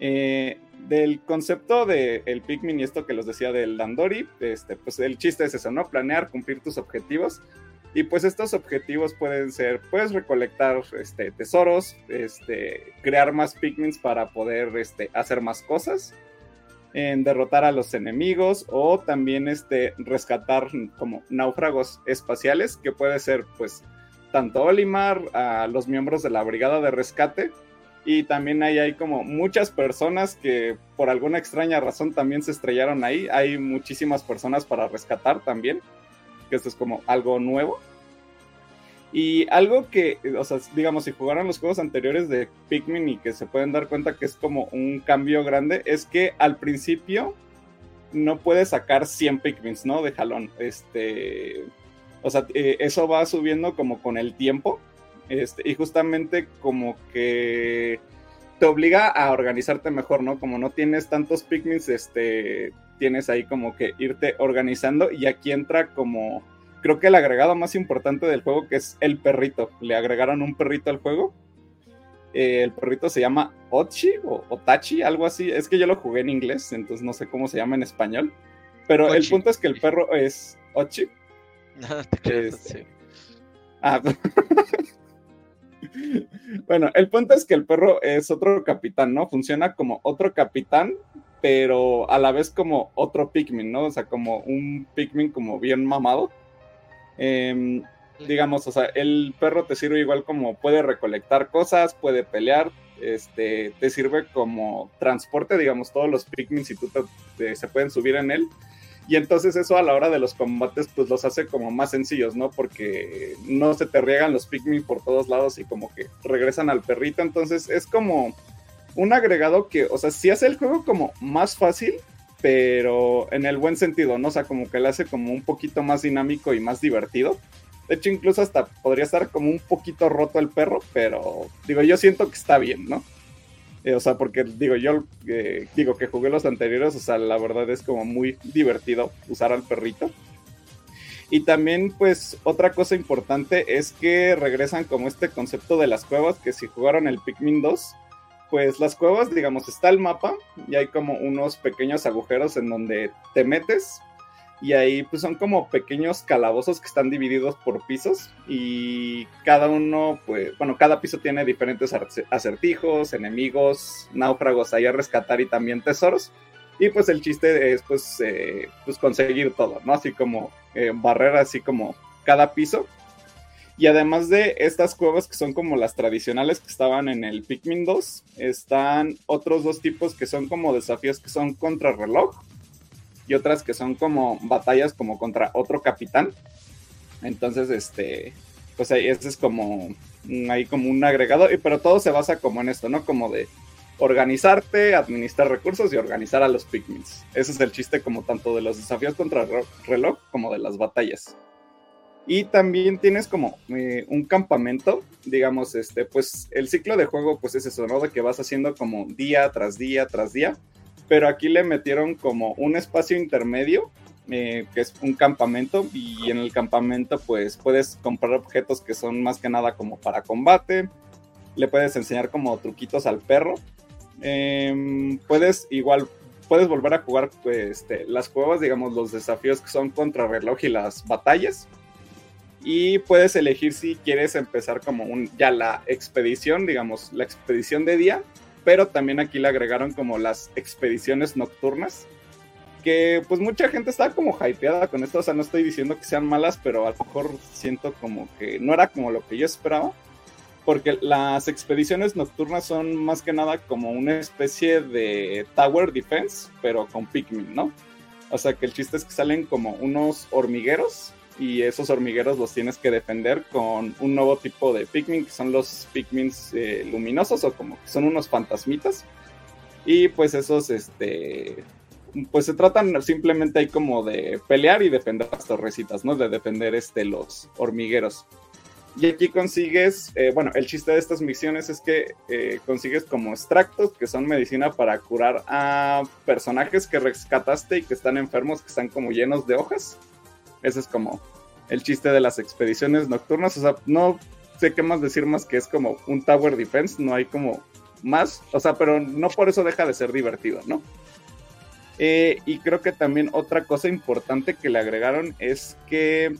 Eh, del concepto del el Pikmin y esto que los decía del Dandori, este, pues el chiste es eso, ¿no? Planear, cumplir tus objetivos. Y pues estos objetivos pueden ser, puedes recolectar este, tesoros, este, crear más Pikmins para poder este, hacer más cosas, en derrotar a los enemigos o también este, rescatar como náufragos espaciales, que puede ser pues tanto Olimar, a los miembros de la brigada de rescate, y también ahí hay como muchas personas que por alguna extraña razón también se estrellaron ahí. Hay muchísimas personas para rescatar también, que esto es como algo nuevo. Y algo que, o sea, digamos, si jugaron los juegos anteriores de Pikmin y que se pueden dar cuenta que es como un cambio grande, es que al principio no puedes sacar 100 Pikmins, ¿no? De jalón. Este, o sea, eh, eso va subiendo como con el tiempo. Este, y justamente como que te obliga a organizarte mejor, ¿no? Como no tienes tantos Pikmins, este, tienes ahí como que irte organizando y aquí entra como, creo que el agregado más importante del juego que es el perrito. Le agregaron un perrito al juego. Eh, el perrito se llama Ochi o Otachi, algo así. Es que yo lo jugué en inglés, entonces no sé cómo se llama en español. Pero el punto es que el perro es Ochi. No, te este, Ah, bueno, el punto es que el perro es otro capitán, ¿no? Funciona como otro capitán, pero a la vez como otro Pikmin, ¿no? O sea, como un Pikmin como bien mamado. Em, digamos, o sea, el perro te sirve igual como puede recolectar cosas, puede pelear, este, te sirve como transporte, digamos, todos los Pikmin si tú se pueden subir en él y entonces eso a la hora de los combates pues los hace como más sencillos, ¿no? Porque no se te riegan los Pikmin por todos lados y como que regresan al perrito. Entonces es como un agregado que, o sea, sí hace el juego como más fácil, pero en el buen sentido, ¿no? O sea, como que le hace como un poquito más dinámico y más divertido. De hecho, incluso hasta podría estar como un poquito roto el perro, pero digo, yo siento que está bien, ¿no? Eh, o sea, porque digo, yo eh, digo que jugué los anteriores, o sea, la verdad es como muy divertido usar al perrito. Y también, pues, otra cosa importante es que regresan como este concepto de las cuevas, que si jugaron el Pikmin 2, pues las cuevas, digamos, está el mapa y hay como unos pequeños agujeros en donde te metes y ahí pues son como pequeños calabozos que están divididos por pisos y cada uno pues bueno cada piso tiene diferentes acertijos enemigos náufragos ahí a rescatar y también tesoros. Y pues el chiste es pues, eh, pues conseguir todo no así como eh, barrer así como cada piso y además de estas cuevas que son como las tradicionales que estaban en el Pikmin 2 están otros dos tipos que son como desafíos que son contra reloj y otras que son como batallas como contra otro capitán. Entonces, este, pues ahí ese es como, ahí como un agregado, pero todo se basa como en esto, ¿no? Como de organizarte, administrar recursos y organizar a los Pikmins. Ese es el chiste como tanto de los desafíos contra reloj como de las batallas. Y también tienes como eh, un campamento, digamos, este, pues el ciclo de juego pues es eso, ¿no? De que vas haciendo como día tras día tras día pero aquí le metieron como un espacio intermedio, eh, que es un campamento, y en el campamento pues puedes comprar objetos que son más que nada como para combate, le puedes enseñar como truquitos al perro, em, puedes igual, puedes volver a jugar pues, este, las cuevas, digamos, los desafíos que son contra reloj y las batallas. Y puedes elegir si quieres empezar como un, ya la expedición, digamos, la expedición de día, pero también aquí le agregaron como las expediciones nocturnas, que pues mucha gente estaba como hypeada con esto, o sea, no estoy diciendo que sean malas, pero a lo mejor siento como que no era como lo que yo esperaba, porque las expediciones nocturnas son más que nada como una especie de tower defense, pero con Pikmin, ¿no? O sea que el chiste es que salen como unos hormigueros y esos hormigueros los tienes que defender con un nuevo tipo de Pikmin, que son los Pikmins eh, luminosos o como que son unos fantasmitas. Y pues esos, este, pues se tratan simplemente ahí como de pelear y defender las torrecitas, ¿no? De defender este, los hormigueros. Y aquí consigues, eh, bueno, el chiste de estas misiones es que eh, consigues como extractos que son medicina para curar a personajes que rescataste y que están enfermos, que están como llenos de hojas. Ese es como el chiste de las expediciones nocturnas. O sea, no sé qué más decir más que es como un tower defense. No hay como más, o sea, pero no por eso deja de ser divertido, ¿no? Eh, y creo que también otra cosa importante que le agregaron es que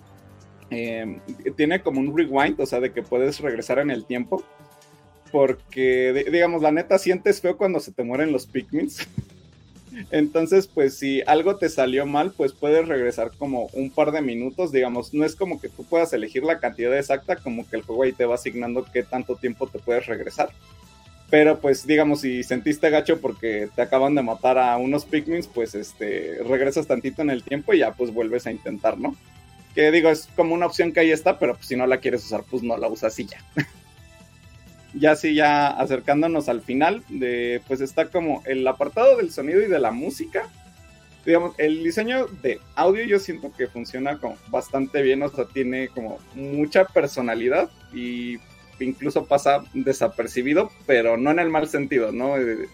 em, tiene como un rewind, o sea, de que puedes regresar en el tiempo. Porque, digamos, la neta sientes feo cuando se te mueren los Pikmins. Entonces, pues si algo te salió mal, pues puedes regresar como un par de minutos, digamos, no es como que tú puedas elegir la cantidad exacta, como que el juego ahí te va asignando qué tanto tiempo te puedes regresar. Pero pues digamos, si sentiste gacho porque te acaban de matar a unos Pikmins, pues este, regresas tantito en el tiempo y ya pues vuelves a intentar, ¿no? Que digo, es como una opción que ahí está, pero pues, si no la quieres usar, pues no la usas y ya. ya así ya acercándonos al final, de, pues está como el apartado del sonido y de la música. Digamos, el diseño de audio yo siento que funciona como bastante bien, o sea, tiene como mucha personalidad y incluso pasa desapercibido, pero no en el mal sentido, ¿no? Eh,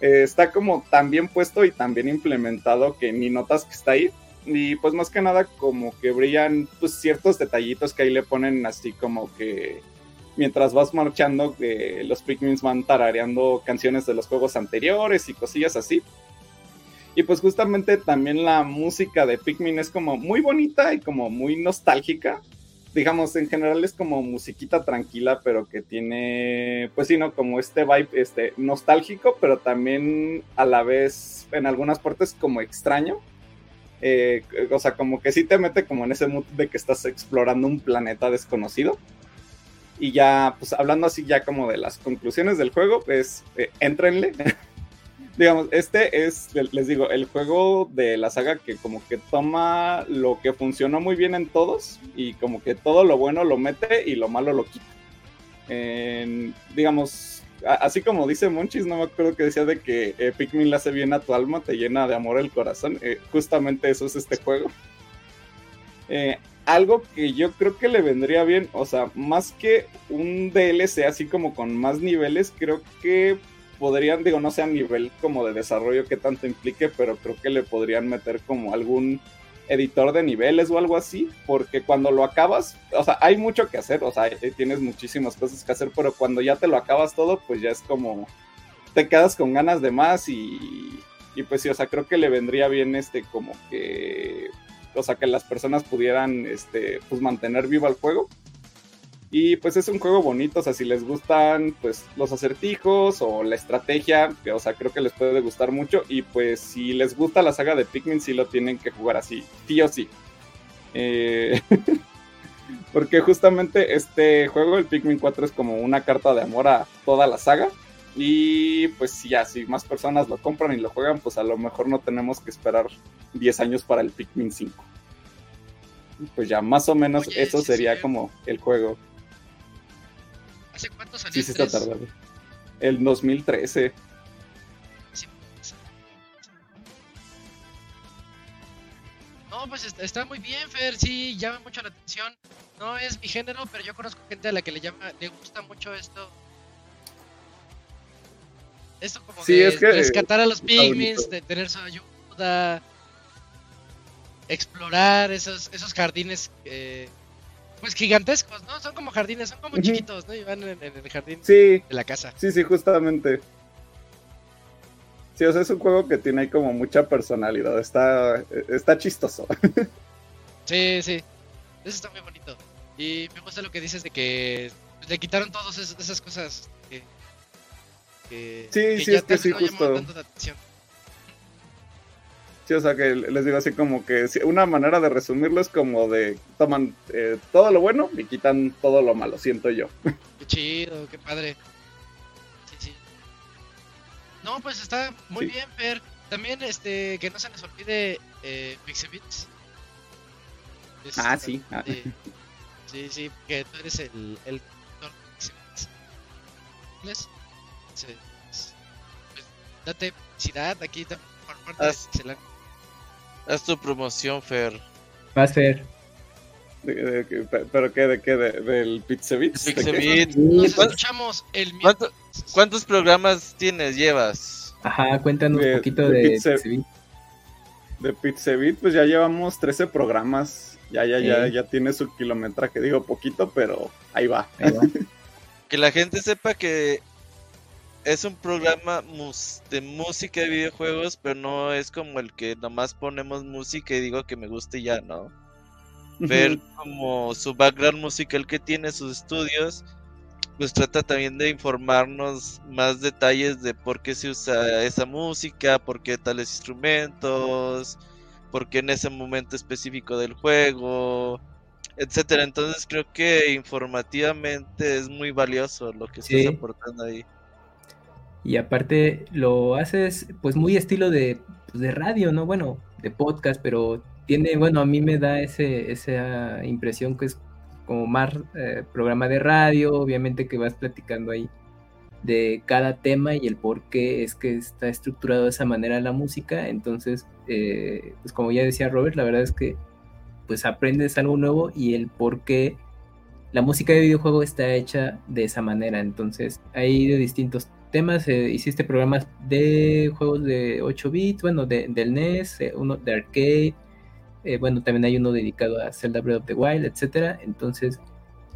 eh, está como tan bien puesto y tan bien implementado que ni notas que está ahí. Y pues más que nada como que brillan pues ciertos detallitos que ahí le ponen así como que mientras vas marchando los Pikmins van tarareando canciones de los juegos anteriores y cosillas así. Y pues justamente también la música de Pikmin es como muy bonita y como muy nostálgica digamos, en general es como musiquita tranquila, pero que tiene, pues sí, ¿no? Como este vibe este, nostálgico, pero también a la vez en algunas partes como extraño. Eh, o sea, como que sí te mete como en ese mood de que estás explorando un planeta desconocido. Y ya, pues hablando así ya como de las conclusiones del juego, pues eh, entrenle. digamos, este es, les digo, el juego de la saga que como que toma lo que funcionó muy bien en todos y como que todo lo bueno lo mete y lo malo lo quita. digamos, así como dice Monchis, no me acuerdo que decía de que eh, Pikmin le hace bien a tu alma, te llena de amor el corazón. Eh, justamente eso es este juego. Eh, algo que yo creo que le vendría bien, o sea, más que un DLC así como con más niveles, creo que podrían, digo, no sé a nivel como de desarrollo que tanto implique, pero creo que le podrían meter como algún editor de niveles o algo así, porque cuando lo acabas, o sea, hay mucho que hacer, o sea, tienes muchísimas cosas que hacer, pero cuando ya te lo acabas todo, pues ya es como, te quedas con ganas de más y, y pues sí, o sea, creo que le vendría bien este como que, o sea, que las personas pudieran, este, pues mantener vivo el juego y pues es un juego bonito, o sea, si les gustan pues los acertijos o la estrategia, que, o sea, creo que les puede gustar mucho. Y pues si les gusta la saga de Pikmin, sí lo tienen que jugar así, sí o sí. Eh, porque justamente este juego, el Pikmin 4, es como una carta de amor a toda la saga. Y pues ya, si más personas lo compran y lo juegan, pues a lo mejor no tenemos que esperar 10 años para el Pikmin 5. Pues ya más o menos eso sería como el juego. ¿Hace cuánto salió? Sí, se está tardando. El 2013. No, pues está muy bien, Fer, sí, llama mucho la atención. No es mi género, pero yo conozco gente a la que le llama, le gusta mucho esto. Esto como de rescatar a los pigments, de tener su ayuda, explorar esos, esos jardines eh, pues gigantescos, ¿no? Son como jardines, son como chiquitos, ¿no? Y van en, el jardín de la casa. Sí, sí, justamente. Sí, o sea, es un juego que tiene ahí como mucha personalidad. Está, está chistoso. Sí, sí. Eso está muy bonito. Y me gusta lo que dices de que le quitaron todas esas cosas que, que, sí, sí, es que sí, justo. Sí, o sea que les digo así como que una manera de resumirlo es como de toman eh, todo lo bueno y quitan todo lo malo, siento yo. Qué chido, qué padre. Sí, sí. No, pues está muy bien, Fer. También este que no se les olvide eh, Pixabits. ah, sí. Ah. Sí, sí, que tú eres el, el Pixabits. Pues, date publicidad aquí por parte de Pixelania. Haz tu promoción, Fer. Más Fer. ¿Pero qué? ¿De qué? ¿De, ¿Del Pixabit? Nos escuchamos el ¿Cuántos programas tienes, llevas? Ajá, cuéntanos un poquito de, de De Pixabit, pues ya llevamos 13 programas. Ya, ya, ya, ya tiene su kilometraje. Digo poquito, pero ahí va. que la gente sepa que es un programa de música de videojuegos, pero no es como el que nomás ponemos música y digo que me guste y ya, ¿no? Ver como su background musical que tiene, sus estudios, pues trata también de informarnos más detalles de por qué se usa esa música, por qué tales instrumentos, por qué en ese momento específico del juego, etcétera. Entonces creo que informativamente es muy valioso lo que estás aportando ahí. Y aparte lo haces pues muy estilo de, pues, de radio, ¿no? Bueno, de podcast, pero tiene, bueno, a mí me da ese, esa impresión que es como más eh, programa de radio, obviamente que vas platicando ahí de cada tema y el por qué es que está estructurado de esa manera la música. Entonces, eh, pues como ya decía Robert, la verdad es que pues aprendes algo nuevo y el por qué la música de videojuego está hecha de esa manera. Entonces, hay de distintos Eh, hiciste programas de juegos de 8 bits, bueno, de, del NES, eh, uno de arcade. Eh, bueno, también hay uno dedicado a Zelda Breath of the Wild, etcétera. Entonces,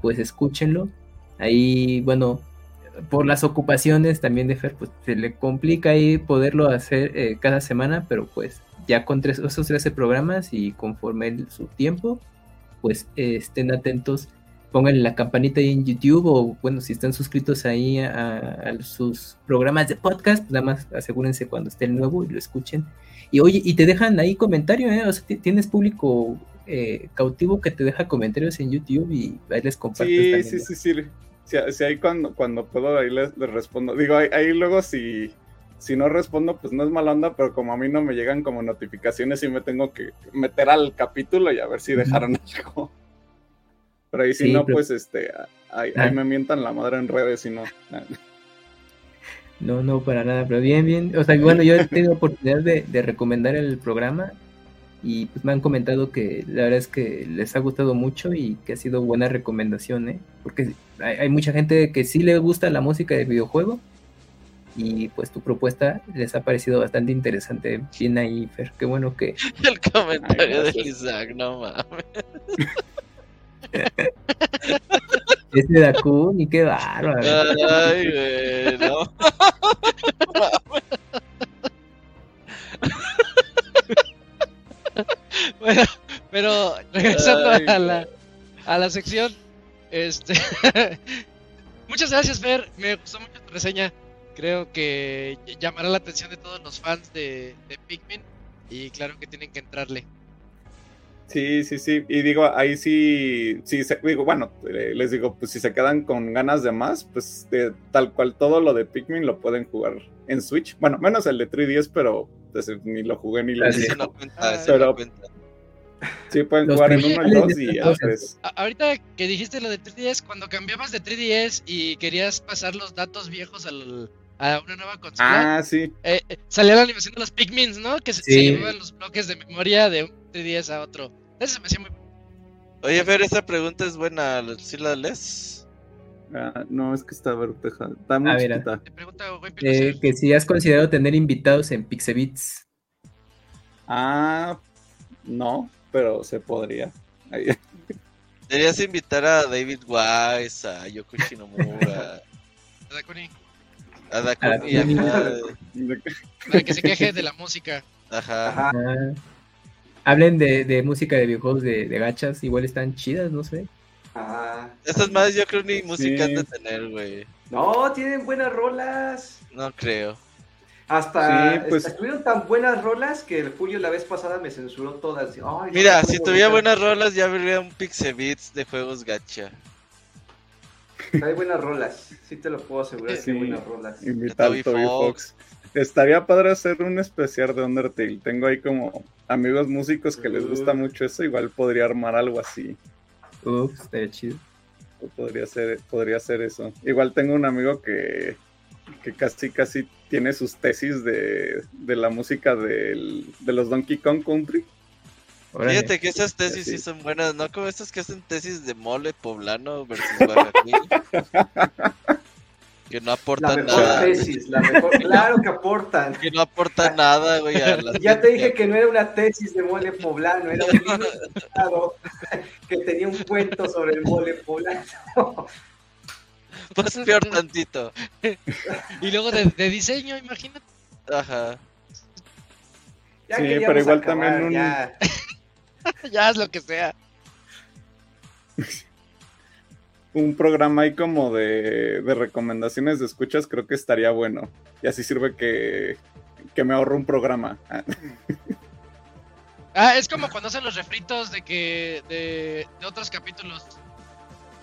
pues escúchenlo. Ahí, bueno, por las ocupaciones también de Fer, pues se le complica ahí poderlo hacer cada semana, pero pues ya con tres, esos 13 programas y conforme su tiempo, pues estén atentos pónganle la campanita ahí en YouTube o bueno, si están suscritos ahí a, sus programas de podcast, nada más asegúrense cuando esté el nuevo y lo escuchen. Y oye, y te dejan ahí comentarios, ¿eh? O sea, tienes público eh, cautivo que te deja comentarios en YouTube y ahí les compartes. Sí, sí, sí, sí, sí. ahí cuando, cuando puedo ahí les, respondo. Digo, ahí, luego si, si no respondo, pues no es mala onda, pero como a mí no me llegan como notificaciones y me tengo que meter al capítulo y a ver si dejaron algo. Pero ahí si no, pues este, ahí, ah. me mientan la madre en redes y no. No, no, para nada, pero bien, bien. O sea, bueno, yo he tenido oportunidad de, recomendar el programa y pues me han comentado que la verdad es que les ha gustado mucho y que ha sido buena recomendación, ¿eh? Porque hay, mucha gente que sí le gusta la música de videojuego y pues tu propuesta les ha parecido bastante interesante. Bien ahí, Fer, qué bueno que... El comentario de Isaac, no mames. Ese Dakuni, qué bárbaro. Ay, güey, no. bueno, pero regresando a, la, a la sección, este. Muchas gracias, Fer. Me gustó mucho tu reseña. Creo que llamará la atención de todos los fans de, de Pikmin. Y claro que tienen que entrarle. Sí, sí, sí. Y digo, ahí sí, sí, digo, bueno, eh, les digo, pues si se quedan con ganas de más, pues de, tal cual todo lo de Pikmin lo pueden jugar en Switch. Bueno, menos el de 3DS, pero pues, ni lo jugué ni lo vi. pero, sí pueden jugar en uno y dos y ya pues. Ahorita que dijiste lo de 3DS, cuando cambiabas de 3DS y querías pasar los datos viejos al, a una nueva consola. Ah, sí. Eh, eh, salía la animación de los Pikmins, ¿no? Que se, llevaban los bloques de memoria de un 3DS a otro. Eso se me hacía muy Oye, Fer, esa pregunta es buena. ¿Sí la lees? Ah, no, es que está verteja. Está muy chiquita. Te pregunta, eh, que si has considerado tener invitados en Pixebits. Ah, no, pero se podría. Deberías invitar a David Wise, a Yoko Shinomura. a Dakuni. A Dakuni. Para que se queje de la música. Ajá. Ajá. Hablen de, de música de videojuegos de, de, gachas, igual están chidas, no sé. Ah. Estas más yo creo ni música han de tener, güey. No, tienen buenas rolas. No creo. Hasta, pues... estuvieron tan buenas rolas que el Julio la vez pasada me censuró todas. Mira, si tuviera buenas rolas ya habría un Pixebits de juegos gacha. Hay buenas rolas, sí te lo puedo asegurar sí. hay buenas rolas. Invitar a Toby Fox. Estaría padre hacer un especial de Undertale. Tengo ahí como amigos músicos que les gusta mucho eso. Igual podría armar algo así. Ups, estaría chido. Podría ser, podría ser eso. Igual tengo un amigo que, que casi casi tiene sus tesis de, de la música del, de los Donkey Kong Country. Fíjate que esas tesis sí. son buenas, ¿no? Como estas que hacen tesis de mole poblano versus Guayaquil. Que no aportan la nada. Tesis, la mejor, claro que aportan. Que no aportan nada, güey. ya te dije que no era una tesis de mole poblano, era un libro que tenía un cuento sobre el mole poblano. pues peor tantito. y luego de, de diseño, imagínate. Ajá. Ya sí, pero igual también un... Ya. ya es lo que sea. un programa ahí como de, de, recomendaciones de escuchas creo que estaría bueno. Y así sirve que, que me ahorro un programa. ah, es como cuando hacen los refritos de que de, de otros capítulos.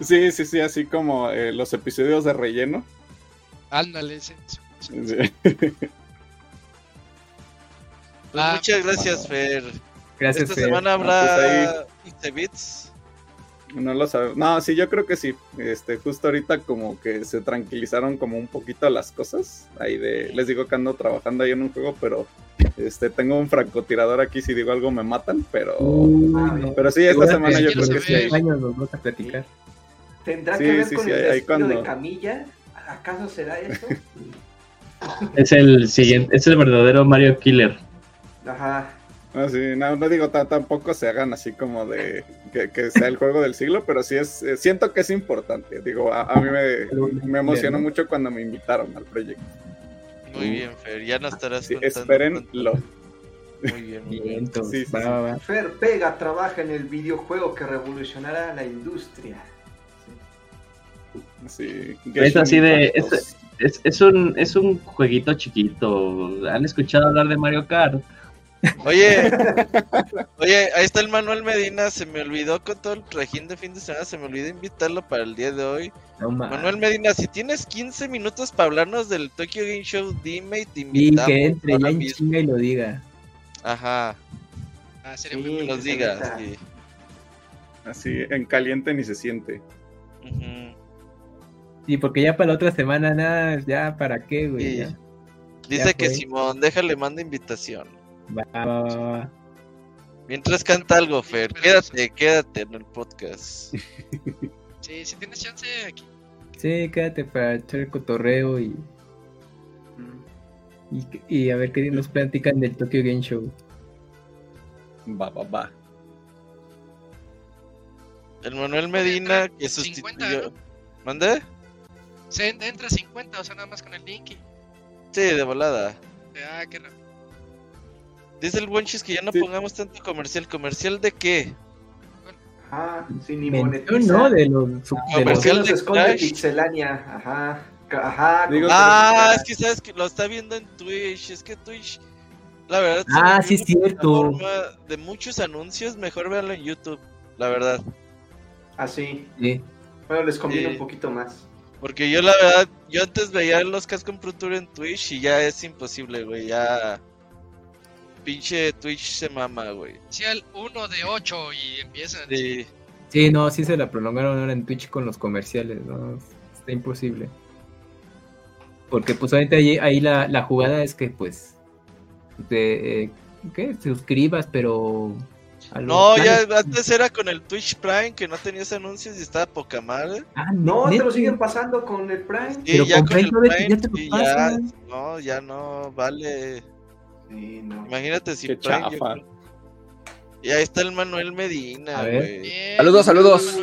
Sí, sí, sí, así como eh, los episodios de relleno. Ándale, sí. sí. Pues ah, muchas gracias, Fer. Gracias, Esta semana habrá no, pues No lo sabemos. No, sí, yo creo que sí. Este, justo ahorita como que se tranquilizaron como un poquito las cosas. Ahí de, les digo que ando trabajando ahí en un juego, pero este, tengo un francotirador aquí, si digo algo me matan, pero, uh, pero sí, esta semana yo creo que sí. Hay. Nos vamos a platicar. ¿Tendrá sí, que ver sí, con sí, el cuando... de Camilla? ¿Acaso será eso? es el siguiente, es el verdadero Mario Killer. Ajá. No, sí, no, no digo tampoco se hagan así como de que, sea el juego del siglo, pero sí es, eh, siento que es importante. Digo, a, mí me, me, emocionó mucho cuando me invitaron al proyecto. Muy bien, Fer, ya no estarás sí, Espérenlo. Muy bien, muy bien. Sí, sí, Fer Pega trabaja en el videojuego que revolucionará la industria. Sí. Es así de. Es, es, es, un, es un jueguito chiquito. ¿Han escuchado hablar de Mario Kart? Oye, oye, ahí está el Manuel Medina, se me olvidó con todo el trajín de fin de semana, se me olvidó invitarlo para el día de hoy. Manuel Medina, si tienes 15 minutos para hablarnos del Tokyo Game Show, dime y te invitamos. Y que entre ya en chinga y lo diga. Ajá. Ah, sería muy los digas. Así, en caliente ni se siente. Sí, porque ya para la otra semana, nada, ya para qué, güey. Dice que Simón, déjale, manda invitación. Va, va, va, Mientras canta algo, Fer, quédate, quédate en el podcast. Sí, si tienes chance aquí. Sí, quédate para echar el cotorreo y, y, y a ver qué nos platican del Tokyo Game Show. Va, va, va. El Manuel Medina que sustituyó. ¿Mande? Se entra 50, o sea, nada más con el link. Y... Sí, de volada. Ah, qué rápido. Dice el buen chis que ya no pongamos tanto comercial. ¿Comercial de qué? Ah, sin ni monetiza. No, de los, comercial de esconde Pixelania. Ajá. Ajá. ah, es que sabes que lo está viendo en Twitch. Es que Twitch, la verdad. Ah, sí, es cierto. De muchos anuncios, mejor véanlo en YouTube. La verdad. Ah, sí. Sí. Bueno, les conviene un poquito más. Porque yo, la verdad, yo antes veía los Cascom Pro Tour en Twitch y ya es imposible, güey. Ya pinche Twitch se mama, güey. Sí, al 1 de 8 y empiezan. Sí. sí, no, sí se la prolongaron ahora en Twitch con los comerciales, ¿no? Está imposible. Porque pues ahorita ahí, ahí la, la, jugada es que pues te, eh, ¿qué? Te suscribas, pero... No, ya antes era con el Twitch Prime que no tenías anuncios y estaba poca madre. Ah, no, te lo siguen pasando con el Prime. Sí, pero ya con, el Prime, ya te lo ya, no, ya no, vale. Imagínate si Y ahí está el Manuel Medina, Saludos, saludos.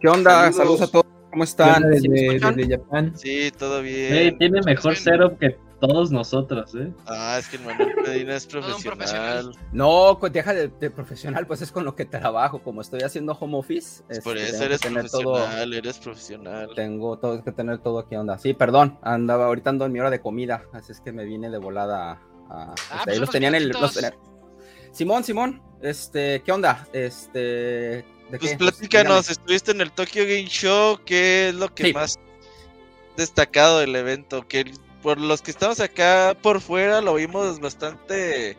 ¿Qué onda? Saludos. a todos. ¿Cómo están? Desde, Japón. Sí, todo bien. tiene mejor setup que todos nosotros, ¿eh? Ah, es que el Manuel Medina es profesional. No, pues deja de, profesional, pues es con lo que trabajo. Como estoy haciendo home office. Por este, eso eres profesional, eres profesional. Tengo todo, que tener todo aquí onda. Sí, perdón, andaba, ahorita ando en mi hora de comida, así es que me vine de volada Ah, ah este, pues los tenían el. Simón, Simón, este, ¿qué onda? Este. ¿de pues platícanos, estuviste en el Tokyo Game Show, ¿qué es lo que más destacado del evento? Que por los que estamos acá por fuera lo vimos bastante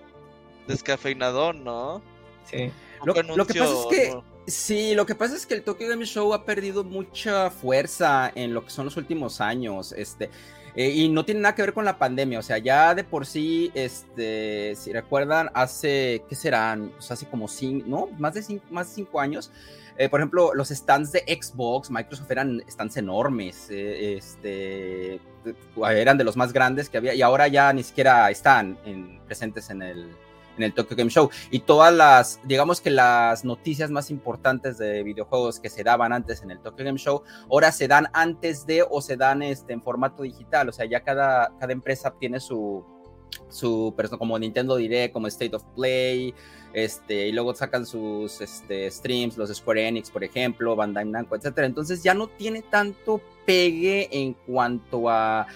descafeinador, ¿no? Sí. Lo, que pasa es que. Sí, lo que pasa es que el Tokyo Game Show ha perdido mucha fuerza en lo que son los últimos años. Este, eh, y no tiene nada que ver con la pandemia, o sea, ya de por sí, este, si recuerdan, hace, ¿qué serán? Pues hace como cinco, ¿no? Más de cinco, más de cinco años. Eh, por ejemplo, los stands de Xbox, Microsoft eran stands enormes, eh, este, eran de los más grandes que había y ahora ya ni siquiera están presentes en el, en el Tokyo Game Show. Y todas las, digamos que las noticias más importantes de videojuegos que se daban antes en el Tokyo Game Show, ahora se dan antes de o se dan este, en formato digital. O sea, ya cada, cada empresa tiene su, su, como Nintendo Direct, como State of Play, este, y luego sacan sus este, streams, los Square Enix, por ejemplo, Bandai Namco, etcétera. Entonces ya no tiene tanto pegue en cuanto a,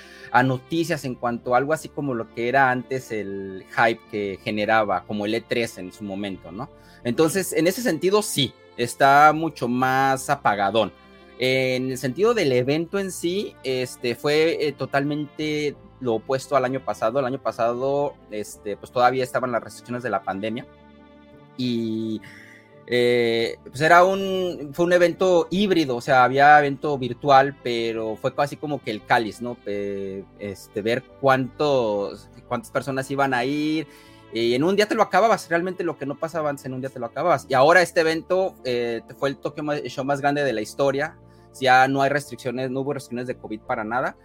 noticias, en cuanto a algo así como lo que era antes el hype que generaba, como el E3 en su momento, ¿no? Entonces, en ese sentido, sí, está mucho más apagadón. En el sentido del evento en sí, este fue eh, totalmente lo opuesto al año pasado. El año pasado, este, pues todavía estaban las restricciones de la pandemia y eh, pues era un, fue un evento híbrido, o sea, había evento virtual, pero fue casi como que el cáliz, ¿no? este, ver cuántos, cuántas personas iban a ir. Y en un día te lo acababas, realmente lo que no pasaba antes en un día te lo acababas. Y ahora este evento eh, fue el Tokyo Show más grande de la historia. Ya no hay restricciones, no hubo restricciones de COVID para nada.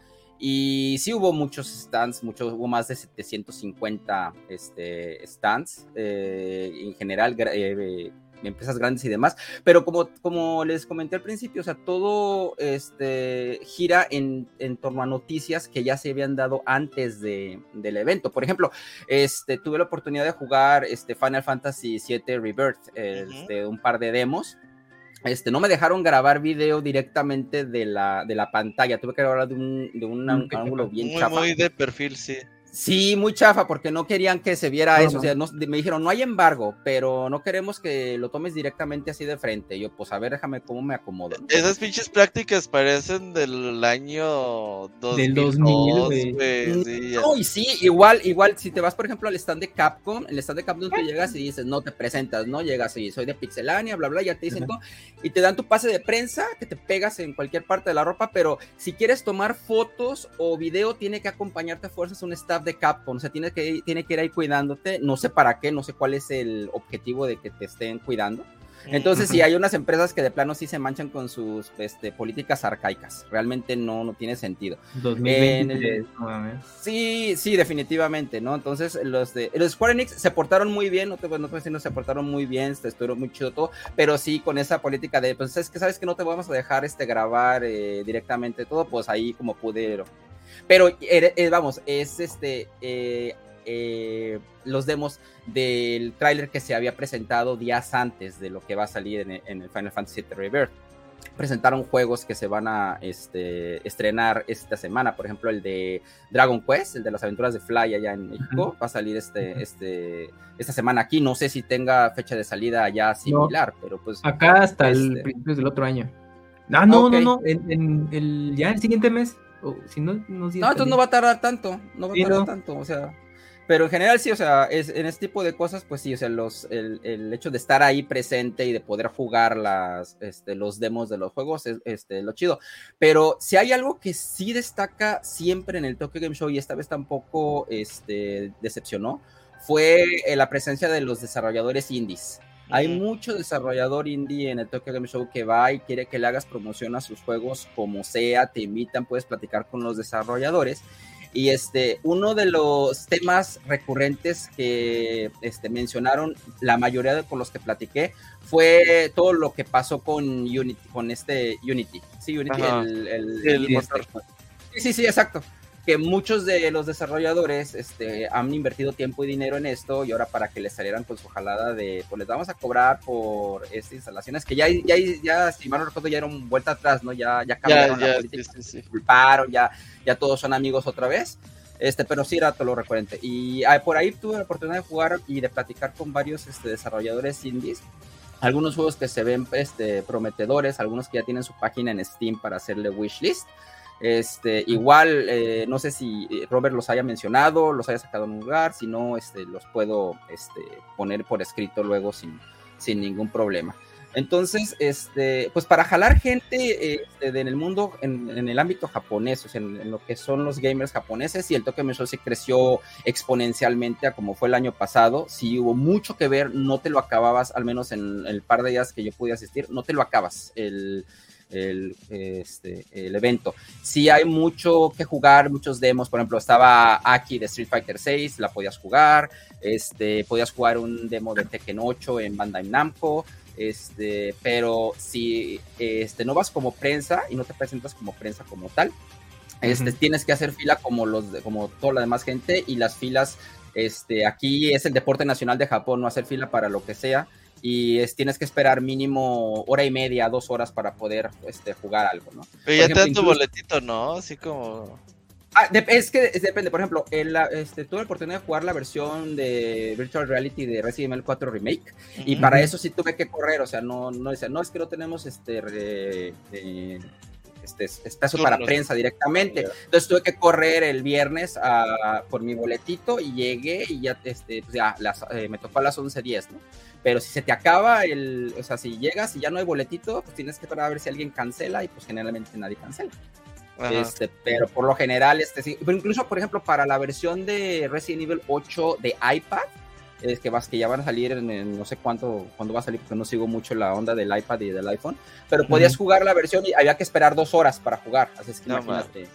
Y sí hubo muchos stands, mucho, hubo más de 750 este, stands eh, en general, eh, empresas grandes y demás. Pero como, como les comenté al principio, o sea, todo este, gira en, en torno a noticias que ya se habían dado antes de, del evento. Por ejemplo, este, tuve la oportunidad de jugar este, Final Fantasy VII Rebirth, este, un par de demos. Este, no me dejaron grabar video directamente de la, de la pantalla, tuve que grabar de un, de un mm, ángulo bien muy, Muy de perfil, sí. Sí, muy chafa, porque no querían que se viera eso. O sea, me dijeron, no hay embargo, pero no queremos que lo tomes directamente así de frente. Yo, pues a ver, déjame cómo me acomodo. Esas pinches prácticas parecen del año 2002, del 2000, güey. no, y sí, igual, igual, si te vas, por ejemplo, al stand de Capcom, el stand de Capcom tú llegas y dices, no te presentas, ¿no? Llegas y soy de Pixelania, bla, bla, ya te dicen todo, y te dan tu pase de prensa, que te pegas en cualquier parte de la ropa, pero si quieres tomar fotos o video, tiene que acompañarte a fuerzas un staff de Capcom, o sea, tiene que, tiene que ir ahí cuidándote, no sé para qué, no sé cuál es el objetivo de que te estén cuidando. Entonces, sí, hay unas empresas que de plano sí se manchan con sus este, políticas arcaicas. Realmente no, no tiene sentido. 2020, sí, sí, definitivamente, ¿no? Entonces, los de los Square Enix se portaron muy bien, no te, no te se portaron muy bien, estuvieron muy chido todo, pero sí con esa política de, pues es que sabes que no te vamos a dejar este grabar eh, directamente todo, pues ahí como pude pero eh, eh, vamos, es este eh, los demos del tráiler que se había presentado días antes de lo que va a salir en, el Final Fantasy VII Rebirth. Presentaron juegos que se van a este, estrenar esta semana, por ejemplo el de Dragon Quest, el de las aventuras de Fly allá en México, va a salir este, este, esta semana aquí. No sé si tenga fecha de salida ya similar, pero pues. Acá hasta el este principio del otro año. Ah, no, no, no, en, el, ya el siguiente mes. Si no, no, entonces no va a tardar tanto, no va a tardar tanto, o sea. Pero en general sí, o sea, es, en este tipo de cosas, pues sí, o sea, los, el, el, hecho de estar ahí presente y de poder jugar las, este, los demos de los juegos es este, lo chido. Pero si hay algo que sí destaca siempre en el Tokyo Game Show y esta vez tampoco este, decepcionó, fue eh, la presencia de los desarrolladores indies. Hay mucho desarrollador indie en el Tokyo Game Show que va y quiere que le hagas promoción a sus juegos como sea, te invitan, puedes platicar con los desarrolladores. Y este, uno de los temas recurrentes que este, mencionaron la mayoría de con los que platiqué fue todo lo que pasó con Unity, con este Unity. Sí, Unity, el, el, este, sí, sí, sí, exacto que muchos de los desarrolladores este, han invertido tiempo y dinero en esto y ahora para que les salieran con su jalada de, pues les vamos a cobrar por estas instalaciones que ya, ya, ya si mal no recuerdo, ya eran vuelta atrás, ¿no? Ya, ya cambiaron la política, sí, culparon, ya, ya todos son amigos otra vez. Este, pero sí era todo lo recurrente. Y ah, por ahí tuve la oportunidad de jugar y de platicar con varios este, desarrolladores indies algunos juegos que se ven este, prometedores, algunos que ya tienen su página en Steam para hacerle wishlist. Este, igual, eh, no sé si eh, Robert los haya mencionado, los haya sacado en un lugar, si no, este, los puedo este, poner por escrito luego sin, sin ningún problema. Entonces, este, pues para jalar gente este, en el mundo, en, el ámbito japonés, o sea, en, lo que son los gamers japoneses, y el Tokyo Show se creció exponencialmente a como fue el año pasado, sí hubo mucho que ver, no te lo acababas, al menos en el par de días que yo pude asistir, no te lo acabas. El, el, este, el evento. Sí hay mucho que jugar, muchos demos, por ejemplo, estaba aquí de Street Fighter 6, la podías jugar, este, podías jugar un demo de Tekken 8 en Bandai Namco, este, pero si este, no vas como prensa y no te presentas como prensa como tal, este, tienes que hacer fila como los como toda la demás gente y las filas este, aquí es el deporte nacional de Japón, no hacer fila para lo que sea y es, tienes que esperar mínimo hora y media, dos horas para poder este, jugar algo, ¿no? Pero ya te dan tu boletito, ¿no? Así como... Ah, es que depende, por ejemplo, el, este, tuve la oportunidad de jugar la versión de Virtual Reality de Resident Evil 4 Remake y para eso sí tuve que correr, o sea, no, no, no es que no tenemos este este, espacio para prensa directamente. Entonces tuve que correr el viernes a, por mi boletito y llegué y ya, este, pues ya eh, me tocó a las 11.10, ¿no? Pero si se te acaba el, o sea, si llegas y ya no hay boletito, pues tienes que esperar a ver si alguien cancela y pues generalmente nadie cancela. Este, pero por lo general, este sí, pero incluso por ejemplo para la versión de Resident Evil 8 de iPad, es que vas que ya van a salir en, no sé cuánto cuándo va a salir porque no sigo mucho la onda del iPad y del iPhone pero podías jugar la versión y había que esperar dos horas para jugar así es que imagínate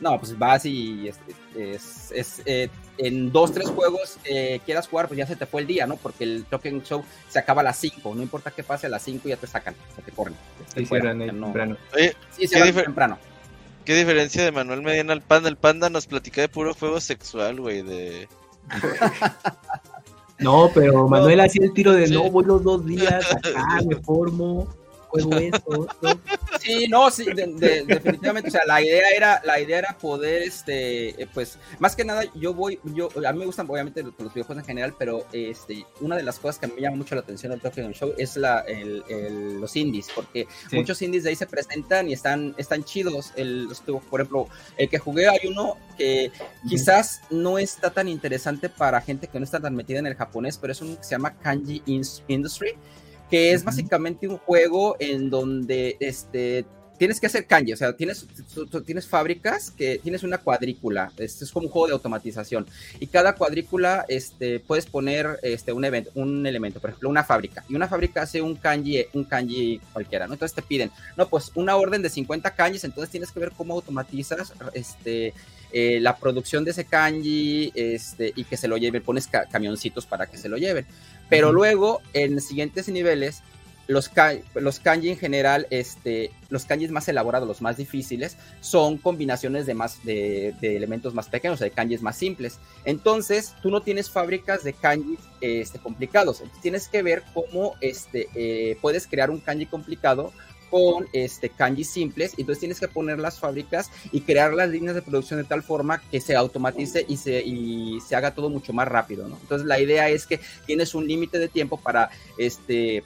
no, pues vas y es, es, eh, en dos, tres juegos que quieras jugar, pues ya se te fue el día, ¿no? Porque el Token Show se acaba a las 5, no importa qué pase a las 5 ya te sacan, ya te corren. sí, temprano. sí, se temprano. ¿Qué diferencia de Manuel Medina al Panda? El Panda nos platica de puro juego sexual, güey, de... no, pero Manuel hacía el tiro de no, voy los dos días acá, me formo Sí, no, sí, definitivamente, o sea, la idea era, la idea era poder, este, eh, pues, más que nada, yo voy, yo, a mí me gustan obviamente los, videojuegos en general, pero, este, una de las cosas que me llama mucho la atención del Tokyo Show es la, el, los indies, porque muchos indies de ahí se presentan y están, están chidos, el, por ejemplo, el que jugué hay uno que quizás no está tan interesante para gente que no está tan metida en el japonés, pero es un que se llama Kanji Industry, que es básicamente un juego en donde este, tienes que hacer kanji, o sea, tienes, tienes fábricas que tienes una cuadrícula, este es como un juego de automatización, y cada cuadrícula este, puedes poner este, un, evento, un elemento, por ejemplo, una fábrica, y una fábrica hace un kanji, un kanji cualquiera, ¿no? Entonces te piden, no, pues una orden de 50 kanjis, entonces tienes que ver cómo automatizas este, eh, la producción de ese kanji este, y que se lo lleven, pones camioncitos para que se lo lleven. Pero luego, en siguientes niveles, los, los kanji en general, este, los kanjis más elaborados, los más difíciles, son combinaciones de, más, de, elementos más pequeños, de kanjis más simples. Entonces, tú no tienes fábricas de kanjis este, complicados. tienes que ver cómo este, eh, puedes crear un kanji complicado con este kanji simples, entonces tienes que poner las fábricas y crear las líneas de producción de tal forma que se automatice y se, y se haga todo mucho más rápido, ¿no? Entonces la idea es que tienes un límite de tiempo para este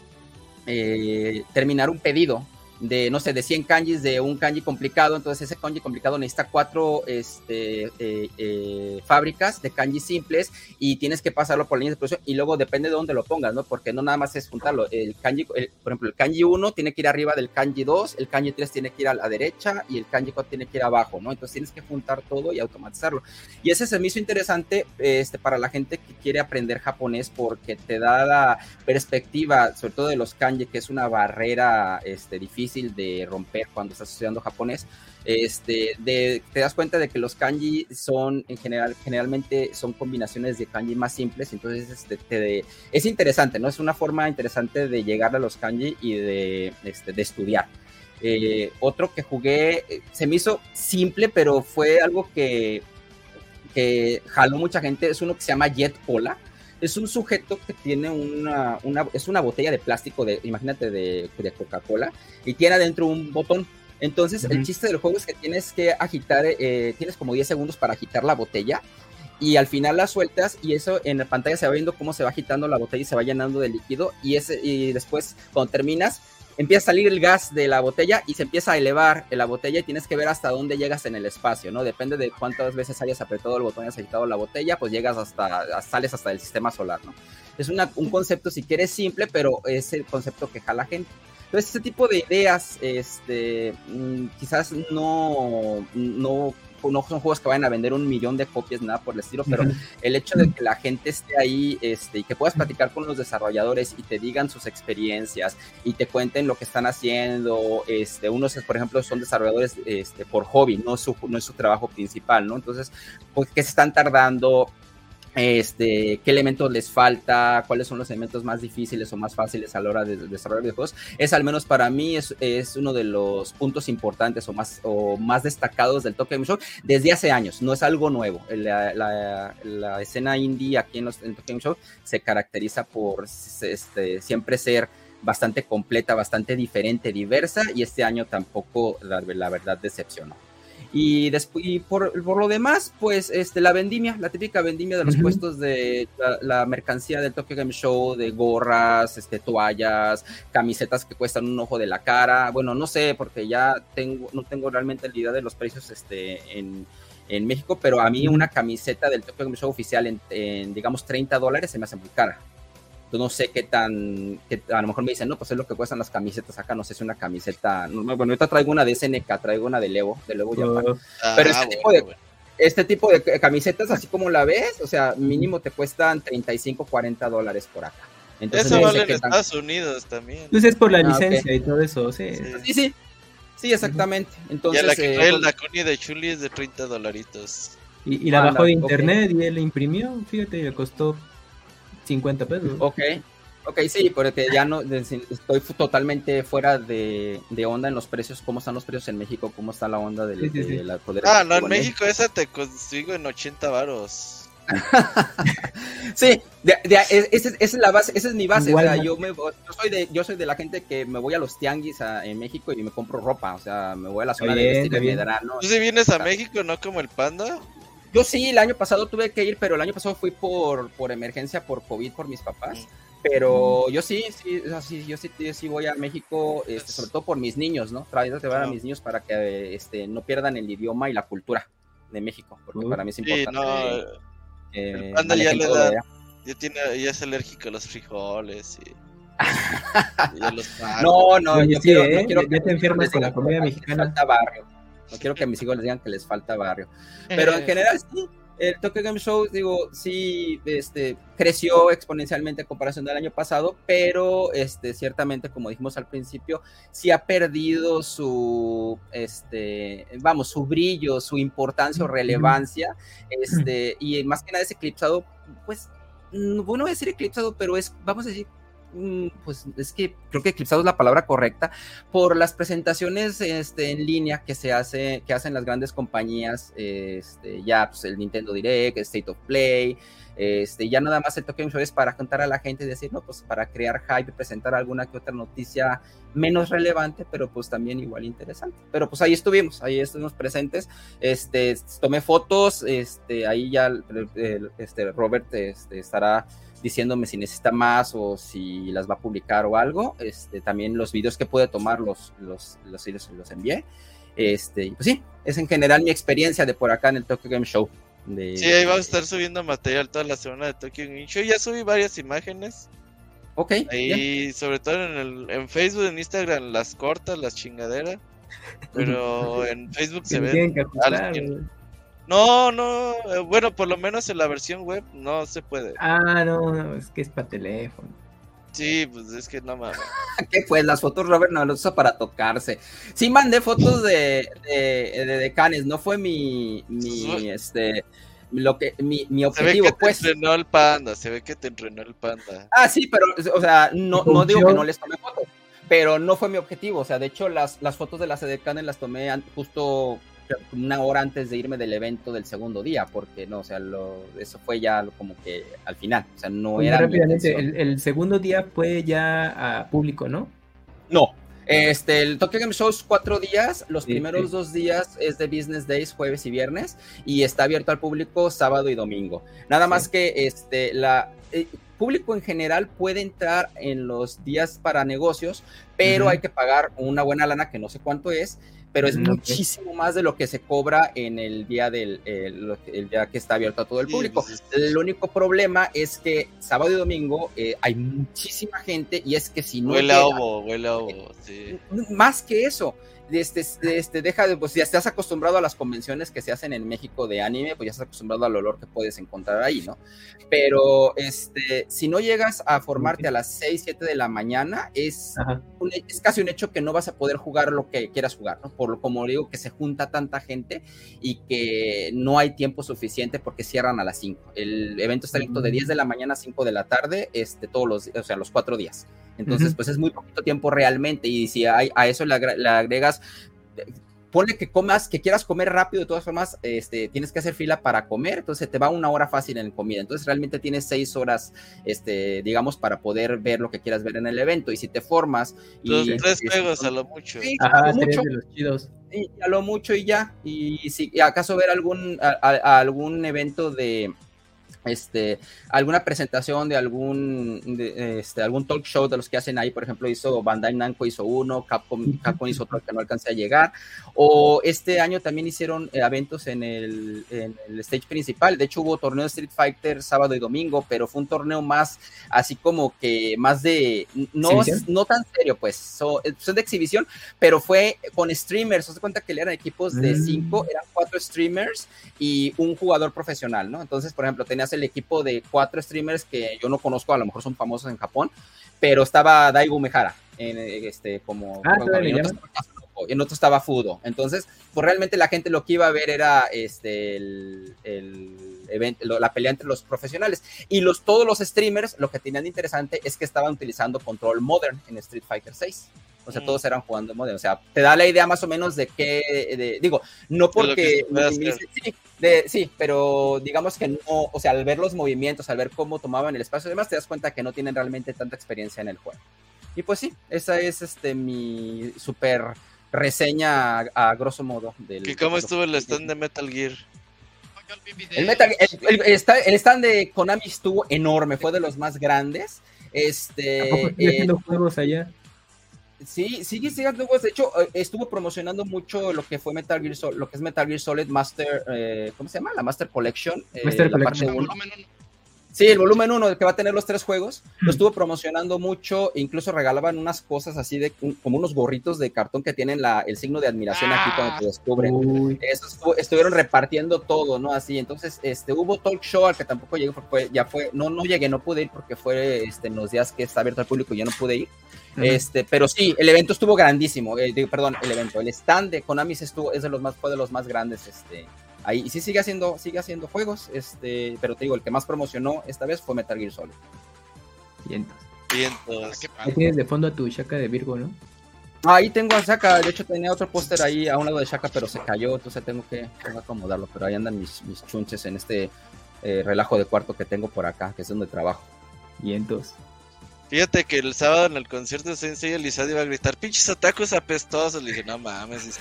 eh, terminar un pedido de, no sé, de 100 kanjis de un kanji complicado, entonces ese kanji complicado necesita cuatro este, eh, eh, fábricas de kanji simples y tienes que pasarlo por líneas de producción y luego depende de dónde lo pongas, ¿no? Porque no nada más es juntarlo. El kanji, por ejemplo, el kanji 1 tiene que ir arriba del kanji 2, el kanji 3 tiene que ir a la derecha y el kanji 4 tiene que ir abajo, ¿no? Entonces tienes que juntar todo y automatizarlo. Y ese se me hizo interesante este, para la gente que quiere aprender japonés porque te da la perspectiva, sobre todo de los kanji, que es una barrera este, difícil de romper cuando estás estudiando japonés, este, de, te das cuenta de que los kanji son en general, generalmente son combinaciones de kanji más simples, entonces este, es interesante, ¿no? Es una forma interesante de llegar a los kanji y de, este, de estudiar. Eh, otro que jugué, eh, se me hizo simple, pero fue algo que, que jaló mucha gente, es uno que se llama Jet Cola es un sujeto que tiene una, una, es una botella de plástico, de, imagínate, de, de Coca-Cola, y tiene adentro un botón. Entonces, el chiste del juego es que tienes que agitar, eh, tienes como 10 segundos para agitar la botella, y al final la sueltas, y eso en la pantalla se va viendo cómo se va agitando la botella y se va llenando de líquido, y, ese, y después, cuando terminas, empieza a salir el gas de la botella y se empieza a elevar en la botella y tienes que ver hasta dónde llegas en el espacio, ¿no? Depende de cuántas veces hayas apretado el botón y has agitado la botella, pues llegas hasta, sales hasta el sistema solar, ¿no? Es un concepto, si quieres, simple, pero es el concepto que jala gente. Entonces, ese tipo de ideas, este, mm, quizás no, no no son juegos que vayan a vender un millón de copias, nada por el estilo, pero el hecho de que la gente esté ahí este, y que puedas platicar con los desarrolladores y te digan sus experiencias y te cuenten lo que están haciendo, este, unos, por ejemplo, son desarrolladores este, por hobby, no es, su, no es su trabajo principal, ¿no? Entonces, pues, que se están tardando, este, qué elementos les falta, cuáles son los elementos más difíciles o más fáciles a la hora de, desarrollar videojuegos, es al menos para mí es, es, uno de los puntos importantes o más, o más destacados del Tokyo Game Show desde hace años, no es algo nuevo. La, la, escena indie aquí en, los, en Tokyo Game Show se caracteriza por este, siempre ser bastante completa, bastante diferente, diversa y este año tampoco la, la verdad decepcionó. Y después, por, lo demás, pues este, la vendimia, la típica vendimia de los puestos de la, mercancía del Tokyo Game Show, de gorras, este, toallas, camisetas que cuestan un ojo de la cara. Bueno, no sé, porque ya tengo, no tengo realmente la idea de los precios este, en, en México, pero a mí una camiseta del Tokyo Game Show oficial en, en digamos, 30 dólares se me hace muy cara no sé qué tan, a lo mejor me dicen, no, pues es lo que cuestan las camisetas acá, no sé si una camiseta, no, bueno, ahorita traigo una de SNK, traigo una de Levo, de Levo ya. Ah, pero este, tipo de, este tipo de camisetas, así como la ves, o sea, mínimo te cuestan 35, 40 dólares por acá. Entonces, eso vale en Estados Unidos también. Entonces pues es por la ah, licencia y todo eso, sí. Sí, sí. Sí, exactamente. Entonces, y la que trae eh, la Connie de Chuli es de 30 dolaritos. Y, la bajó de internet y él la imprimió, fíjate, le costó 50 pesos. Ok, ok, sí, porque ya no estoy totalmente fuera de, onda en los precios, cómo están los precios en México, cómo está la onda del de la poder. Ah, no, en México esa te consigo en 80 varos. sí, esa, es la base, esa es mi base. o sea, yo, me, yo, soy de, yo soy de la gente que me voy a los tianguis en México y me compro ropa. O sea, me voy a la zona de vestir de ¿Tú si vienes a México, no como el panda? Yo sí, el año pasado tuve que ir, pero el año pasado fui por, por emergencia, por COVID, por mis papás. Pero yo sí, sí, sí, yo sí, sí voy a México, este, sobre todo por mis niños, ¿no? Trato de ver a mis niños para que este, no pierdan el idioma y la cultura de México, porque para mí es importante. no, el panda ya le da, ya, tiene, ya es alérgico a los frijoles y... los no, no, yo, quiero, no quiero ya, te enfermas con la comida mexicana. barrio. No quiero que a mis hijos les digan que les falta barrio. Pero en general sí, el Tokyo Game Show, digo, sí, este, creció exponencialmente en comparación del año pasado, pero este, ciertamente, como dijimos al principio, sí ha perdido su, este, vamos, su brillo, su importancia o relevancia, este, y más que nada es eclipsado, pues, bueno, voy a decir eclipsado, pero es, vamos a decir, Mm, pues es que creo que eclipsado es la palabra correcta, por las presentaciones este, en línea que se hace, que hacen las grandes compañías, este, ya pues el Nintendo Direct, State of Play, este, ya nada más el Tokyo Show es para contar a la gente y decir, no, pues para crear hype, presentar alguna que otra noticia menos relevante, pero pues también igual interesante. Pero pues ahí estuvimos, ahí estuvimos presentes, este, tomé fotos, este, ahí ya este, Robert este, estará diciéndome si necesita más o si las va a publicar o algo. Este, también los videos que puede tomar los, los, los, los, envié. Este, pues sí, es en general mi experiencia de por acá en el Tokyo Game Show. sí, ahí va a estar subiendo material toda la semana de Tokyo Game Show. Ya subí varias imágenes. Ok. Ahí, sobre todo en, el, en Facebook, en Instagram, las cortas, las chingaderas. Pero en Facebook se ven. No, no, eh, bueno, por lo menos en la versión web no se puede. Ah, no, no es que es para teléfono. Sí, pues es que no mames. ¿Qué pues? Las fotos Robert no las usa para tocarse. Sí mandé fotos de, de, de decanes, no fue mi, mi este lo que mi, mi objetivo se ve que pues. Te entrenó el panda, se ve que te entrenó el panda. Ah, sí, pero o sea, no, no digo que no les tomé fotos, pero no fue mi objetivo, o sea, de hecho las, las fotos de las decanes las tomé justo una hora antes de irme del evento del segundo día, porque no, o sea, lo, eso fue ya como que al final, o sea, no era. Rápidamente, el, segundo día fue ya a público, ¿no? No. Este, el Tokyo Game Show es cuatro días, los primeros dos días es de Business Days, jueves y viernes, y está abierto al público sábado y domingo. Nada más que este, la, eh, público en general puede entrar en los días para negocios, pero hay que pagar una buena lana que no sé cuánto es, pero es muchísimo más de lo que se cobra en el día del el, día que está abierto a todo el público. Pues, el único problema es que sábado y domingo eh, hay muchísima gente y es que si no huele a huele a más que eso, este, este, deja de, pues ya estás acostumbrado a las convenciones que se hacen en México de anime, pues ya estás acostumbrado al olor que puedes encontrar ahí, ¿no? Pero este, si no llegas a formarte a las 6, 7 de la mañana, es, es casi un hecho que no vas a poder jugar lo que quieras jugar, ¿no? Por lo como digo, que se junta tanta gente y que no hay tiempo suficiente porque cierran a las 5. El evento está abierto de 10 de la mañana a 5 de la tarde, este, todos los, o sea, los cuatro días. Entonces, pues es muy poquito tiempo realmente y si hay, a eso le, agregas ponle que comas, que quieras comer rápido, de todas formas, este, tienes que hacer fila para comer, entonces te va una hora fácil en comida. Entonces realmente tienes seis horas, este, digamos, para poder ver lo que quieras ver en el evento. Y si te formas. Los tres juegos a lo mucho. Sí, a, lo mucho. a lo mucho y ya. Y si acaso ver algún, algún evento de este, alguna presentación de algún, de, este, algún talk show de los que hacen ahí, por ejemplo, hizo Bandai Namco hizo uno, Capcom, Capcom hizo otro que no alcancé a llegar, o este año también hicieron eh, eventos en el, en el, stage principal, de hecho hubo torneo de Street Fighter sábado y domingo, pero fue un torneo más así como que más de, no, no tan serio, pues, eh, son, de exhibición, pero fue con streamers, se cuenta que eran equipos de mm. cinco, eran cuatro streamers y un jugador profesional, ¿no? Entonces, por ejemplo, tenías el equipo de cuatro streamers que yo no conozco, a lo mejor son famosos en Japón, pero estaba Daigo Mejara, en, este, como... Ah, en, otro, estaba Fudo. Entonces, pues realmente la gente lo que iba a ver era este, el, evento, la pelea entre los profesionales. Y los, todos los streamers, lo que tenían de interesante es que estaban utilizando control modern en Street Fighter 6. O sea, todos eran jugando modern. O sea, te da la idea más o menos de qué, digo, no porque... sí, pero digamos que no, o sea, al ver los movimientos, al ver cómo tomaban el espacio y demás, te das cuenta que no tienen realmente tanta experiencia en el juego. Y pues sí, esa es este mi super reseña a, grosso modo. Del, ¿Y cómo estuvo el stand de Metal Gear? El, Metal, el, stand de Konami estuvo enorme, fue de los más grandes. Este, eh, juegos allá? Sí, sigue sigue juegos. De hecho, eh, estuvo promocionando mucho lo que fue Metal Gear Solid, lo que es Metal Gear Solid Master, eh, ¿cómo se llama? La Master Collection. Eh, Master Collection. Sí, el volumen 1, que va a tener los tres juegos, lo estuvo promocionando mucho, incluso regalaban unas cosas así de como unos gorritos de cartón que tienen la, el signo de admiración aquí cuando te descubren. Eso estuvieron repartiendo todo, ¿no? Así, entonces, este, hubo talk show al que tampoco llegué, porque ya fue, no, no llegué, no pude ir porque fue este, en los días que está abierto al público y ya no pude ir. Este, pero sí, el evento estuvo grandísimo. Eh, perdón, el evento, el stand de Konami estuvo, es de los más, fue de los más grandes, este, ahí. Y sí sigue haciendo, sigue haciendo juegos, este, pero te digo, el que más promocionó esta vez fue Metal Gear Solid. Vientos. Vientos. Ahí tienes de fondo a tu Shaka de Virgo, ¿no? Ahí tengo a Shaka, de hecho tenía otro póster ahí a un lado de Shaka, pero se cayó, entonces tengo que, acomodarlo. Pero ahí andan mis, mis chunches en este eh, relajo de cuarto que tengo por acá, que es donde trabajo. Vientos. Fíjate que el sábado en el concierto de Sensei Elizad iba a gritar, pinches atacos apestosos. Le dije, no mames,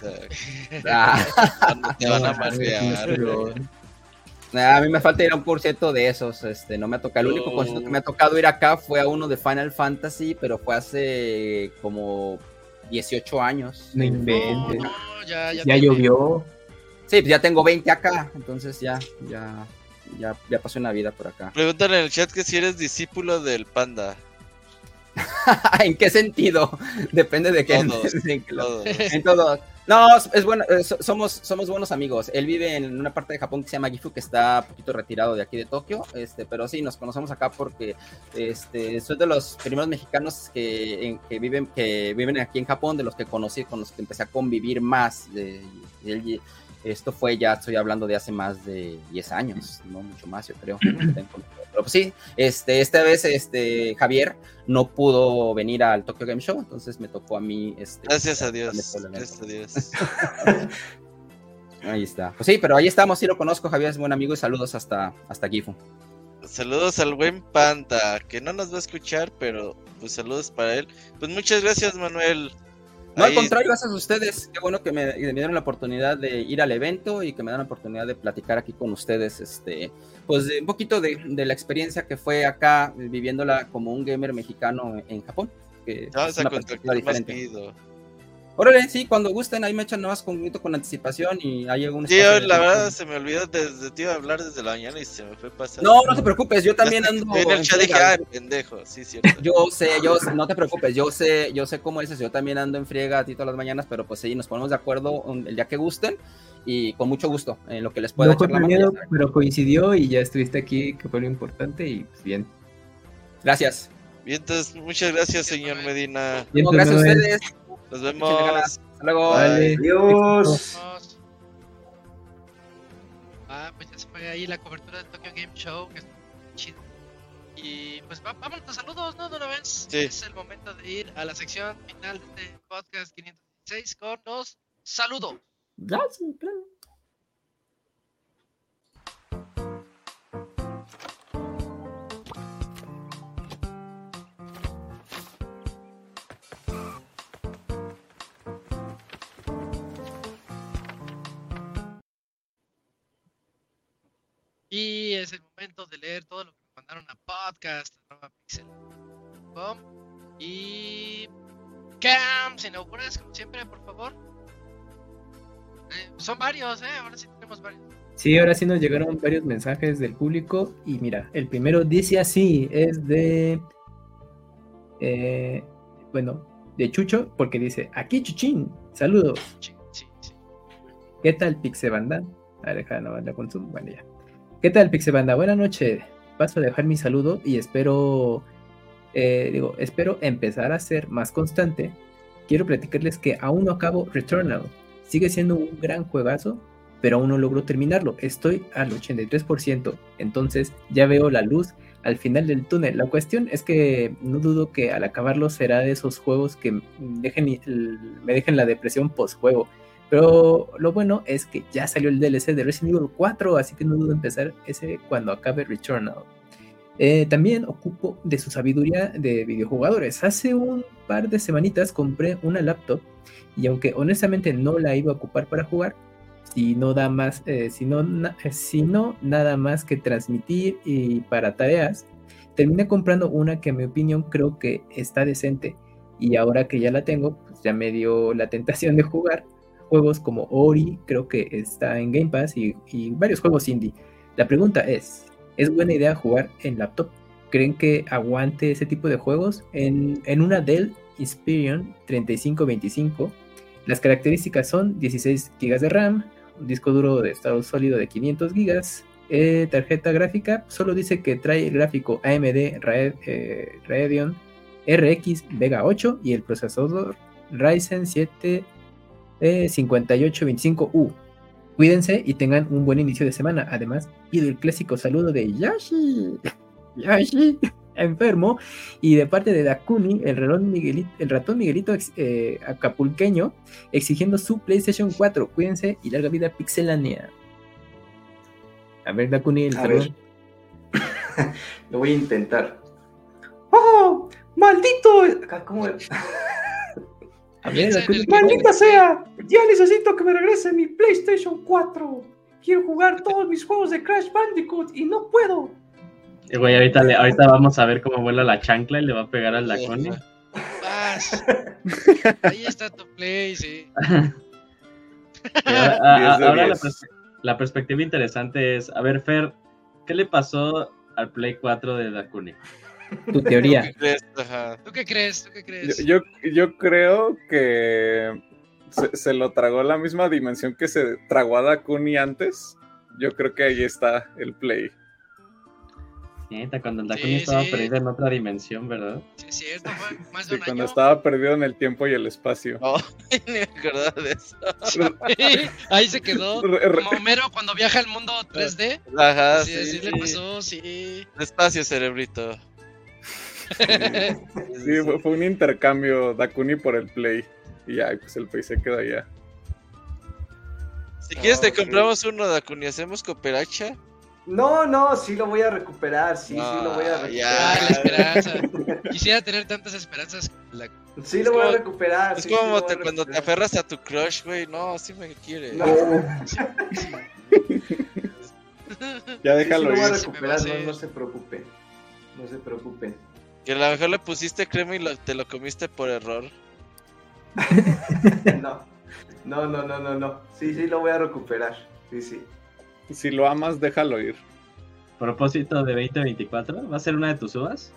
ah. te van a a mí me falta ir a un concierto de esos, este, no me ha tocado. El único concierto que me ha tocado ir acá fue a uno de Final Fantasy, pero fue hace como 18 años. No inventes. ya, ya, llovió. Sí, pues ya tengo 20 acá, entonces ya, ya, ya, ya pasó una vida por acá. Preguntan en el chat que si eres discípulo del panda. ¿En qué sentido? Depende de qué. En todo. No, es bueno, somos, somos buenos amigos. Él vive en una parte de Japón que se llama Gifu, que está un poquito retirado de aquí de Tokio, este, pero sí, nos conocemos acá porque este, soy de los primeros mexicanos que, que, viven, que viven aquí en Japón, de los que conocí, con los que empecé a convivir más. De, esto fue ya, estoy hablando de hace más de 10 años, no mucho más, yo creo. Pero pues sí, este, esta vez este, Javier no pudo venir al Tokyo Game Show, entonces me tocó a mí. Este, Gracias a Dios. Gracias a Dios. ahí está. Pues sí, pero ahí estamos, sí lo conozco, Javier es buen amigo y saludos hasta, hasta Gifu. Saludos al buen Panda, que no nos va a escuchar, pero pues saludos para él. Pues muchas gracias, Manuel. No, al contrario, gracias a ustedes. Qué bueno que me, dieron la oportunidad de ir al evento y que me dan la oportunidad de platicar aquí con ustedes, este, pues un poquito de, la experiencia que fue acá viviéndola como un gamer mexicano en Japón. Que es una diferente. Órale, sí, cuando gusten, ahí me echan nuevas con, con anticipación y hay algún Sí, la verdad se me olvidó desde a hablar desde la mañana y se me fue pasar. No, no te preocupes, yo también ando. En el chat dije, ah, pendejo, sí, cierto. Yo sé, yo no te preocupes, yo sé, yo sé cómo dices, yo también ando en friega a ti todas las mañanas, pero pues sí, nos ponemos de acuerdo el día que gusten y con mucho gusto en lo que les pueda no echar la mano. Pero coincidió y ya estuviste aquí, que fue lo importante y pues bien. Gracias. Bien, entonces, muchas gracias, señor Medina. gracias a ustedes. Nos vemos. Hasta luego. Adiós. Ah, pues ya se fue ahí la cobertura del Tokyo Game Show, que es chido. Y pues vámonos a saludos, ¿no? De una vez. Sí. Es el momento de ir a la sección final de este podcast 516 con los saludos. Gracias, claro. Y es el momento de leer todo lo que mandaron a podcast, pixel.com. Y. Cam, si inauguras, como siempre, por favor. Eh, son varios, ¿eh? Ahora sí tenemos varios. Sí, ahora sí nos llegaron varios mensajes del público. Y mira, el primero dice así: es de. Eh, bueno, de Chucho, porque dice: Aquí Chuchín, saludos. Sí, sí, sí. ¿Qué tal, Pixebanda? A ver, deja no la consumo. Bueno, ya. ¿Qué tal, Pixebanda? Buenas noches. Paso a dejar mi saludo y espero, eh, digo, espero empezar a ser más constante. Quiero platicarles que aún no acabo Returnal. Sigue siendo un gran juegazo, pero aún no logro terminarlo. Estoy al 83%, entonces ya veo la luz al final del túnel. La cuestión es que no dudo que al acabarlo será de esos juegos que dejen, me dejen la depresión post-juego. Pero lo bueno es que ya salió el DLC de Resident Evil 4, así que no dudo empezar ese cuando acabe Returnal. Eh, también ocupo de su sabiduría de videojugadores. Hace un par de semanitas compré una laptop y aunque honestamente no la iba a ocupar para jugar, si no da más, eh, si, no, si no nada más que transmitir y para tareas, terminé comprando una que en mi opinión creo que está decente y ahora que ya la tengo, pues ya me dio la tentación de jugar juegos como Ori, creo que está en Game Pass y, varios juegos indie. La pregunta es, ¿es buena idea jugar en laptop? ¿Creen que aguante ese tipo de juegos? En, una Dell Inspiron 3525, las características son 16 GB de RAM, un disco duro de estado sólido de 500 GB, eh, tarjeta gráfica, solo dice que trae el gráfico AMD eh, Radeon RX Vega 8 y el procesador Ryzen 7 5825U. Cuídense y tengan un buen inicio de semana. Además, pido el clásico saludo de Yashi. Yashi, enfermo. Y de parte de Dakuni, el, el ratón Miguelito eh, acapulqueño, exigiendo su PlayStation 4. Cuídense y larga vida pixelánea. A ver, Dakuni, el Lo voy a intentar. ¡Oh! ¡Maldito! ¿Cómo? ¡Maldita sea! Ya necesito que me regrese mi PlayStation 4. Quiero jugar todos mis juegos de Crash Bandicoot y no puedo. Eh, güey, ahorita, ahorita vamos a ver cómo vuela la chancla y le va a pegar al Laconi. Ahí está tu play, sí. ahora, la, perspectiva interesante es, a ver, Fer, ¿qué le pasó al Play 4 de Dakuni? Tu teoría. ¿Tú qué crees? ¿Tú qué crees? Yo, yo, creo que se, lo tragó la misma dimensión que se tragó a Dakuni antes. Yo creo que ahí está el play. cuando el Dakuni estaba perdido en otra dimensión, ¿verdad? Sí, cierto, fue más de un cuando estaba perdido en el tiempo y el espacio. Oh, ni me acordaba de eso. ahí se quedó. Como Homero cuando viaja al mundo 3D. Ajá, sí. Así le pasó, sí. Despacio, cerebrito. Sí, fue, un intercambio Dakuni por el Play. Y ya, pues el Play se queda allá. Si quieres, te compramos uno, Dakuni. ¿Hacemos cooperacha? No, no, sí lo voy a recuperar. Sí, sí lo voy a recuperar. Quisiera tener tantas esperanzas. Sí lo voy a recuperar. Es como cuando te aferras a tu crush, güey. No, sí me quiere. No. ya déjalo sí, lo voy a recuperar, no, no se preocupe. No se preocupe. Que a lo mejor le pusiste crema y te lo comiste por error. no. No, no, no, no, no. Sí, sí, lo voy a recuperar. Sí, sí. Si lo amas, déjalo ir. Propósito de 2024, ¿va a ser una de tus uvas?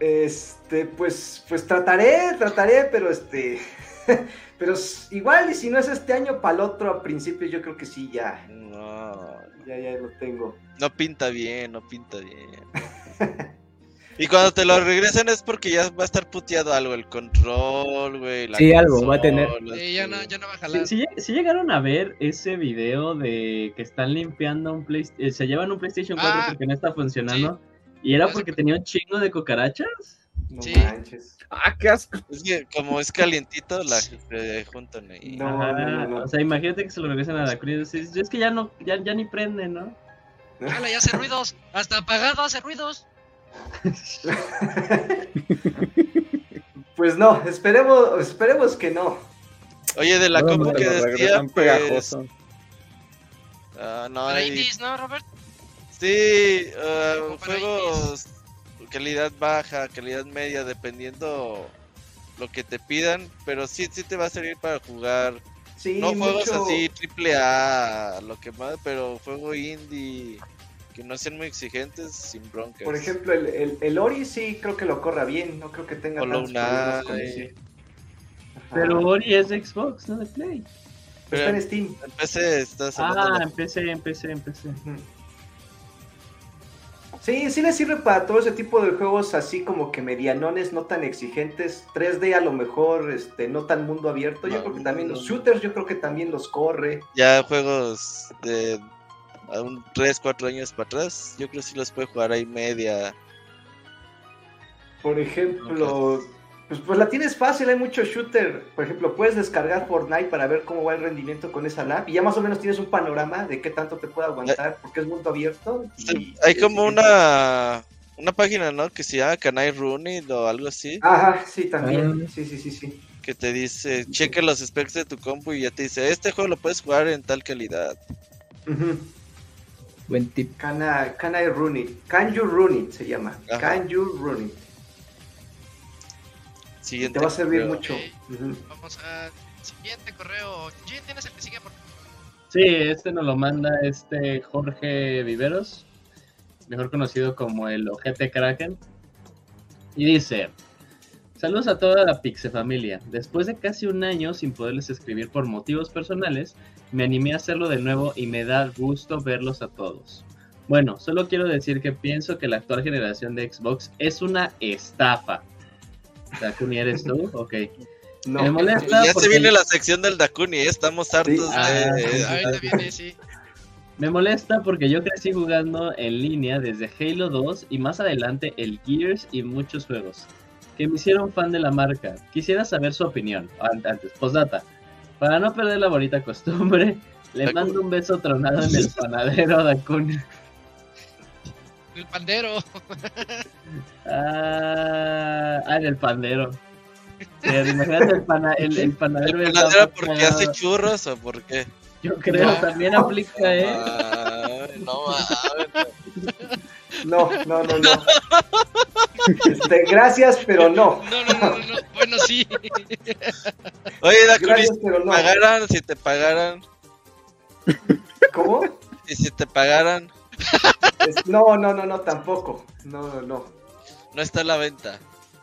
Este, pues, pues trataré, trataré, pero este, pero igual y si no es este año, para el otro a principios yo creo que sí ya. No. Ya, ya lo tengo. No pinta bien, no pinta bien. y cuando te lo regresen es porque ya va a estar puteado algo, el control, güey. Sí, algo va a tener. Sí, ya no, ya no va a jalar. Sí, llegaron a ver ese video de que están limpiando un PlayStation, eh, se llevan un PlayStation 4 ah, porque no está funcionando. Y era porque tenía un chingo de cucarachas. No manches. Ah, qué asco. Es que como es calientito, la se juntan ahí. No, O sea, imagínate que se lo regresen a la cruz. Es que ya no, ya, ya ni prende, ¿no? Dale, ya hace ruidos. Hasta apagado hace ruidos. pues no, esperemos, esperemos que no. Oye, de la copa que decía, pues... Uh, no, hay... ¿no, Robert? Sí, uh, juegos calidad baja, calidad media, dependiendo lo que te pidan, pero sí, sí te va a servir para jugar. no juegos así triple A, lo que más, pero juego indie que no sean muy exigentes sin broncas. Por ejemplo, el, el, Ori sí creo que lo corra bien, no creo que tenga tantos problemas Pero Ori es de Xbox, no de Play. está en Steam. En PC estás Ah, en PC, en PC, en PC. Sí, sí le sirve para todo ese tipo de juegos así como que medianones, no tan exigentes. 3D a lo mejor, este, no tan mundo abierto. Yo creo que también los shooters, yo creo que también los corre. Ya juegos de un 3, 4 años para atrás, yo creo que sí los puede jugar ahí media. Por ejemplo, pues, pues la tienes fácil, hay mucho shooter. Por ejemplo, puedes descargar Fortnite para ver cómo va el rendimiento con esa lab y ya más o menos tienes un panorama de qué tanto te puede aguantar porque es mundo abierto. hay como una una página, ¿no? Que se llama Can I Run o algo así. Ajá, sí, también. Ah. Sí, sí, sí, sí. Que te dice, cheque los specs de tu compu y ya te dice, este juego lo puedes jugar en tal calidad. Buen tip. Can I, can I run it? Can you run it? Se llama. Can you run it? Siguiente Te va a servir mucho. Vamos al siguiente correo. ¿tienes el que sigue? Por... Sí, este nos lo manda este Jorge Viveros, mejor conocido como el Ojete Kraken. Y dice: Saludos a toda la Pixe familia. Después de casi un año sin poderles escribir por motivos personales, me animé a hacerlo de nuevo y me da gusto verlos a todos. Bueno, solo quiero decir que pienso que la actual generación de Xbox es una estafa. Dakuni, ¿eres tú? Ok. Me molesta ya se viene la sección del Dakuni, ¿eh? estamos hartos ah, de... viene, sí. Me molesta porque yo crecí jugando en línea desde Halo 2 y más adelante el Gears y muchos juegos que me hicieron fan de la marca. Quisiera saber su opinión. Antes, postdata. Para no perder la bonita costumbre, le mando un beso tronado en el panadero a Dakuni. El pandero. ah, ah, en el pandero. imagínate el, pana, el, el panadero. ¿El panadero porque hace churros o por qué? Yo creo, también aplica, ¿eh? no, no, no, no, no. Este, gracias, pero no. No, no, no, no. Bueno, sí. Oye, Dacunis, si te pagaran, si te pagaran. ¿Cómo? Y si te pagaran. No, no, no, no, tampoco. No, no, no. No está a la venta.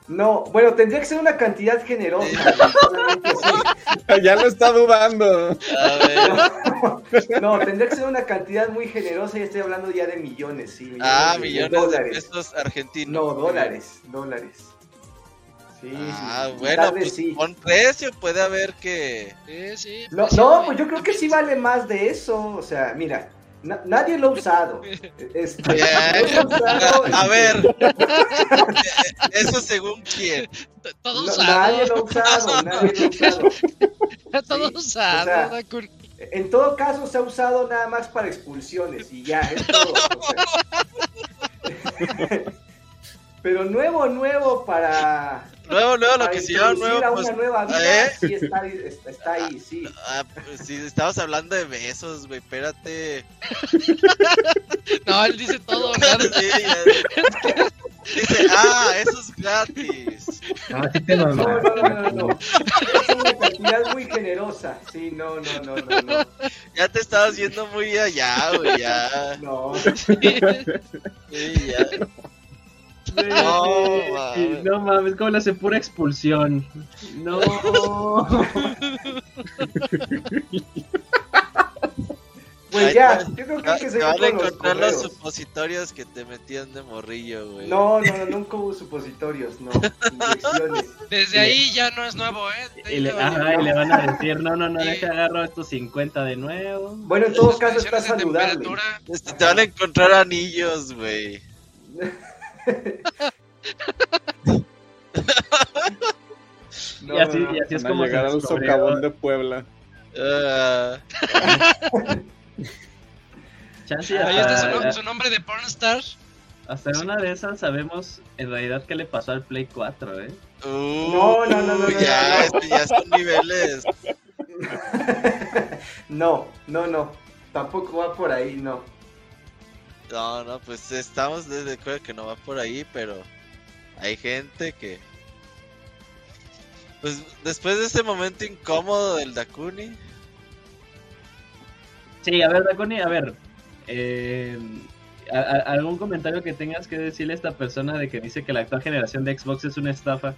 No, bueno, tendría que ser una cantidad generosa. ya lo está dudando. No, tendría que ser una cantidad muy generosa y estoy hablando ya de millones, sí. ah, millones de, dólares. pesos argentinos. No, dólares, dólares. Sí, ah, bueno, pues con precio puede haber que... Sí, sí. No, no, pues yo creo que sí vale más de eso. O sea, mira, nadie lo ha usado. Este, a ver, eso según quién. Todo Nadie lo ha usado, nadie lo ha usado. Todo usado. en todo caso se ha usado nada más para expulsiones y ya, es todo. Pero nuevo, nuevo para Nuevo, nuevo, lo que se llama nuevo. Pues, una nueva vida, ¿eh? Sí, está, está, ahí, sí. Ah, pues sí, estamos hablando de besos, güey, espérate. no, él dice todo. Sí, dice, ah, eso es gratis. No, sí te no, no, no, no, no, Es una cantidad muy generosa. Sí, no, no, no, no, no. Ya te estabas yendo muy allá, güey, ya. No. Sí, ya. No, mames. no mames, como le hace pura expulsión. No. Pues ya, yo creo que hay que seguir van a encontrar los, supositorios que te metían de morrillo, güey. No, no, nunca hubo supositorios, no. Inyecciones. Desde ahí ya no es nuevo, ¿eh? Y le, ajá, y le van a decir, no, no, no, deja agarro estos 50 de nuevo. Bueno, en todo caso está saludable. Este, te van a encontrar anillos, güey. no, y así, y así es como llegar a un socavón de Puebla. Uh... Chance, Ahí está su, nombre de pornstar. Hasta en una de esas sabemos en realidad qué le pasó al Play 4, ¿eh? Uh, no, no, no, no. Ya, no, ya son niveles. no, no, no. Tampoco va por ahí, no. No, no, pues estamos de acuerdo que no va por ahí, pero hay gente que. Pues después de este momento incómodo del Dakuni. Sí, a ver, Dakuni, a ver. Eh, ¿Algún comentario que tengas que decirle a esta persona de que dice que la actual generación de Xbox es una estafa?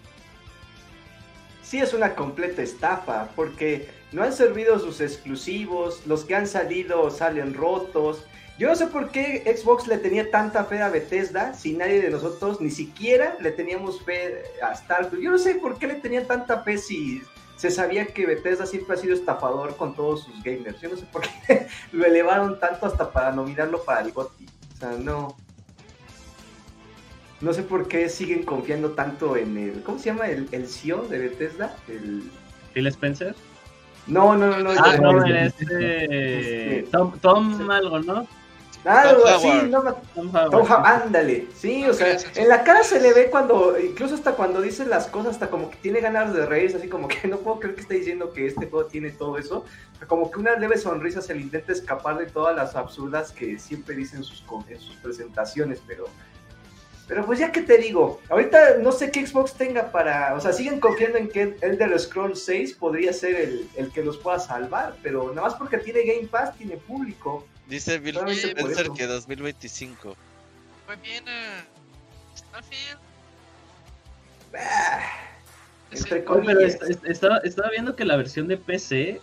Sí, es una completa estafa, porque no han servido sus exclusivos, los que han salido salen rotos. Yo no sé por qué Xbox le tenía tanta fe a Bethesda si nadie de nosotros ni siquiera le teníamos fe a Starfield. Yo no sé por qué le tenía tanta fe si se sabía que Bethesda siempre ha sido estafador con todos sus gamers. Yo no sé por qué lo elevaron tanto hasta para nominarlo para el GOTY. O sea, no. No sé por qué siguen confiando tanto en el. ¿Cómo se llama? El, el CEO de Bethesda. El... Phil Spencer. No, no, no, no. Ah, no, este. este Tom, Tom algo, ¿no? Algo así, no ándale. Sí, o sea, en la cara se le ve cuando, incluso hasta cuando dice las cosas, hasta como que tiene ganas de reírse, así como que no puedo creer que esté diciendo que este juego tiene todo eso. Como que una leve sonrisa se le intenta escapar de todas las absurdas que siempre dicen sus, en sus presentaciones, pero. Pero pues ya que te digo, ahorita no sé qué Xbox tenga para, o sea, siguen confiando en que Elder Scrolls 6 podría ser el, el que los pueda salvar, pero nada más porque tiene Game Pass, tiene público. Dice Bill Spencer que 2025. Fue bien a Starfield. estaba, estaba, viendo que la versión de PC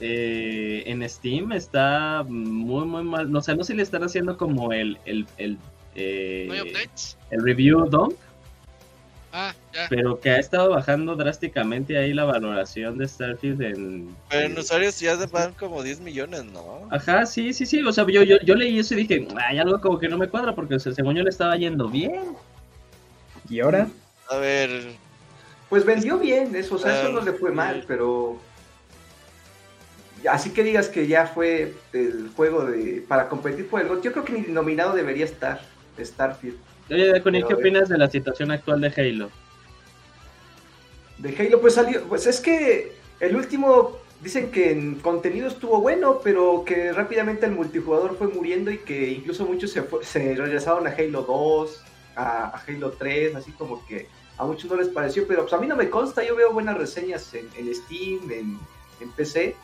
eh, en Steam está muy, muy mal. No sé, no sé si le están haciendo como el, el, el, eh, el review dump. Ah, Pero que ha estado bajando drásticamente ahí la valoración de Starfield en... Pero en usuarios ya van como 10 millones, ¿no? Ajá, sí, sí, sí. O sea, yo, yo, yo leí eso y dije, hay algo como que no me cuadra porque según yo le estaba yendo bien. ¿Y ahora? A ver... Pues vendió bien, eso, o sea, eso no le fue mal, pero... Así que digas que ya fue el juego de para competir por el Yo creo que ni nominado debería estar Starfield. Oye, ¿qué opinas de la situación actual de Halo? De Halo, pues salió, pues es que el último, dicen que en contenido estuvo bueno, pero que rápidamente el multijugador fue muriendo y que incluso muchos se, se regresaron a Halo 2, a, Halo 3, así como que a muchos no les pareció, pero pues a mí no me consta, yo veo buenas reseñas en, Steam, en, en PC.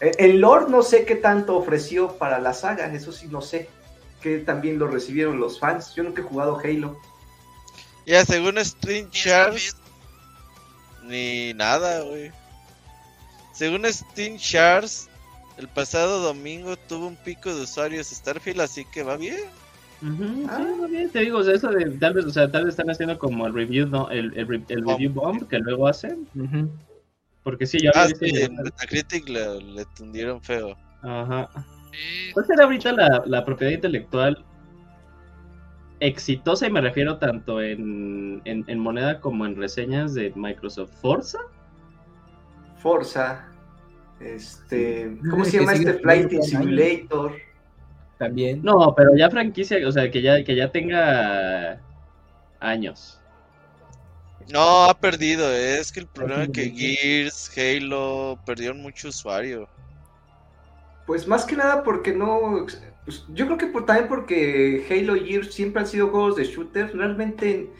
El, el Lord no sé qué tanto ofreció para la saga, eso sí no sé que también lo recibieron los fans. Yo nunca he jugado Halo. Ya, según Stream Charts, ni nada, güey. Según Steam Charts, el pasado domingo tuvo un pico de usuarios Starfield, así que va bien. ah. Sí, va bien, te digo, o sea, eso de tal vez, o sea, tal vez están haciendo como el review, ¿no? El, el, review bomb que luego hacen. Porque sí, ya ah, sí, en Metacritic le, le tundieron feo. Ajá. ¿Cuál será ahorita la, propiedad intelectual exitosa? Y me refiero tanto en, moneda como en reseñas de Microsoft. ¿Forza? Forza. Este. ¿Cómo se llama este Flight Simulator? También. No, pero ya franquicia, o sea, que ya, que ya tenga años. No, ha perdido. Es que el problema es que Gears, Halo perdieron mucho usuario. Pues más que nada porque no. Pues, yo creo que también porque Halo y Gears siempre han sido juegos de shooters. Realmente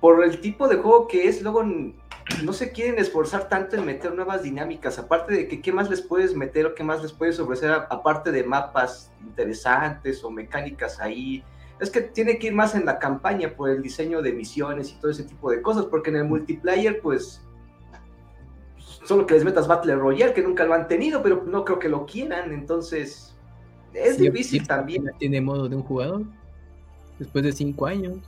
por el tipo de juego que es, luego no se quieren esforzar tanto en meter nuevas dinámicas, aparte de que qué más les puedes meter o qué más les puedes ofrecer, aparte de mapas interesantes o mecánicas ahí. Es que tiene que ir más en la campaña por el diseño de misiones y todo ese tipo de cosas, porque en el multiplayer, pues, solo que les metas Battle Royale, que nunca lo han tenido, pero no creo que lo quieran, entonces es difícil también. ¿Tiene modo de un jugador? Después de cinco años.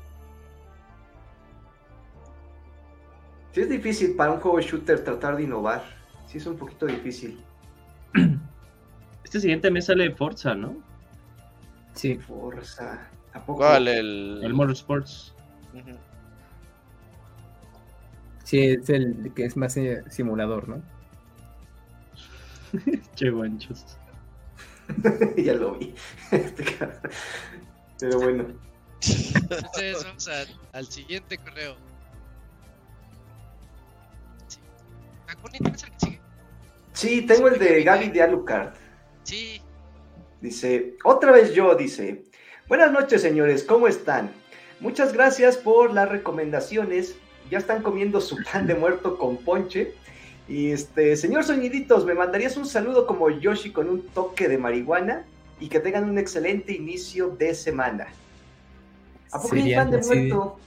Sí es difícil para un juego shooter tratar de innovar. Sí es un poquito difícil. Este siguiente mes sale Forza, ¿no? Sí. Forza. ¿Cuál? El, el Motorsports. Sí, es el que es más eh, simulador, ¿no? che guanchos. ya lo vi. Este Pero bueno. Entonces vamos al siguiente correo. Sí, tengo el de Gaby de Alucard. Sí. Dice, otra vez yo, dice. Buenas noches, señores, ¿cómo están? Muchas gracias por las recomendaciones. Ya están comiendo su pan de muerto con ponche. Y este, señor Soñiditos, ¿me mandarías un saludo como Yoshi con un toque de marihuana? Y que tengan un excelente inicio de semana. ¿A poco hay pan de muerto?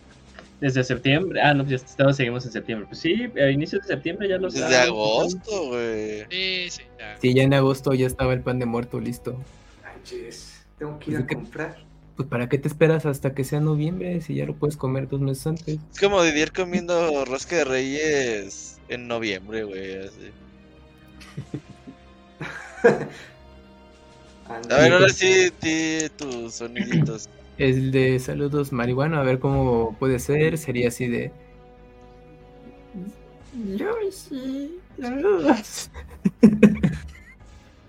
Desde septiembre. Ah, no, pues ya estamos, seguimos en septiembre. Pues sí, a inicios de septiembre ya lo Desde agosto, güey. Sí, sí, ya. Sí, ya en agosto ya estaba el pan de muerto listo. Manches, tengo que ir pues a comprar. Pues para qué te esperas hasta que sea noviembre si ya lo puedes comer dos meses antes. Es como Didier comiendo rosca de reyes en noviembre, güey, así. a ver, ahora sí, tus soniditos. El de saludos marihuana, a ver cómo puede ser. Sería así de. Yoshi, saludos.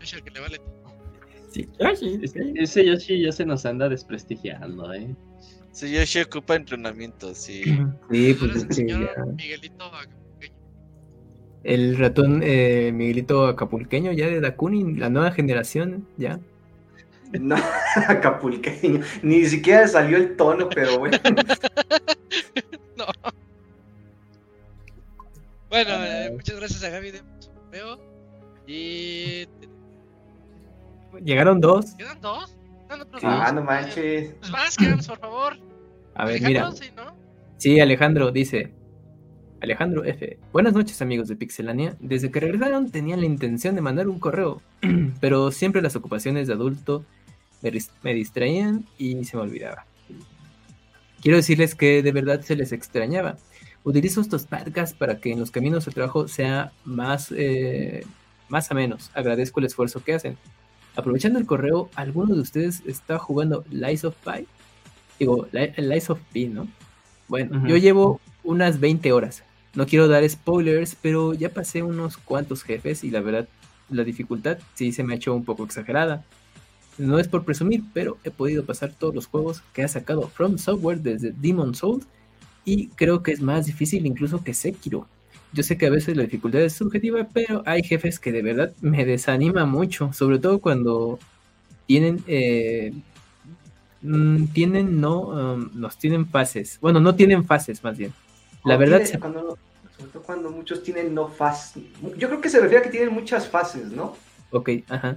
Es el que le vale. Sí, Yoshi. Ese Yoshi ya se nos anda desprestigiando, ¿eh? Sí, Yoshi ocupa entrenamiento, sí. Sí, pues el señor Miguelito Acapulqueño. El ratón eh, Miguelito Acapulqueño, ya de Dakuni, la nueva generación, ya. No, acapulqueño. Ni siquiera salió el tono, pero bueno. no. Bueno, eh, muchas gracias a Gaby de veo. Y. Llegaron dos. ¿Quedan dos? Ah, no manches. Pues más, quedamos, por favor. A ver, mira. Sí, Alejandro dice: Alejandro F. Buenas noches amigos de Pixelania. Desde que regresaron tenía la intención de mandar un correo, pero siempre las ocupaciones de adulto me, distraían y se me olvidaba. Quiero decirles que de verdad se les extrañaba. Utilizo estos podcasts para que en los caminos de trabajo sea más, eh, más a menos. Agradezco el esfuerzo que hacen. Aprovechando el correo, ¿alguno de ustedes está jugando Lies of Pi? Digo, Lies of Pi, ¿no? Bueno, yo llevo unas 20 horas. No quiero dar spoilers, pero ya pasé unos cuantos jefes y la verdad, la dificultad sí se me ha hecho un poco exagerada. No es por presumir, pero he podido pasar todos los juegos que ha sacado From Software desde Demon Souls y creo que es más difícil incluso que Sekiro. Yo sé que a veces la dificultad es subjetiva, pero hay jefes que de verdad me desanima mucho, sobre todo cuando tienen eh, mm, tienen no um, nos tienen fases, bueno no tienen fases más bien. La verdad cuando, sobre todo cuando muchos tienen no fases, yo creo que se refiere a que tienen muchas fases, ¿no? Ok, ajá.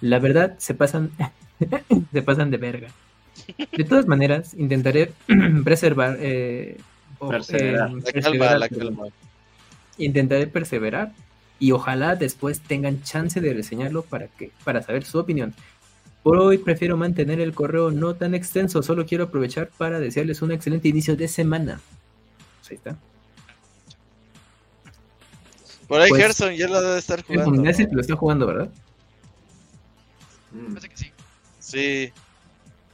La verdad, se pasan, se pasan de verga. De todas maneras, intentaré preservar, eh, perseverar. Eh, intentaré perseverar y ojalá después tengan chance de reseñarlo para que, para saber su opinión. Por hoy prefiero mantener el correo no tan extenso, solo quiero aprovechar para desearles un excelente inicio de semana. Pues ahí está. Por ahí pues, Gerson ya lo debe estar jugando. lo está jugando, ¿verdad? Mm. Parece que sí. Sí.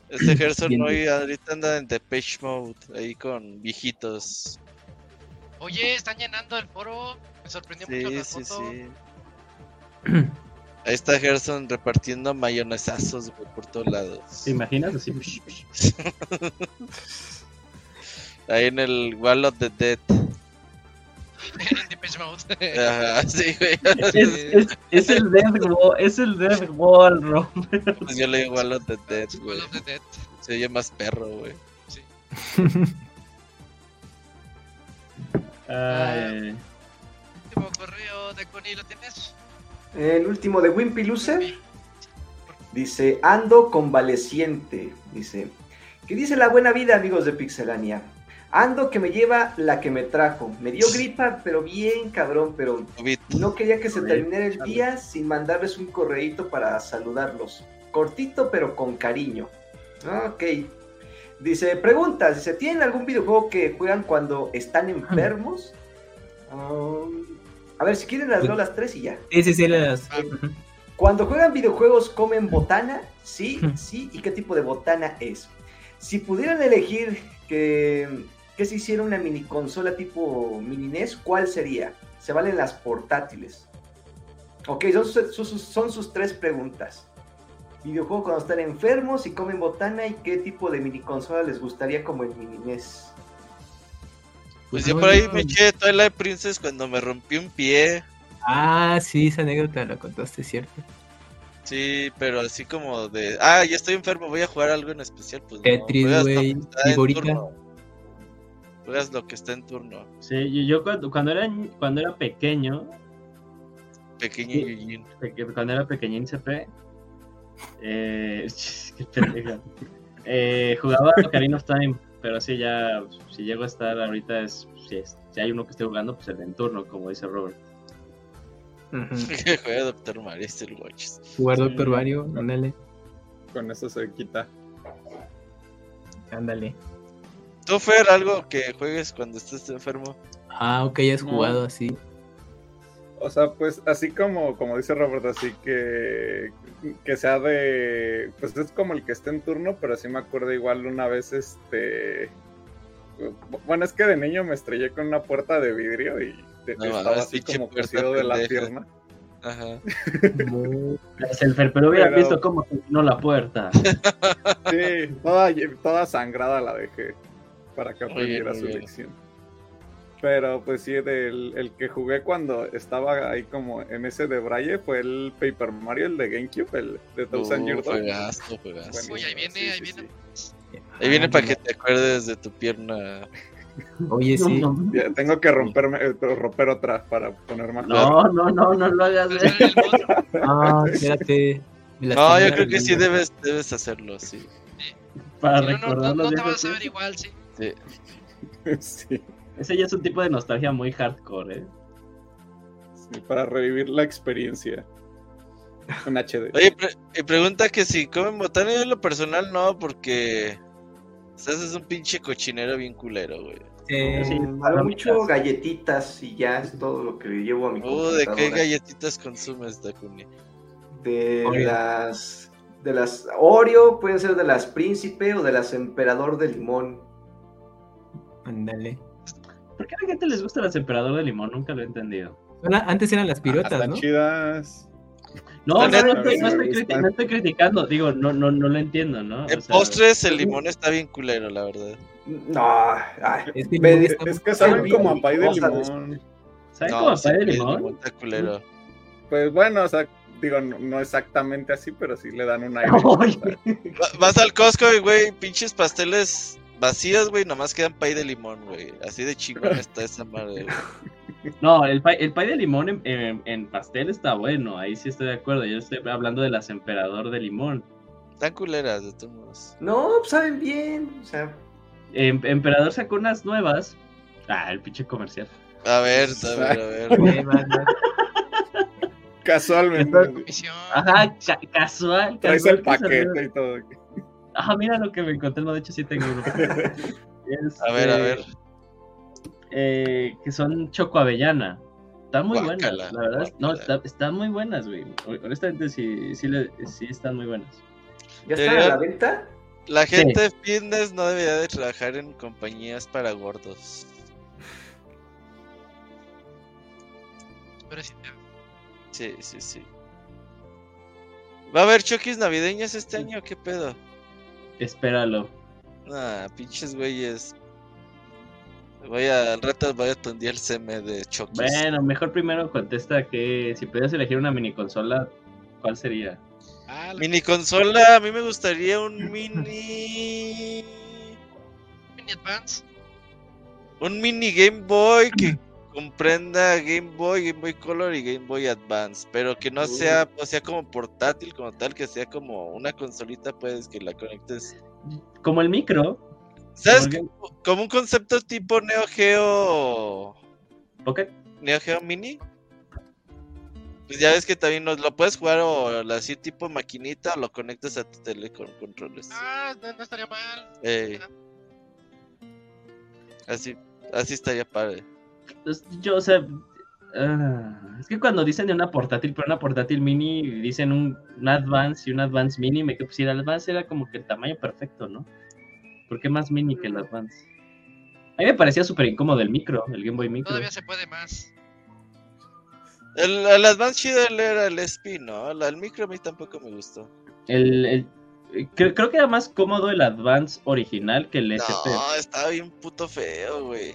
Este Gerson hoy ahorita anda en Depeche Mode, ahí con viejitos. Oye, están llenando el foro. Me sorprendió mucho la sí, foto. Sí. Ahí está Gerson repartiendo mayonesazos por todos lados. ¿Te imaginas así? Ahí en el Wall of the Dead. Es, el Dead Wall, es el Dead Wall, Robert. Pues yo le digo Wall of the Dead, güey. Se oye más perro, güey. Sí. Ay. último correo de Connie, ¿lo tienes? El último de Wimpy Lucer. Dice, ando convaleciente. Dice, ¿qué dice la buena vida, amigos de Pixelania? Ando que me lleva la que me trajo. Me dio gripa, pero bien cabrón, pero no quería que se terminara el día sin mandarles un correíto para saludarlos. Cortito, pero con cariño. Ok. Dice, preguntas, dice, ¿tienen algún videojuego que juegan cuando están enfermos? Um, a ver, si quieren las leo las tres y ya. Sí, sí, sí, las... Cuando juegan videojuegos, ¿comen botana? Sí, sí. ¿Y qué tipo de botana es? Si pudieran elegir que que se hiciera una mini consola tipo mini NES, ¿cuál sería? Se valen las portátiles. Ok, son, son, sus tres preguntas. Videojuego cuando están enfermos y comen botana y qué tipo de mini consola les gustaría como el mini NES. Pues yo por ahí me eché Twilight Princess cuando me rompí un pie. Ah, sí, esa anécdota la contaste, ¿cierto? Sí, pero así como de, ah, ya estoy enfermo, voy a jugar algo en especial. Pues Tetris, güey, Juegas lo que está en turno. Sí, yo, cuando, cuando, era, cuando era pequeño. Pequeñín. cuando era pequeñín CP. Eh, qué eh, jugaba Ocarina of Time, pero sí, ya. Si llego a estar ahorita, es, si, hay uno que esté jugando, pues el de en turno, como dice Robert. Juega Doctor Mario, el Watches. Jugar Doctor Mario, ándale. Con eso se quita. Ándale. ¿Tú, Fer, algo que juegues cuando estés enfermo? Ah, ok, has jugado así. O sea, pues así como, como dice Roberto, así que, que sea de, pues es como el que esté en turno, pero sí me acuerdo igual una vez, este, bueno, es que de niño me estrellé con una puerta de vidrio y estaba así como cosido de la pierna. Ajá. Es el Fer, pero hubiera visto cómo terminó la puerta. Sí, toda, toda sangrada la dejé para que aprendiera su lección. Pero pues sí, del, el que jugué cuando estaba ahí como en ese de Braille fue el Paper Mario, el de GameCube, el de Thousand Year Door. Oye, ahí viene, ahí viene. Ahí viene para que te acuerdes de tu pierna. Oye, sí. tengo que romperme, eh, romper otra para poner más. No, no, no, no lo hagas. ah, espérate. No, yo creo que sí debes, debes hacerlo, sí. Para recordar no, no, te vas a ver igual, sí. Sí. Ese ya es un tipo de nostalgia muy hardcore, ¿eh? Sí, para revivir la experiencia. Un HD. Oye, y pregunta que si comen botana, yo en lo personal no, porque. O sea, es un pinche cochinero bien culero, güey. Sí, sí mucho galletitas y ya es todo lo que llevo a mi uh, ¿De qué galletitas consumes, Dakuni? De las de las Oreo, pueden ser de las Príncipe o de las Emperador de Limón. Ándale. ¿Por qué a la gente les gusta las emperador de limón? Nunca lo he entendido. Antes eran las pirotas, ah, ¿no? chidas. No, no, estoy, criticando, digo, no, no, no lo entiendo, ¿no? En postres el limón está bien culero, la verdad. No, es, que, es que saben como a pay de limón. ¿Saben como a pay de limón? Está culero. Pues bueno, o sea, digo, no, exactamente así, pero sí le dan un aire. Vas al Costco y, güey, pinches pasteles vacías, güey, nomás quedan pay de limón, güey. Así de chingón está esa madre, No, el pay, el pay de limón en, pastel está bueno, ahí sí estoy de acuerdo. Yo estoy hablando de las emperador de limón. Están culeras, de todos modos. No, pues, saben bien, o sea. Em, emperador sacó unas nuevas. Ah, el pinche comercial. A ver, a ver, a ver. Casualmente. Ajá, casual. Traes el paquete y todo. Ah, mira lo que me encontré, no, de hecho sí tengo uno. a ver, a ver. Eh, que son choco avellana. Están muy buenas, la verdad. No, están muy buenas, güey. Honestamente sí, sí, sí están muy buenas. ¿Ya están a la venta? La gente fitness no debería de trabajar en compañías para gordos. Sí, sí, sí. ¿Va a haber choquis navideños este año? ¿Qué pedo? Espéralo. Ah, pinches güeyes. Voy a, al rato voy a tundir el CM de Chucky. Bueno, mejor primero contesta que si pudieras elegir una mini consola, ¿cuál sería? Ah, mini consola, a mí me gustaría un mini. Mini Advance. Un mini Game Boy que, comprenda Game Boy, Game Boy Color y Game Boy Advance, pero que no sea, o sea, como portátil como tal, que sea como una consolita, pues, que la conectes. Como el micro. ¿Sabes? Como, un concepto tipo Neo Geo. ¿Pocket? Neo Geo Mini. Pues ya ves que también lo puedes jugar o así tipo maquinita o lo conectas a tu tele con controles. Ah, no, estaría mal. Eh, así, así estaría padre. Yo, o sea, ah, es que cuando dicen de una portátil, pero una portátil mini, dicen un, Advance y un Advance mini, me que pues el Advance era como que el tamaño perfecto, ¿no? ¿Por qué más mini que el Advance? A mí me parecía súper incómodo el micro, el Game Boy Micro. Todavía se puede más. El, el Advance chido era el SP, ¿no? El, micro a mí tampoco me gustó. El, creo, que era más cómodo el Advance original que el SP. No, estaba bien puto feo, güey.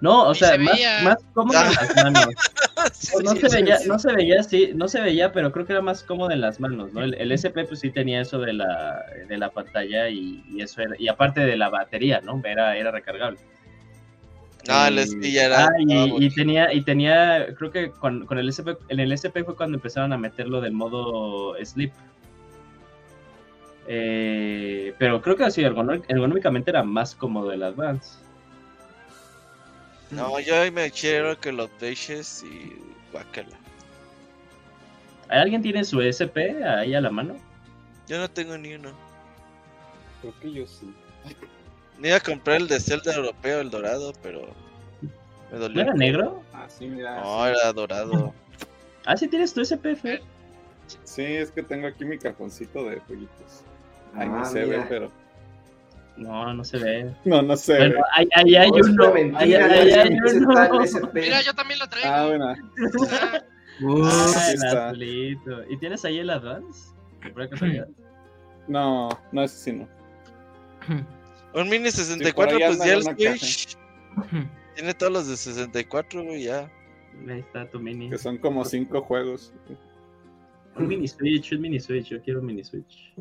No, o sea, más, más, cómodo en las manos. no, se veía, no se veía así, no se veía, pero creo que era más cómodo en las manos, ¿no? El, el SP pues sí tenía eso de la, de la pantalla y, y, eso era, y aparte de la batería, ¿no? Era, era recargable. No, el SP ya era. Ah, y, y, tenía, y tenía, creo que con, con, el SP, en el SP fue cuando empezaron a meterlo del modo sleep. Eh, pero creo que así ergonómicamente era más cómodo el Advance. No, yo me quiero que los dejes y guácala. ¿Alguien tiene su SP ahí a la mano? Yo no tengo ni uno. Creo que yo sí. Me iba a comprar el de Zelda europeo, el dorado, pero me dolió. ¿No era negro? Ah, sí, mira. No, era dorado. ah, sí tienes tu SP, Fer. Sí, es que tengo aquí mi cajoncito de jueguitos. Ahí no ah, se ve, pero. No, no se ve. No, no se ve. Ahí, ahí hay uno. Ahí, hay uno. Mira, yo también lo traigo. Ah, bueno. Ah, el azulito. ¿Y tienes ahí el Advance? No, no, ese sí no. Un mini 64, pues ya el Switch. Tiene todos los de 64, güey, ya. Ahí está tu mini. Que son como 5 juegos. Un mini Switch, un mini Switch, yo quiero un mini Switch.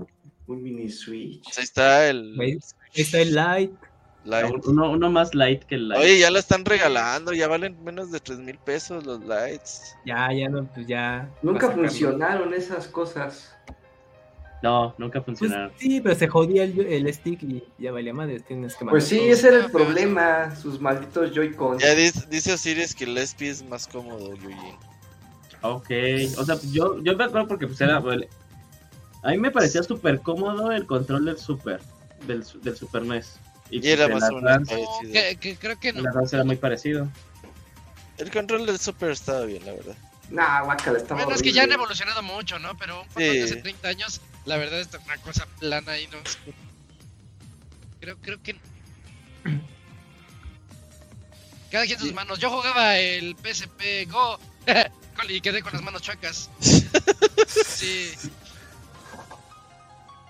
Un mini Switch. Pues ahí está el. Está el Light. Uno, uno, más light que el light. Oye, ya lo están regalando, ya valen menos de 3 mil pesos los lights. Ya, ya no, pues ya. Nunca funcionaron esas cosas. No, nunca funcionaron. Pues sí, pero se jodía el, el, stick y ya valía madre. Tienes que pues sí, ese era el problema. Sus malditos Joy-Con. Ya dice, dice Osiris que el SP es más cómodo, Yuji. Ok, o sea, yo, yo me acuerdo porque pues era. A mí me parecía súper cómodo el control del Super, del, del Super NES. Y, era más o menos que, creo que no. El era muy parecido. El control del Super estaba bien, la verdad. Nah, guacala, estaba Bueno, es que ya han evolucionado mucho, ¿no? Pero un sí. hace 30 años, la verdad es una cosa plana y no. Creo, creo que. Cada quien sus manos. Yo jugaba el PSP Go y quedé con las manos chuecas. sí.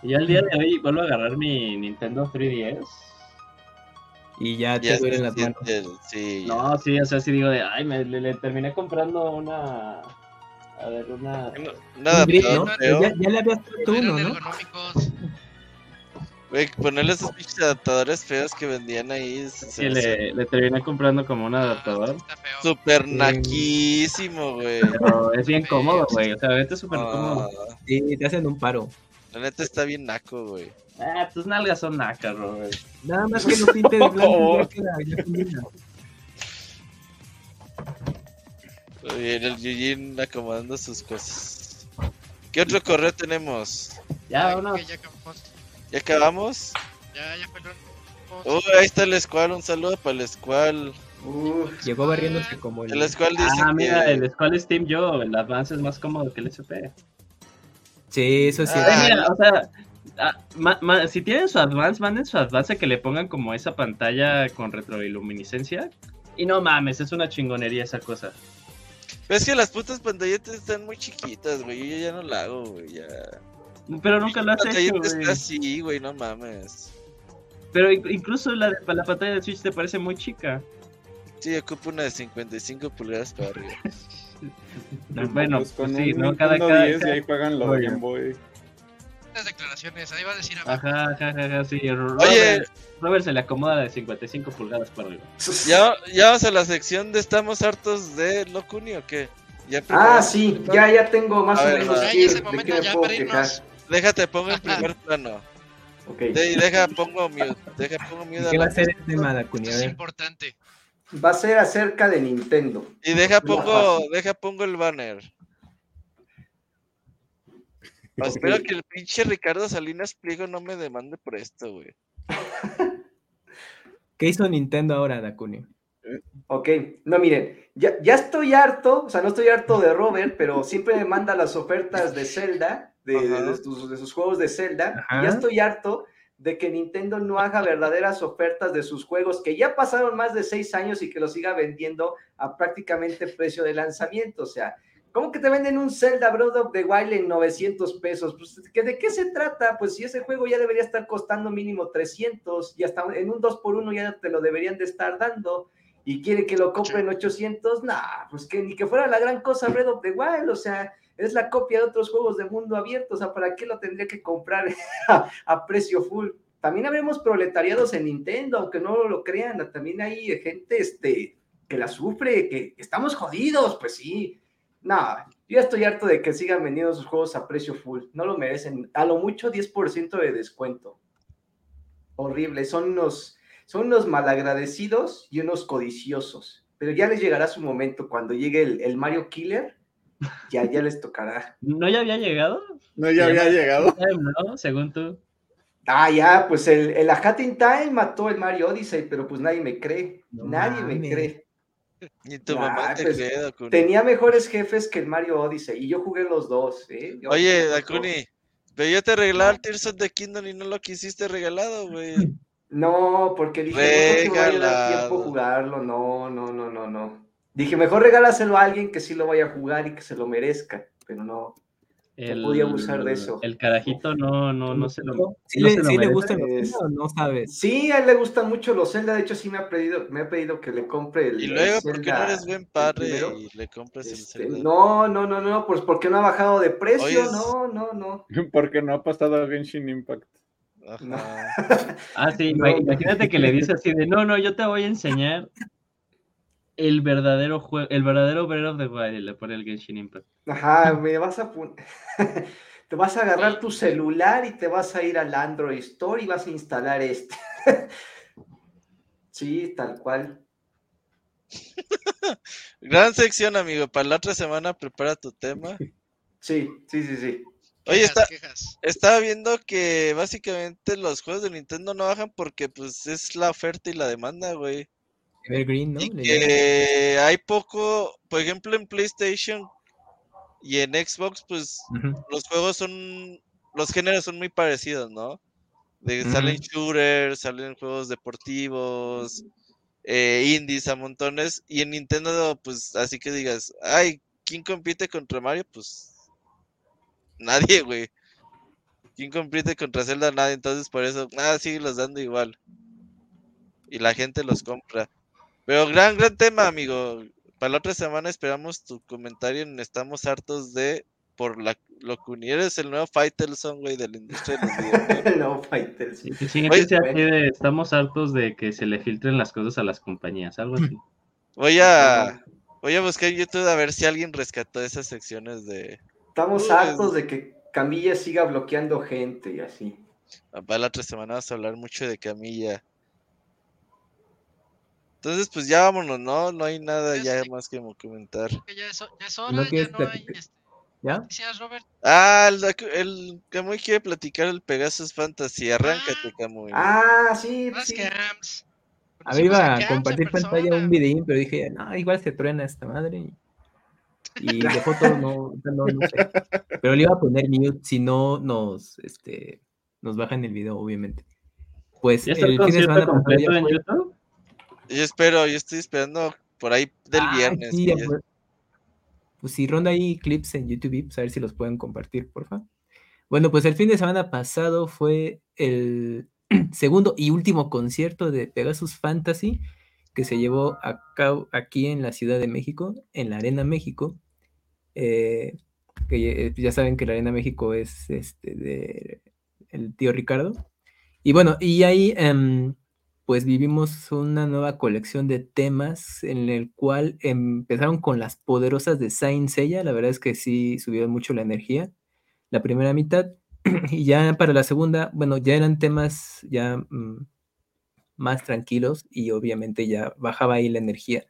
Y al día de hoy vuelvo a agarrar mi Nintendo 3DS y ya te duelen las manos. Sí, no, sí, o sea, sí digo de, ay, me le, terminé comprando una. A ver, una. nada, ¿no? ya, ya, le habías puesto uno, ¿no? Güey, ponerle esos pinches adaptadores feos que vendían ahí. Sí, le, le, terminé comprando como un adaptador. Super naquísimo, güey. Pero es bien cómodo, güey. O sea, vete súper cómodo. Sí, te hacen un paro. La neta está bien naco, güey. Ah, tus nalgas son nacas, Robert. Nada más que no pintes de blanco Bien, el Yujin acomodando sus cosas. ¿Qué otro correo tenemos? Ya, uno. Ya acabamos. ¿Ya acabamos? Ya, ya fue Uy, ahí está el Squall, un saludo para el Squall. Llegó barriéndose como el... El Squall dice Ah, mira, el Squall Steam yo, el Advance es más cómodo que el SP. Sí, eso sí. Ah, mira, o sea, Ah, si tienen su Advance, manden su Advance que le pongan como esa pantalla con retroiluminiscencia. Y no mames, es una chingonería esa cosa. es que las putas pantalletas están muy chiquitas, güey. Yo ya no la hago, güey. Ya. Pero nunca lo has hecho, güey. está así, güey, no mames. Pero incluso la, la pantalla de Switch te parece muy chica. Sí, ocupa una de 55 pulgadas para arriba. bueno, pues, pues sí, ¿no? Cada, cada, y ahí juegan los Game Boy. generaciones. Ahí va a decir Ajá, ajá, ajá, sí. Oye, Robert se le acomoda de 55 pulgadas para arriba. ¿Ya, ya vamos a la sección de estamos hartos de Locuni o qué? ah, sí, ya, ya tengo más o menos. Ya, ese momento ya para irnos. Déjate, pongo en primer plano. Okay. De, deja, pongo mute. Deja, pongo mute. ¿Qué va a ser el tema, Lacuni? Es importante. Va a ser acerca de Nintendo. Y deja, pongo, deja, pongo el banner. Espero que el pinche Ricardo Salinas Pliego no me demande por esto, güey. ¿Qué hizo Nintendo ahora, Dakuni? Ok, no miren, ya, ya, estoy harto, o sea, no estoy harto de Robert, pero siempre me manda las ofertas de Zelda, de, sus, juegos de Zelda, ya estoy harto de que Nintendo no haga verdaderas ofertas de sus juegos que ya pasaron más de seis años y que los siga vendiendo a prácticamente precio de lanzamiento, o sea, ¿Cómo que te venden un Zelda Breath of the Wild en 900 pesos? Pues, ¿de qué se trata? Pues si ese juego ya debería estar costando mínimo 300 y hasta en un 2x1 ya te lo deberían de estar dando y quiere que lo compre en 800, nah, pues que ni que fuera la gran cosa Breath of the Wild, o sea, es la copia de otros juegos de mundo abierto, o sea, ¿para qué lo tendría que comprar a, precio full? También habremos proletariados en Nintendo, aunque no lo crean, también hay gente este, que la sufre, que estamos jodidos, pues sí, no, yo estoy harto de que sigan vendiendo sus juegos a precio full. No lo merecen. A lo mucho 10% de descuento. Horrible. Son unos, son unos malagradecidos y unos codiciosos. Pero ya les llegará su momento cuando llegue el, Mario Killer. Ya, ya les tocará. ¿No ya había llegado? No, ya había llegado. ¿No? Según tú. Ah, ya, pues el, el Hatting Time mató el Mario Odyssey, pero pues nadie me cree. nadie me cree. Ni tu mamá te pues, Tenía mejores jefes que el Mario Odyssey y yo jugué los dos. ¿eh? Oye, Dakuni, pero yo te regalaba el Tears of the Kingdom y no lo quisiste regalado, güey. No, porque dije, no voy a dar tiempo jugarlo. No, no, no, no, no. Dije, mejor regálaselo a alguien que sí lo vaya a jugar y que se lo merezca, pero no el, podía abusar de eso. El carajito no, no, no se lo. ¿Sí, le, sí le gustan los Zelda no sabes? Sí, a él le gustan mucho los Zelda. De hecho, sí me ha pedido, me ha pedido que le compre el. Y luego, ¿por qué no eres buen padre y le compres el este, Zelda? No, no, no, no, pues porque no ha bajado de precio. No, no, no. Porque no ha pasado a Genshin Impact. ah, sí, imagínate que le dice así de no, no, yo te voy a enseñar el verdadero juego, el verdadero Breath of the Wild le pone el Genshin Impact. Ajá, me vas a te vas a agarrar tu celular y te vas a ir al Android Store y vas a instalar este. sí, tal cual. Gran sección, amigo. Para la otra semana prepara tu tema. Sí, sí, sí, sí. Oye, está, estaba viendo que básicamente los juegos de Nintendo no bajan porque pues es la oferta y la demanda, güey. Evergreen, ¿no? Y que hay poco, por ejemplo, en PlayStation y en Xbox, pues los juegos son, los géneros son muy parecidos, ¿no? De, Salen shooters, salen juegos deportivos, eh, indies a montones, y en Nintendo, pues así que digas, ay, ¿quién compite contra Mario? Pues nadie, güey. ¿Quién compite contra Zelda? Nadie, entonces por eso, nada, sigue los dando igual. Y la gente los compra. Pero gran, gran tema, amigo. Para la otra semana esperamos tu comentario en Estamos hartos de por la, lo que unieres el nuevo Faitelson, güey, de la industria de los El nuevo Faitelson. Sí, estamos hartos de que se le filtren las cosas a las compañías, algo así. Voy a, voy a buscar en YouTube a ver si alguien rescató esas secciones de... Estamos hartos de que Camilla siga bloqueando gente y así. Para la otra semana vamos a hablar mucho de Camilla. Entonces, pues ya vámonos, ¿no? No hay nada ya más que comentar. Ya es, ya es hora, ya no hay... Este, ¿Ya? Robert? Ah, el, el Camuy quiere platicar el Pegasus Fantasy. Arráncate, ah, Camuy. Ah, sí, sí. A mí iba a compartir pantalla un videín, pero dije, no, igual se truena esta madre. Y, de foto no, no, no sé. Pero le iba a poner mute si no nos, este, nos bajan el video, obviamente. Pues el fin de semana completo en YouTube? Yo espero, yo estoy esperando por ahí del viernes. pues, pues si ronda ahí clips en YouTube, pues a ver si los pueden compartir, porfa. Bueno, pues el fin de semana pasado fue el segundo y último concierto de Pegasus Fantasy que se llevó a cabo aquí en la Ciudad de México, en la Arena México. Eh, que ya saben que la Arena México es este de el, tío Ricardo. Y bueno, y ahí em, pues vivimos una nueva colección de temas en el cual empezaron con las poderosas de Saint Seiya, la verdad es que sí subieron mucho la energía, la primera mitad, y ya para la segunda, bueno, ya eran temas ya mm, más tranquilos y obviamente ya bajaba ahí la energía.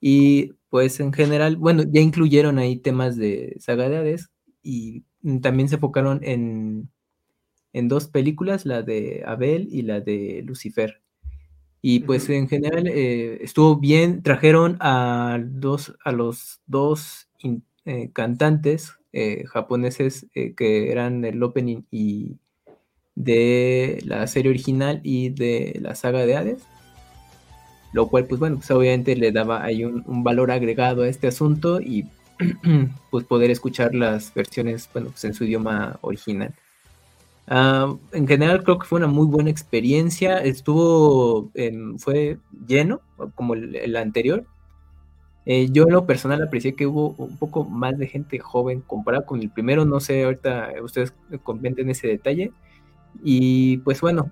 Y pues en general, bueno, ya incluyeron ahí temas de saga y también se enfocaron en, en dos películas, la de Abel y la de Lucifer. Y pues en general eh, estuvo bien, trajeron a, dos, a los dos eh, cantantes eh, japoneses que eran el opening y de la serie original y de la saga de Hades lo cual pues bueno, pues obviamente le daba ahí un, valor agregado a este asunto y pues poder escuchar las versiones, bueno, pues en su idioma original. Ah, en general creo que fue una muy buena experiencia, estuvo, fue lleno como el, anterior. Eh, yo en lo personal aprecié que hubo un poco más de gente joven comparado con el primero, no sé, ahorita ustedes comenten ese detalle. Y pues bueno,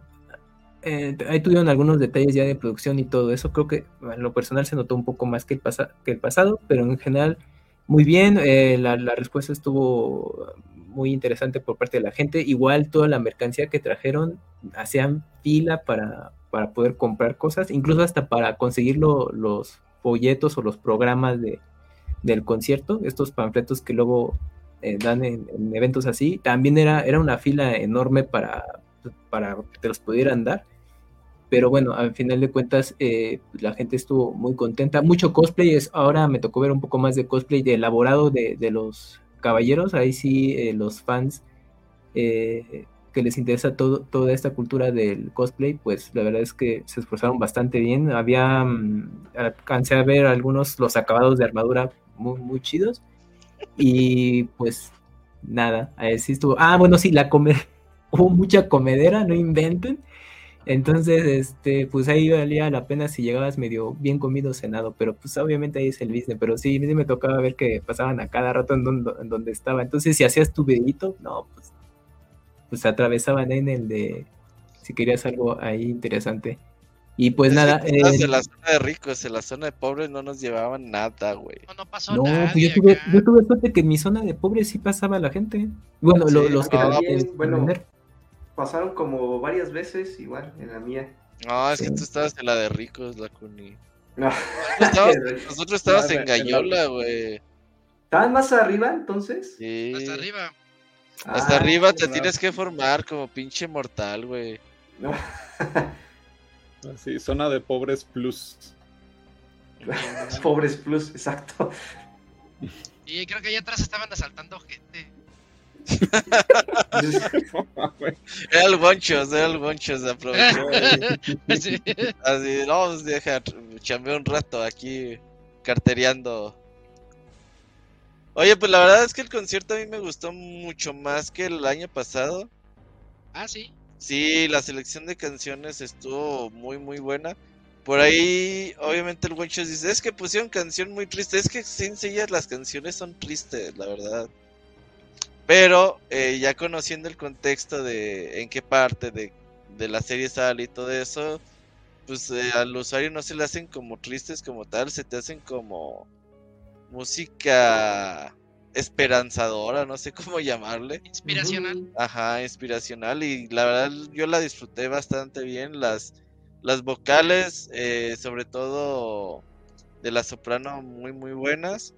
eh, ahí tuvieron algunos detalles ya de producción y todo eso. Creo que en lo personal se notó un poco más que el, que el pasado, pero en general muy bien. Eh, la, respuesta estuvo muy interesante por parte de la gente. Igual toda la mercancía que trajeron hacían fila para, para poder comprar cosas, incluso hasta para conseguir los folletos o los programas de, del concierto, estos panfletos que luego eh, dan en, en, eventos así. También era, era una fila enorme para, para que te los pudieran dar. Pero bueno, al final de cuentas eh, la gente estuvo muy contenta. Mucho cosplay, es, ahora me tocó ver un poco más de cosplay de elaborado de, los caballeros. Ahí sí eh, los fans eh, que les interesa todo, toda esta cultura del cosplay, pues la verdad es que se esforzaron bastante bien. Había, mm, alcancé a ver algunos los acabados de armadura muy, chidos. Y pues nada, ahí sí estuvo. Ah, bueno, sí, la comer hubo mucha comedera, no inventen. Entonces, este, pues ahí valía la pena si llegabas medio bien comido cenado, pero pues obviamente ahí es el business, pero sí, a mí me tocaba ver que pasaban a cada rato en donde, estaba. Entonces, si hacías tu videito, no, pues, pues atravesaban en el de si querías algo ahí interesante. Y pues nada. Eh, en la zona de ricos, en la zona de pobres no nos llevaban nada, güey. No, no pasó nada. Pues yo tuve, yo tuve suerte que en mi zona de pobres sí pasaba la gente. Bueno, los que ah, bueno, pasaron como varias veces igual en la mía. No, es que tú estabas en la de ricos, la Cuni. No. Nosotros estábamos en Gallola, güey. ¿Estaban más arriba entonces? Sí. Hasta arriba. Hasta ah, arriba te tienes que formar como pinche mortal, güey. No. Sí, zona de pobres plus. pobres plus, exacto. Y creo que allá atrás estaban asaltando gente era el Gonchos, era el Gonchos, aprovechó. Así, no, pues deja, chambear un rato aquí cartereando. Oye, pues la verdad es que el concierto a mí me gustó mucho más que el año pasado. Ah, sí. Sí, la selección de canciones estuvo muy, muy buena. Por ahí, obviamente, el Gonchos dice: Es que pusieron canción muy triste. Es que sencillas las canciones son tristes, la verdad. Pero eh, ya conociendo el contexto de en qué parte de, la serie sale y todo eso, pues eh, al usuario no se le hacen como tristes como tal, se te hacen como música esperanzadora, no sé cómo llamarle. Inspiracional. Ajá, inspiracional y la verdad yo la disfruté bastante bien. Las, las vocales, eh, sobre todo de la soprano, muy muy buenas.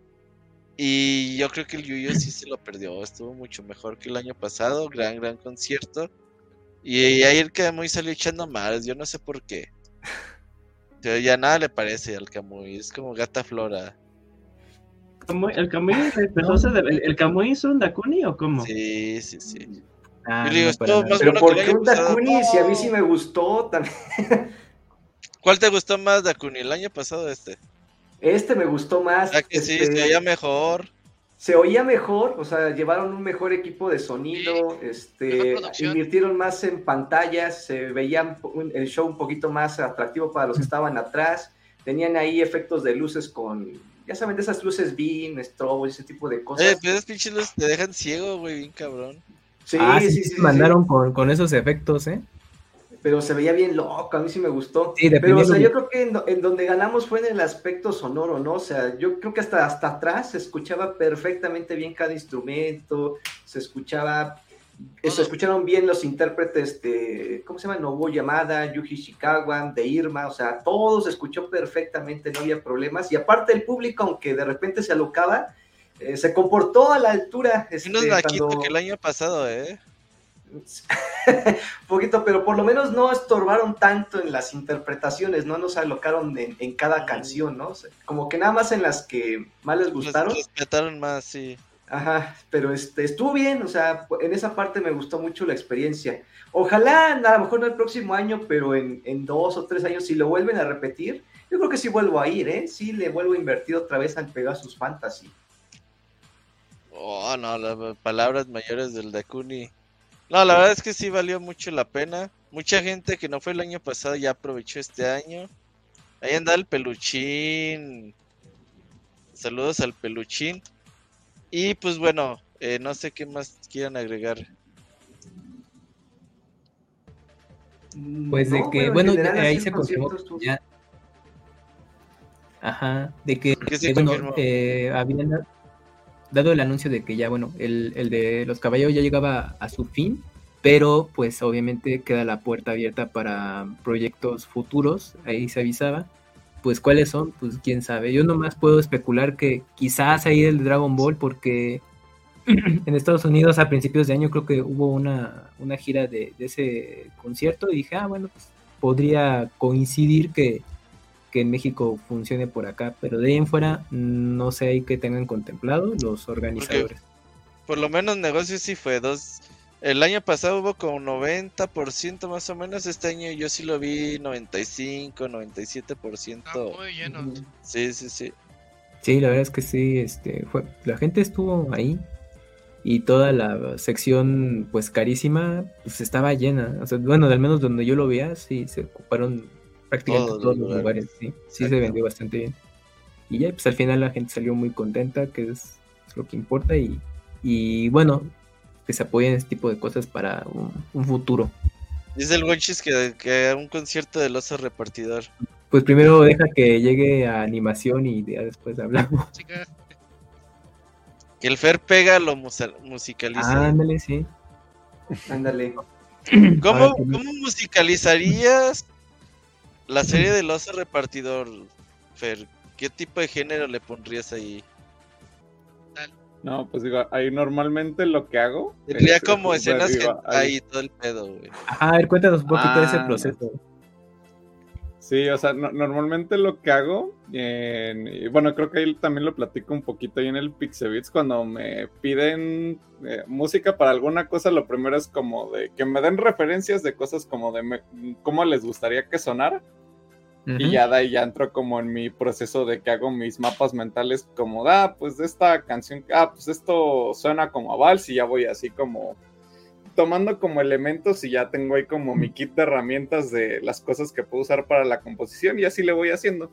Y yo creo que el Yuyo sí se lo perdió. Estuvo mucho mejor que el año pasado. Gran, gran concierto. Y ayer Camuy salió echando más. Yo no sé por qué. Pero ya nada le parece al Camuy. Es como gata flora. ¿El Camuy, el, Camuy es un Dakuni o cómo? Sí, sí, sí. Ah, pero ¿por qué un Dakuni? Si a mí sí me gustó también. ¿Cuál te gustó más, Dakuni? ¿El año pasado o este? Este me gustó más. que sí, se este, oía mejor. Se oía mejor, o sea, llevaron un mejor equipo de sonido, este, invirtieron más en pantallas, se veía el show un poquito más atractivo para los que estaban atrás, tenían ahí efectos de luces con, ya saben, de esas luces beam, strobo, ese tipo de cosas. Eh, pero esas pinches luces te dejan ciego, güey, bien cabrón. Sí, ah, sí, sí, mandaron Con, con esos efectos, ¿eh? Pero se veía bien loco, a mí sí me gustó. pero, o sea, yo creo que en, donde ganamos fue en el aspecto sonoro, ¿no? O sea, yo creo que hasta, hasta atrás se escuchaba perfectamente bien cada instrumento, se escuchaba, se escucharon bien los intérpretes de, ¿cómo se llama? Nobuo Yamada, Yuji Shikawa, de Irma, o sea, todo se escuchó perfectamente, no había problemas. Y aparte el público, aunque de repente se alocaba, eh, se comportó a la altura. Este, Menos que el año pasado, ¿eh? poquito, pero por lo menos no estorbaron tanto en las interpretaciones, no nos alocaron en, cada canción, ¿no? como que nada más en las que más les gustaron. respetaron más, sí. Ajá, pero este, estuvo bien, o sea, en esa parte me gustó mucho la experiencia. Ojalá, a lo mejor no el próximo año, pero en, dos o tres años, si lo vuelven a repetir, yo creo que sí vuelvo a ir, ¿eh? Sí le vuelvo a invertir otra vez al Pegasus Fantasy. Oh, no, las palabras mayores del Dakuni. No, la verdad es que sí valió mucho la pena. Mucha gente que no fue el año pasado ya aprovechó este año. Ahí anda el peluchín. Saludos al peluchín. Y pues bueno, eh, no sé qué más quieran agregar. Pues de que, bueno, ahí se confirmó ya. Ajá, de que, eh, habían dado el anuncio de que ya, bueno, el, el de los caballeros ya llegaba a su fin, pero pues obviamente queda la puerta abierta para proyectos futuros, ahí se avisaba. Pues cuáles son, pues quién sabe. Yo nomás puedo especular que quizás ahí el Dragon Ball, porque en Estados Unidos a principios de año creo que hubo una, una gira de, de, ese concierto y dije, ah, bueno, pues podría coincidir que, que en México funcione por acá, pero de ahí en fuera no sé ahí que tengan contemplado los organizadores. por lo menos negocios sí fue dos. El año pasado hubo como 90% más o menos, este año yo sí lo vi 95, 97%. Ah, muy lleno. Sí, sí, sí. Sí, la verdad es que sí, este, fue, la gente estuvo ahí y toda la sección pues carísima pues estaba llena, o sea, bueno, al menos donde yo lo veía, sí, se ocuparon prácticamente todos, los lugares, sí, sí se vendió bastante bien. Y ya, pues al final la gente salió muy contenta, que es, lo que importa, y, y, bueno, que se apoyen este tipo de cosas para un, futuro. Dice el Gonchis que, que un concierto del oso repartidor. Pues primero deja que llegue a animación y ya después hablamos. Que el Fer pega lo musicaliza. ándale, sí. Ándale. ¿Cómo, ¿Cómo musicalizarías la serie del oso repartidor, Fer, ¿qué tipo de género le pondrías ahí? No, pues digo, ahí normalmente lo que hago. Tendría como escenas que ahí todo el pedo, güey. a ver, cuéntanos un poquito de ese ah, proceso. Sí, o sea, normalmente lo que hago, y bueno, creo que ahí también lo platico un poquito ahí en el Pixebits, cuando me piden eh, música para alguna cosa, lo primero es como de que me den referencias de cosas como de cómo les gustaría que sonara. Y ya de ahí ya entro como en mi proceso de que hago mis mapas mentales como, ah, pues esta canción, ah, pues esto suena como a vals y ya voy así como tomando como elementos y ya tengo ahí como mi kit de herramientas de las cosas que puedo usar para la composición y así le voy haciendo.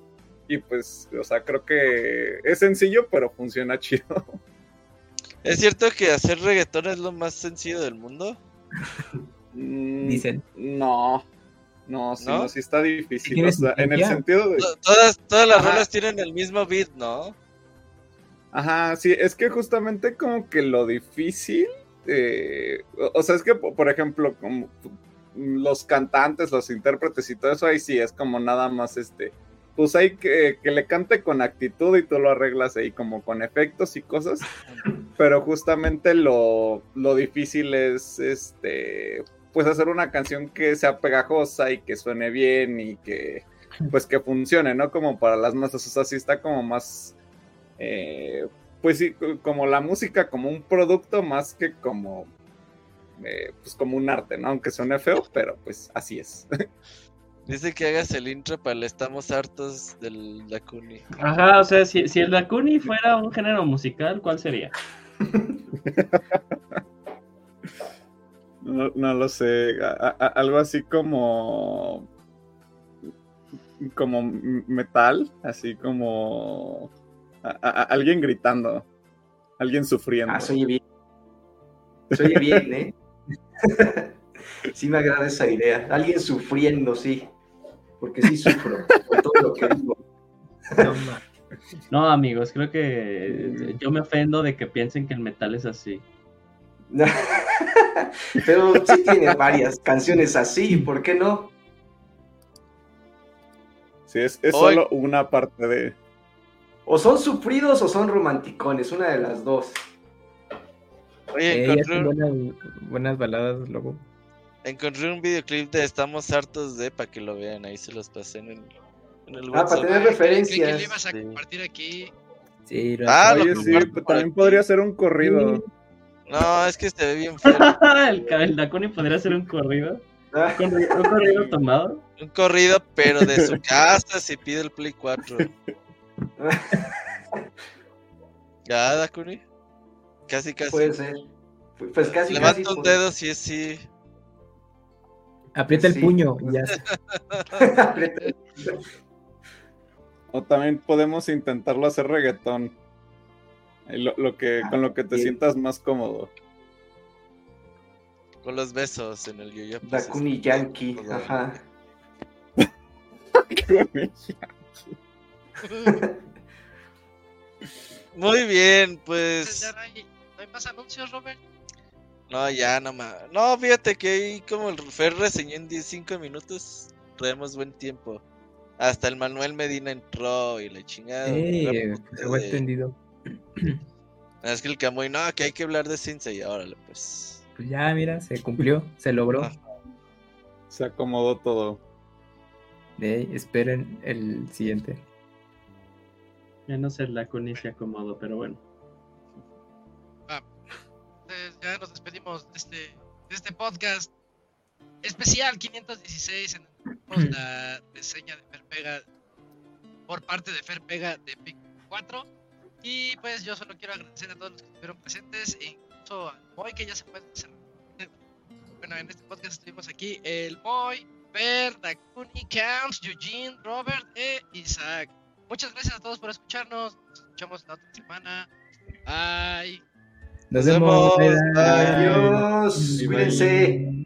Y pues, o sea, creo que es sencillo, pero funciona chido. ¿Es cierto que hacer reggaetón es lo más sencillo del mundo? Mm, Dicen. No, no, sí, ¿No? sí está difícil. en el sentido de. Todas, todas las rolas tienen el mismo beat, ¿no? Ajá, sí, es que justamente como que lo difícil eh, o sea, es que, por ejemplo, como los cantantes, los intérpretes y todo eso, ahí sí es como nada más este, pues hay que, que le cante con actitud y tú lo arreglas ahí como con efectos y cosas, pero justamente lo, lo difícil es, este, pues hacer una canción que sea pegajosa y que suene bien y que, pues que funcione, ¿no? Como para las masas, o sea, sí está como más, eh, pues sí, como la música como un producto más que como, eh, pues como un arte, ¿no? Aunque suene feo, pero pues así es. Dice que hagas el intro para el Estamos hartos del Dakuni. Ajá, o sea, si, si el Dakuni fuera un género musical, ¿cuál sería? no, no, lo sé, algo así como como metal, así como alguien gritando, alguien sufriendo. Ah, soy bien. Se oye bien, ¿eh? sí me agrada esa idea. Alguien sufriendo, sí. Porque sí sufro con todo lo que digo. No, amigos, creo que yo me ofendo de que piensen que el metal es así. Pero sí tiene varias canciones así, ¿por qué no? Sí, es, solo una parte de. O son sufridos o son romanticones, una de las dos. Oye, eh, encontré buenas, baladas, luego. Encontré un videoclip de Estamos hartos de para que lo vean, ahí se los pasé en el, en el Ah, para tener referencias. ¿Qué le ibas a compartir aquí? Sí, ah, Oye, sí, también podría ser un corrido. No, es que se ve bien feo. el, el podría ser un corrido. ¿Un corrido tomado? Un corrido, pero de su casa si pide el Play 4. ¿Ya, Dakuni? Casi, casi. Puede ser. Pues casi, Levanta casi, un dedo si es sí. Aprieta el puño y ya. o también podemos intentarlo hacer reggaetón. Lo, que, con lo que te sientas más cómodo. Con los besos en el yo pues, Dakuni Yankee, ajá. Muy bien, pues. ¿No hay, más anuncios, Robert? No, ya no más. No, fíjate que ahí como el Fer reseñó en 15 minutos, traemos buen tiempo. Hasta el Manuel Medina entró y le chingada. Sí, se fue extendido. Es que el Camuy, no, que hay que hablar de Sensei, órale, pues. Pues ya, mira, se cumplió, se logró. Se acomodó todo. esperen el siguiente. Ya no sé la se acomodó, pero bueno. Ah, ya nos despedimos de este, este podcast especial 516 en el la reseña de Ferpega por parte de Ferpega de Pic 4 y pues yo solo quiero agradecer a todos los que estuvieron presentes e incluso al Boy que ya se puede. Bueno, en este podcast estuvimos aquí el Boy, Per, Dakuni, Camps, Eugene, Robert e Isaac. Muchas gracias a todos por escucharnos. Nos escuchamos la otra semana. Bye. Nos vemos. Adiós. Cuídense.